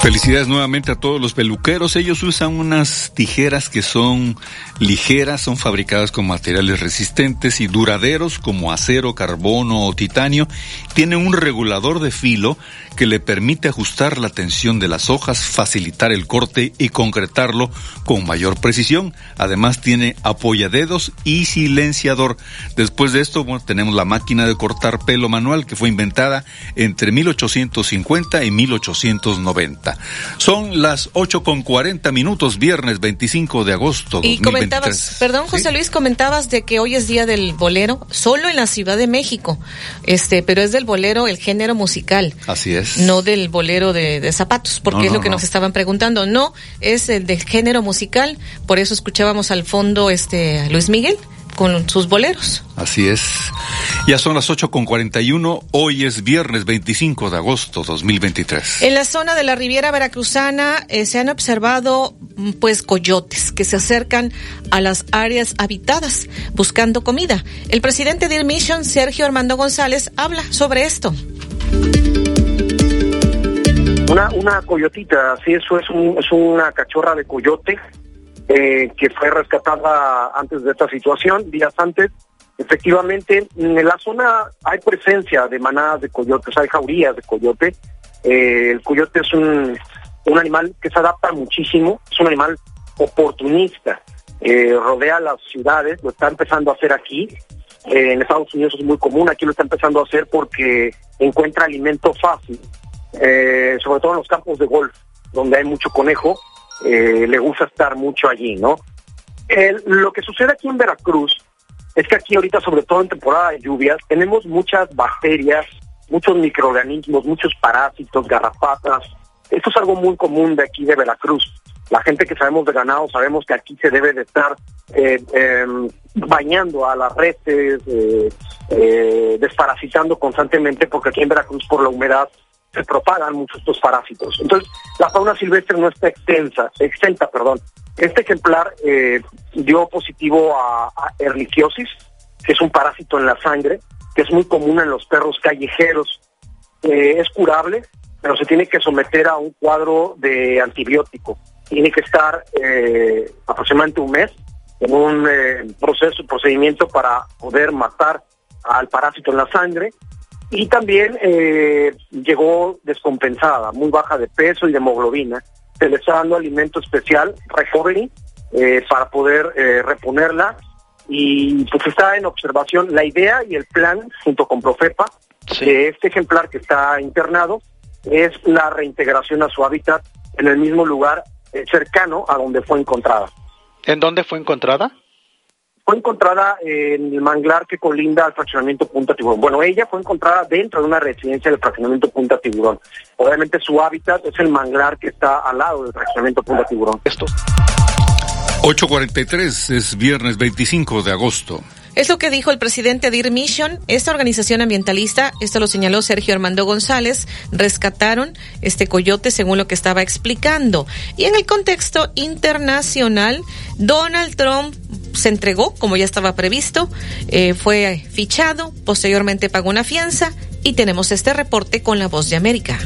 Felicidades nuevamente a todos los peluqueros. Ellos usan unas tijeras que son ligeras, son fabricadas con materiales resistentes y duraderos como acero, carbono o titanio. Tienen un regulador de filo que le permite ajustar la tensión de las hojas, facilitar el corte y concretarlo con mayor precisión. Además tiene apoyadedos y silenciador. Después de esto tenemos la máquina de cortar pelo manual que fue inventada entre 1850 y 1890. Son las 8 con 40 minutos, viernes 25 de agosto.
Y comentabas, perdón José Luis, comentabas de que hoy es día del bolero, solo en la Ciudad de México, este, pero es del bolero el género musical.
Así es.
No del bolero de, zapatos, porque es lo que nos estaban preguntando. No, es el del género musical, por eso escuchábamos al fondo este Luis Miguel con sus boleros.
Así es. Ya son las 8 con 41. Hoy es viernes 25 de agosto 2023.
En la zona de la Riviera Veracruzana eh, se han observado mm, pues coyotes que se acercan a las áreas habitadas buscando comida. El presidente de Mission, Sergio Armando González, habla sobre esto.
Una, una coyotita, sí, eso es, un, es una cachorra de coyote eh, que fue rescatada antes de esta situación, días antes. Efectivamente, en la zona hay presencia de manadas de coyotes, hay jaurías de coyote. Eh, el coyote es un, un animal que se adapta muchísimo, es un animal oportunista, eh, rodea las ciudades, lo está empezando a hacer aquí. en Estados Unidos es muy común, aquí lo está empezando a hacer porque encuentra alimento fácil, sobre todo en los campos de golf, donde hay mucho conejo eh, le gusta estar mucho allí, ¿no? lo que sucede aquí en Veracruz es que aquí ahorita, sobre todo en temporada de lluvias, tenemos muchas bacterias, muchos microorganismos, muchos parásitos, garrapatas. Esto es algo muy común de aquí de Veracruz. La gente que sabemos de ganado sabemos que aquí se debe de estar eh, em, bañando a las reses, eh, desparasitando constantemente, porque aquí en Veracruz por la humedad se propagan muchos estos parásitos. Entonces, la fauna silvestre no está extensa, exenta, perdón. Este ejemplar eh, dio positivo a, a erliciosis, que es un parásito en la sangre, que es muy común en los perros callejeros. Eh, es curable, pero se tiene que someter a un cuadro de antibiótico. Tiene que estar eh, aproximadamente un mes en un proceso, procedimiento para poder matar al parásito en la sangre y también eh, llegó descompensada, muy baja de peso y de hemoglobina. Se le está dando alimento especial, recovery, eh, para poder eh, reponerla y pues está en observación la idea y el plan junto con Profepa de este ejemplar que está internado es la reintegración a su hábitat en el mismo lugar cercano a donde fue encontrada.
¿En dónde fue encontrada?
Fue encontrada en el manglar que colinda al fraccionamiento Punta Tiburón. Bueno, ella fue encontrada dentro de una residencia del fraccionamiento Punta Tiburón. Obviamente su hábitat es el manglar que está al lado del fraccionamiento Punta Tiburón. Esto.
8.43 es viernes 25 de agosto.
Es lo que dijo el presidente de IR Mission. Esta organización ambientalista, esto lo señaló Sergio Armando González, rescataron este coyote según lo que estaba explicando. Y en el contexto internacional, Donald Trump se entregó, como ya estaba previsto, eh, fue fichado, posteriormente pagó una fianza y tenemos este reporte con la voz de América.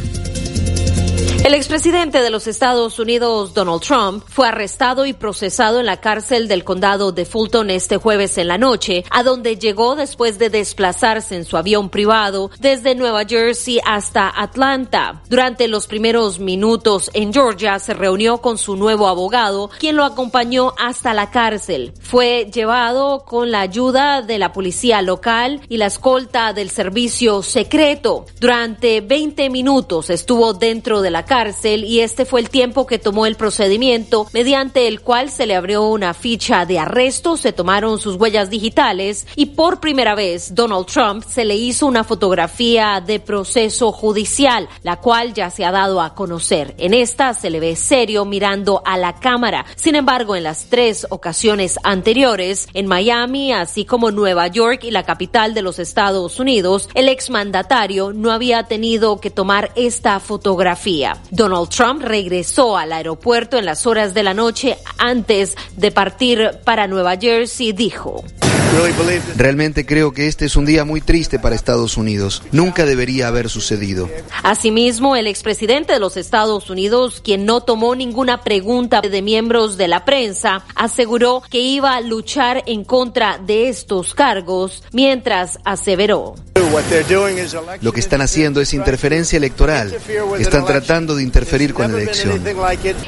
El expresidente de los Estados Unidos, Donald Trump, fue arrestado y procesado en la cárcel del condado de Fulton este jueves en la noche, a donde llegó después de desplazarse en su avión privado desde Nueva Jersey hasta Atlanta. Durante los primeros minutos en Georgia se reunió con su nuevo abogado, quien lo acompañó hasta la cárcel. Fue llevado con la ayuda de la policía local y la escolta del servicio secreto. Durante 20 minutos estuvo dentro de la cárcel y este fue el tiempo que tomó el procedimiento mediante el cual se le abrió una ficha de arresto, se tomaron sus huellas digitales y por primera vez Donald Trump se le hizo una fotografía de proceso judicial, la cual ya se ha dado a conocer. En esta se le ve serio mirando a la cámara. Sin embargo, en las tres ocasiones anteriores, en Miami, así como Nueva York y la capital de los Estados Unidos, el exmandatario no había tenido que tomar esta fotografía. Donald Trump regresó al aeropuerto en las horas de la noche antes de partir para Nueva Jersey, dijo.
Realmente creo que este es un día muy triste para Estados Unidos. Nunca debería haber sucedido.
Asimismo, el expresidente de los Estados Unidos, quien no tomó ninguna pregunta de miembros de la prensa, aseguró que iba a luchar en contra de estos cargos, mientras aseveró.
Lo que están haciendo es interferencia electoral. Están tratando de interferir con la elección.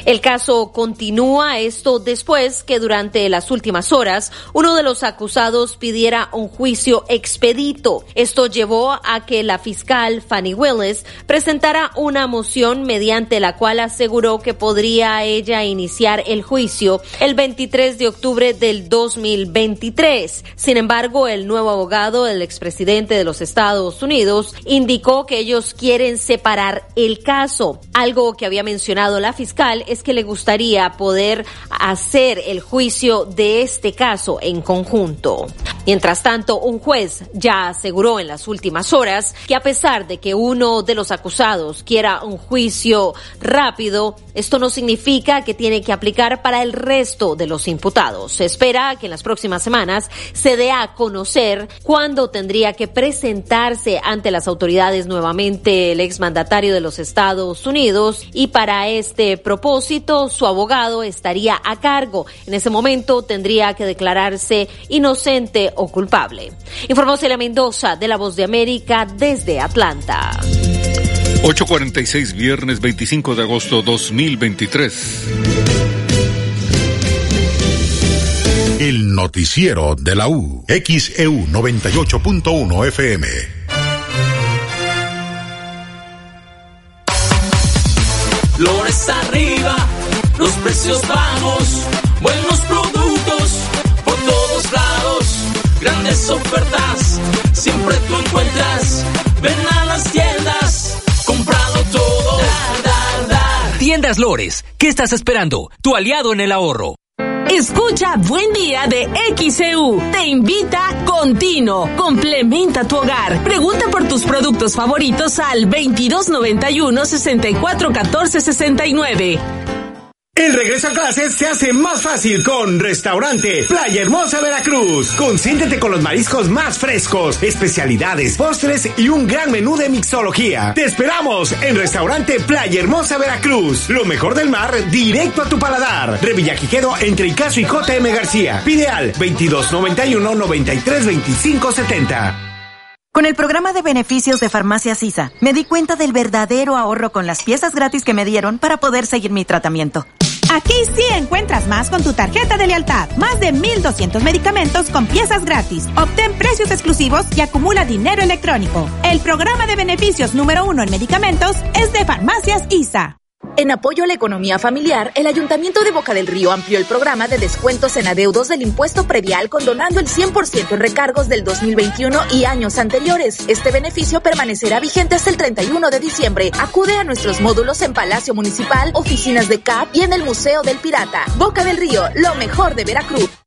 El caso continúa esto después que durante las últimas horas uno de los acusados pidiera un juicio expedito. Esto llevó a que la fiscal Fanny Willis presentara una moción mediante la cual aseguró que podría ella iniciar el juicio el 23 de octubre del 2023. Sin embargo, el nuevo abogado del expresidente de los Estados Unidos indicó que ellos quieren separar el caso. Algo que había mencionado la fiscal es que le gustaría poder hacer el juicio de este caso en conjunto. Mientras tanto, un juez ya aseguró en las últimas horas que a pesar de que uno de los acusados quiera un juicio rápido, esto no significa que tiene que aplicar para el resto de los imputados. Se espera que en las próximas semanas se dé a conocer cuándo tendría que presentarse ante las autoridades nuevamente el exmandatario de los Estados Unidos y para este propósito su abogado estaría a cargo. En ese momento tendría que declararse inocente o culpable. Informó Celia Mendoza de La Voz de América desde Atlanta.
846 viernes 25 de agosto 2023.
El noticiero de la U. XEU 98.1 FM.
Flores arriba, los precios bajos, buenos grandes ofertas, siempre tú encuentras. Ven a las tiendas, comprado todo. Dar, dar, dar.
Tiendas Lores, ¿qué estás esperando? Tu aliado en el ahorro.
Escucha Buen Día de XEU. Te invita Contino. Complementa tu hogar. Pregunta por tus productos favoritos al 2291 6414 69.
El regreso a clases se hace más fácil con Restaurante Playa Hermosa Veracruz. Consiéntete con los mariscos más frescos, especialidades, postres y un gran menú de mixología. Te esperamos en Restaurante Playa Hermosa Veracruz. Lo mejor del mar directo a tu paladar. Revillaquijedo entre Icaso y JM García. Pide al 2291 93 25 70.
Con el programa de beneficios de Farmacia Sisa, me di cuenta del verdadero ahorro con las piezas gratis que me dieron para poder seguir mi tratamiento.
Aquí sí encuentras más con tu tarjeta de lealtad. Más de 1.200 medicamentos con piezas gratis. Obtén precios exclusivos y acumula dinero electrónico. El programa de beneficios número uno en medicamentos es de Farmacias ISA.
En apoyo a la economía familiar, el Ayuntamiento de Boca del Río amplió el programa de descuentos en adeudos del impuesto predial condonando el 100% en recargos del 2021 y años anteriores. Este beneficio permanecerá vigente hasta el 31 de diciembre. Acude a nuestros módulos en Palacio Municipal, oficinas de CAP y en el Museo del Pirata. Boca del Río, lo mejor de Veracruz.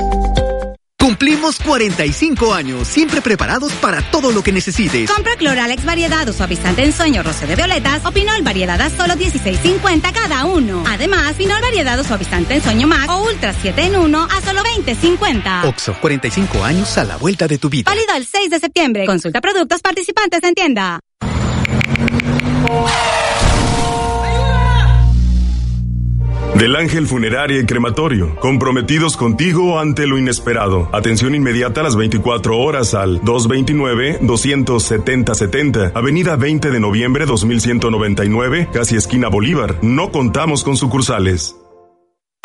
Cumplimos 45 años, siempre preparados para todo lo que necesites.
Compra Cloralex variedad o suavizante en sueño roce de violetas o Pinol variedad a solo 16.50 cada uno. Además, Pinol variedad o suavizante en sueño Max o Ultra 7 en 1 a solo 20.50.
Oxo, 45 años a la vuelta de tu vida.
Válido el 6 de septiembre. Consulta productos participantes en tienda.
Del Ángel Funeraria y Crematorio, comprometidos contigo ante lo inesperado. Atención inmediata a las 24 horas al 229-270-70, Avenida 20 de noviembre 2199, casi esquina Bolívar. No contamos con sucursales.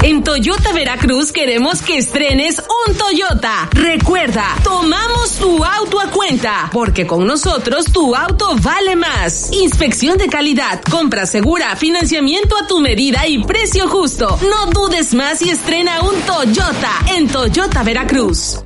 En Toyota Veracruz queremos que estrenes un Toyota. Recuerda, tomamos tu auto a cuenta, porque con nosotros tu auto vale más. Inspección de calidad, compra segura, financiamiento a tu medida y precio justo. No dudes más y estrena un Toyota en Toyota Veracruz.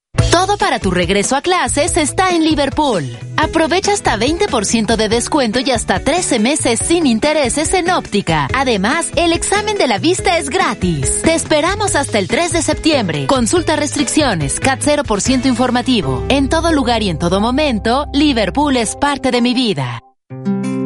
Todo para tu regreso a clases está en Liverpool. Aprovecha hasta 20% de descuento y hasta 13 meses sin intereses en óptica. Además, el examen de la vista es gratis. Te esperamos hasta el 3 de septiembre. Consulta restricciones, CAT 0% informativo. En todo lugar y en todo momento, Liverpool es parte de mi vida.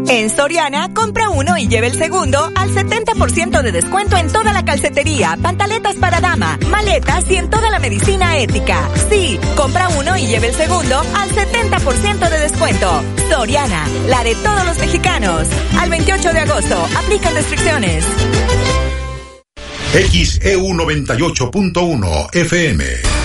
En Soriana, compra uno y lleve el segundo al 70% de descuento en toda la calcetería, pantaletas para dama, maletas y en toda la medicina ética. Sí, compra uno y lleve el segundo al 70% de descuento. Soriana, la de todos los mexicanos. Al 28 de agosto, aplican restricciones.
XEU 98.1 FM.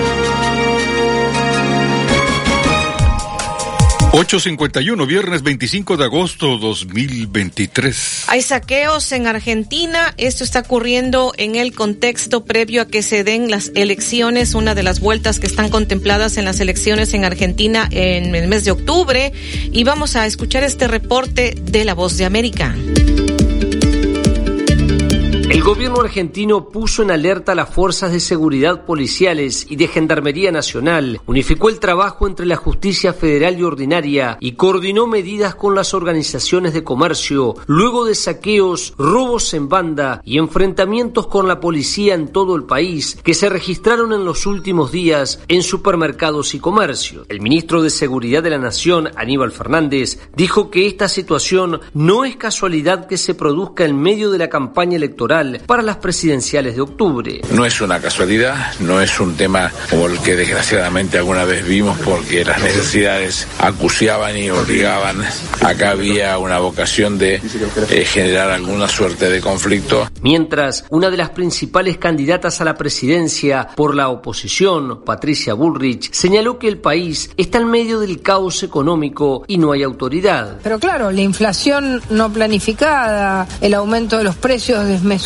851, viernes 25 de agosto 2023.
Hay saqueos en Argentina. Esto está ocurriendo en el contexto previo a que se den las elecciones, una de las vueltas que están contempladas en las elecciones en Argentina en el mes de octubre. Y vamos a escuchar este reporte de La Voz de América.
El gobierno argentino puso en alerta a las fuerzas de seguridad policiales y de Gendarmería Nacional, unificó el trabajo entre la justicia federal y ordinaria y coordinó medidas con las organizaciones de comercio, luego de saqueos, robos en banda y enfrentamientos con la policía en todo el país que se registraron en los últimos días en supermercados y comercio. El ministro de Seguridad de la Nación, Aníbal Fernández, dijo que esta situación no es casualidad que se produzca en medio de la campaña electoral para las presidenciales de octubre.
No es una casualidad, no es un tema como el que desgraciadamente alguna vez vimos porque las necesidades acuciaban y obligaban. Acá había una vocación de eh, generar alguna suerte de conflicto.
Mientras, una de las principales candidatas a la presidencia por la oposición, Patricia Bullrich, señaló que el país está en medio del caos económico y no hay autoridad.
Pero claro, la inflación no planificada, el aumento de los precios desmesurados,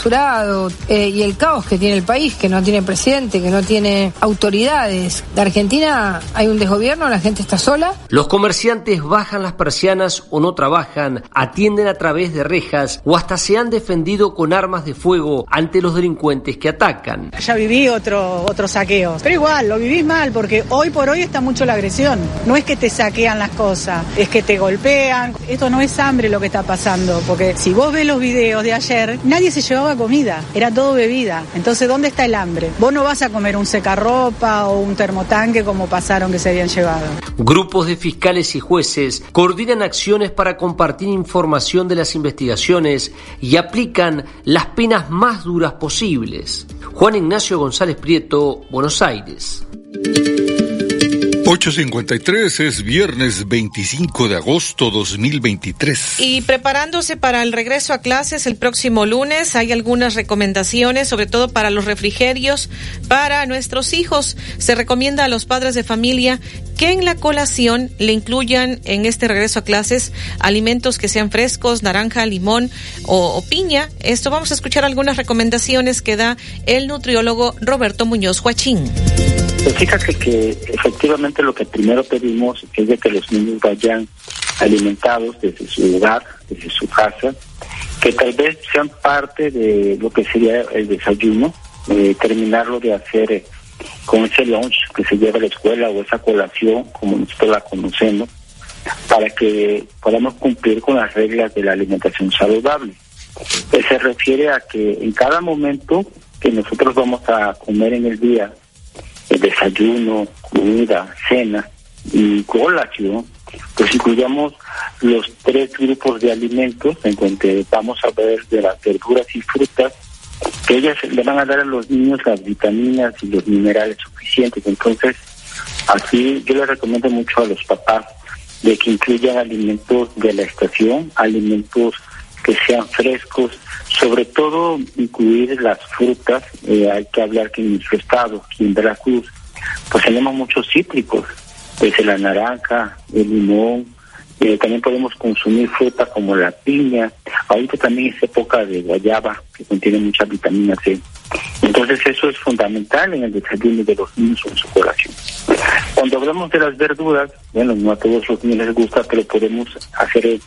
eh, y el caos que tiene el país, que no tiene presidente, que no tiene autoridades. De Argentina hay un desgobierno, la gente está sola.
Los comerciantes bajan las persianas o no trabajan, atienden a través de rejas o hasta se han defendido con armas de fuego ante los delincuentes que atacan.
Ya viví otro, otro saqueo, pero igual lo viví mal porque hoy por hoy está mucho la agresión. No es que te saquean las cosas, es que te golpean. Esto no es hambre lo que está pasando, porque si vos ves los videos de ayer, nadie se llevaba comida, era todo bebida. Entonces, ¿dónde está el hambre? Vos no vas a comer un secarropa o un termotanque como pasaron que se habían llevado.
Grupos de fiscales y jueces coordinan acciones para compartir información de las investigaciones y aplican las penas más duras posibles. Juan Ignacio González Prieto, Buenos Aires.
8.53 es viernes 25 de agosto 2023.
Y preparándose para el regreso a clases el próximo lunes, hay algunas recomendaciones, sobre todo para los refrigerios, para nuestros hijos. Se recomienda a los padres de familia que en la colación le incluyan en este regreso a clases alimentos que sean frescos, naranja, limón o, piña. Esto vamos a escuchar algunas recomendaciones que da el nutriólogo Roberto Muñoz Huachín.
Pues fíjate que efectivamente lo que primero pedimos es de que los niños vayan alimentados desde su hogar, desde su casa, que tal vez sean parte de lo que sería el desayuno, eh, terminarlo de hacer eh, con ese lunch que se lleva a la escuela o esa colación, como nosotros la conocemos, para que podamos cumplir con las reglas de la alimentación saludable. Eh, se refiere a que en cada momento que nosotros vamos a comer en el día, el desayuno, comida, cena y colación, pues incluyamos los tres grupos de alimentos en donde vamos a ver de las verduras y frutas que ellas le van a dar a los niños las vitaminas y los minerales suficientes. Entonces, así yo les recomiendo mucho a los papás de que incluyan alimentos de la estación, alimentos que sean frescos, sobre todo incluir las frutas. Eh, hay que hablar que en nuestro estado, aquí en Veracruz, pues tenemos muchos cítricos, desde la naranja, el limón, eh, también podemos consumir fruta como la piña. Ahorita también es época de guayaba, que contiene mucha vitamina C. Entonces eso es fundamental en el desayuno de los niños en su colación. Cuando hablamos de las verduras, bueno, no a todos los niños les gusta, pero podemos hacer eh,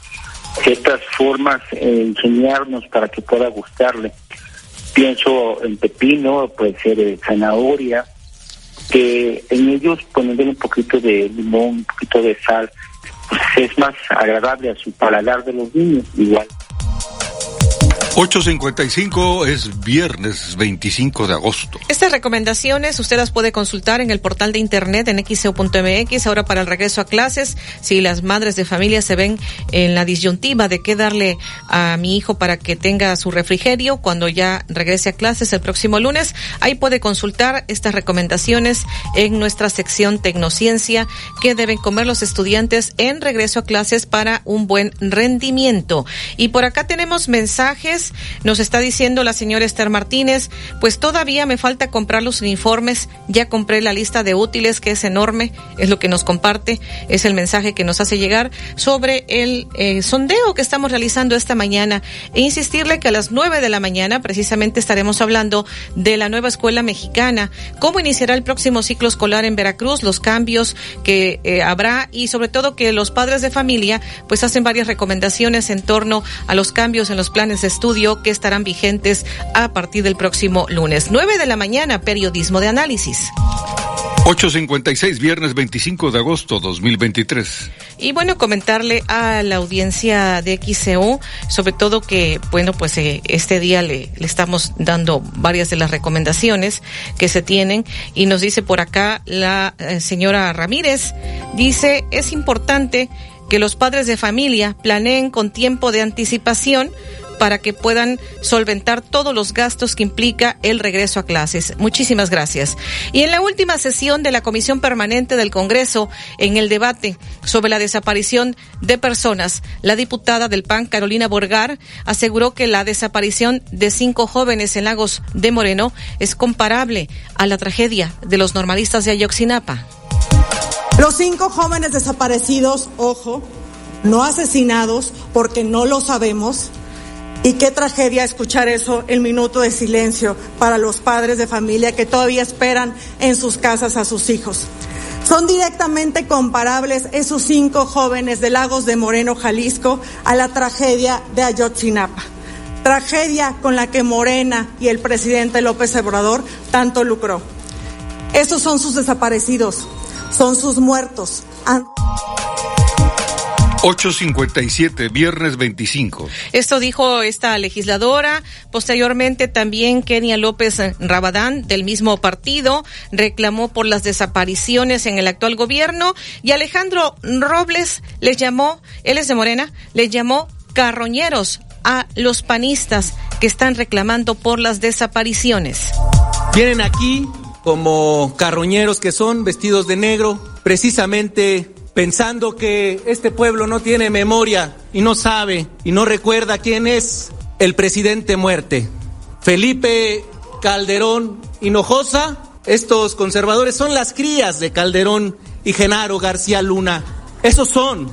ciertas formas, eh, enseñarnos para que pueda gustarle. Pienso en pepino, puede ser de zanahoria, que en ellos ponerle un poquito de limón, un poquito de sal, pues es más agradable a su paladar de los niños, igual.
8.55 es viernes 25 de agosto.
Estas recomendaciones usted las puede consultar en el portal de internet en xeo.mx. Ahora para el regreso a clases, si las madres de familia se ven en la disyuntiva de qué darle a mi hijo para que tenga su refrigerio cuando ya regrese a clases el próximo lunes, ahí puede consultar estas recomendaciones en nuestra sección Tecnociencia que deben comer los estudiantes en regreso a clases para un buen rendimiento. Y por acá tenemos mensajes nos está diciendo la señora Esther Martínez, pues todavía me falta comprar los uniformes. Ya compré la lista de útiles, que es enorme, es lo que nos comparte, es el mensaje que nos hace llegar sobre el eh, sondeo que estamos realizando esta mañana. E insistirle que a las nueve de la mañana precisamente estaremos hablando de la nueva escuela mexicana, cómo iniciará el próximo ciclo escolar en Veracruz, los cambios que eh, habrá y sobre todo que los padres de familia pues hacen varias recomendaciones en torno a los cambios en los planes de estudio que estarán vigentes a partir del próximo lunes. 9 de la mañana, periodismo de análisis.
8.56, viernes 25 de agosto 2023.
Y bueno, comentarle a la audiencia de XCU, sobre todo que, bueno, pues eh, este día le, le, estamos dando varias de las recomendaciones que se tienen y nos dice por acá la eh, señora Ramírez, dice, es importante que los padres de familia planeen con tiempo de anticipación para que puedan solventar todos los gastos que implica el regreso a clases. Muchísimas gracias. Y en la última sesión de la Comisión Permanente del Congreso, en el debate sobre la desaparición de personas, la diputada del PAN, Carolina Borgar, aseguró que la desaparición de cinco jóvenes en Lagos de Moreno es comparable a la tragedia de los normalistas de Ayoxinapa.
Los cinco jóvenes desaparecidos, ojo, no asesinados porque no lo sabemos, y qué tragedia escuchar eso, el minuto de silencio para los padres de familia que todavía esperan en sus casas a sus hijos. Son directamente comparables esos cinco jóvenes de Lagos de Moreno, Jalisco, a la tragedia de Ayotzinapa. Tragedia con la que Morena y el presidente López Obrador tanto lucró. Esos son sus desaparecidos, son sus muertos.
857, viernes 25.
Esto dijo esta legisladora. Posteriormente también Kenia López Rabadán, del mismo partido, reclamó por las desapariciones en el actual gobierno y Alejandro Robles les llamó, él es de Morena, les llamó carroñeros a los panistas que están reclamando por las desapariciones.
Vienen aquí como carroñeros que son vestidos de negro, precisamente pensando que este pueblo no tiene memoria y no sabe y no recuerda quién es el presidente muerte. Felipe Calderón Hinojosa, estos conservadores son las crías de Calderón y Genaro García Luna. Esos son.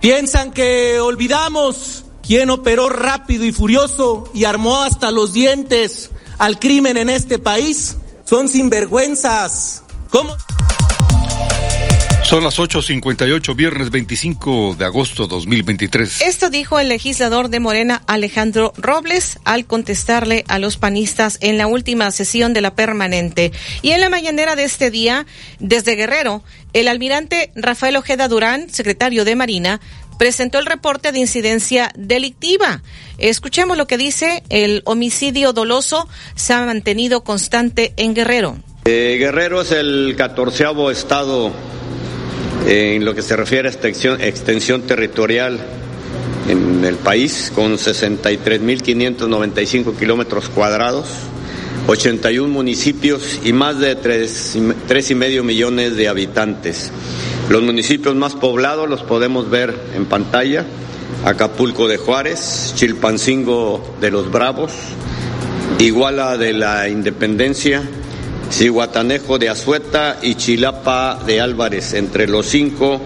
Piensan que olvidamos quién operó rápido y furioso y armó hasta los dientes al crimen en este país. Son sinvergüenzas. ¿Cómo?
Son las 8.58, viernes 25 de agosto 2023.
Esto dijo el legislador de Morena, Alejandro Robles, al contestarle a los panistas en la última sesión de la permanente. Y en la mañanera de este día, desde Guerrero, el almirante Rafael Ojeda Durán, secretario de Marina, presentó el reporte de incidencia delictiva. Escuchemos lo que dice, el homicidio doloso se ha mantenido constante en Guerrero.
Eh, Guerrero es el catorceavo estado en lo que se refiere a extensión, extensión territorial en el país, con 63.595 kilómetros cuadrados, 81 municipios y más de 3, y medio millones de habitantes. Los municipios más poblados los podemos ver en pantalla, Acapulco de Juárez, Chilpancingo de los Bravos, Iguala de la Independencia, Cihuatanejo de Azueta y Chilapa de Álvarez. Entre los cinco,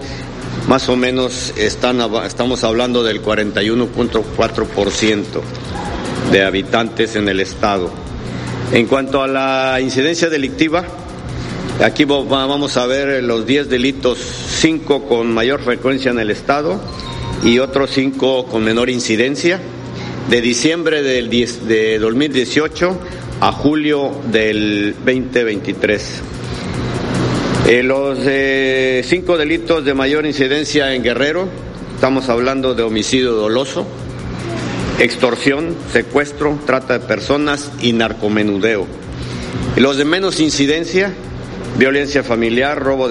más o menos están, estamos hablando del 41.4% de habitantes en el estado. En cuanto a la incidencia delictiva, aquí vamos a ver los 10 delitos, 5 con mayor frecuencia en el estado y otros 5 con menor incidencia. De diciembre del de 2018 a julio del 2023. Eh, los eh, cinco delitos de mayor incidencia en Guerrero, estamos hablando de homicidio doloso, extorsión, secuestro, trata de personas y narcomenudeo. los de menos incidencia, violencia familiar, robo de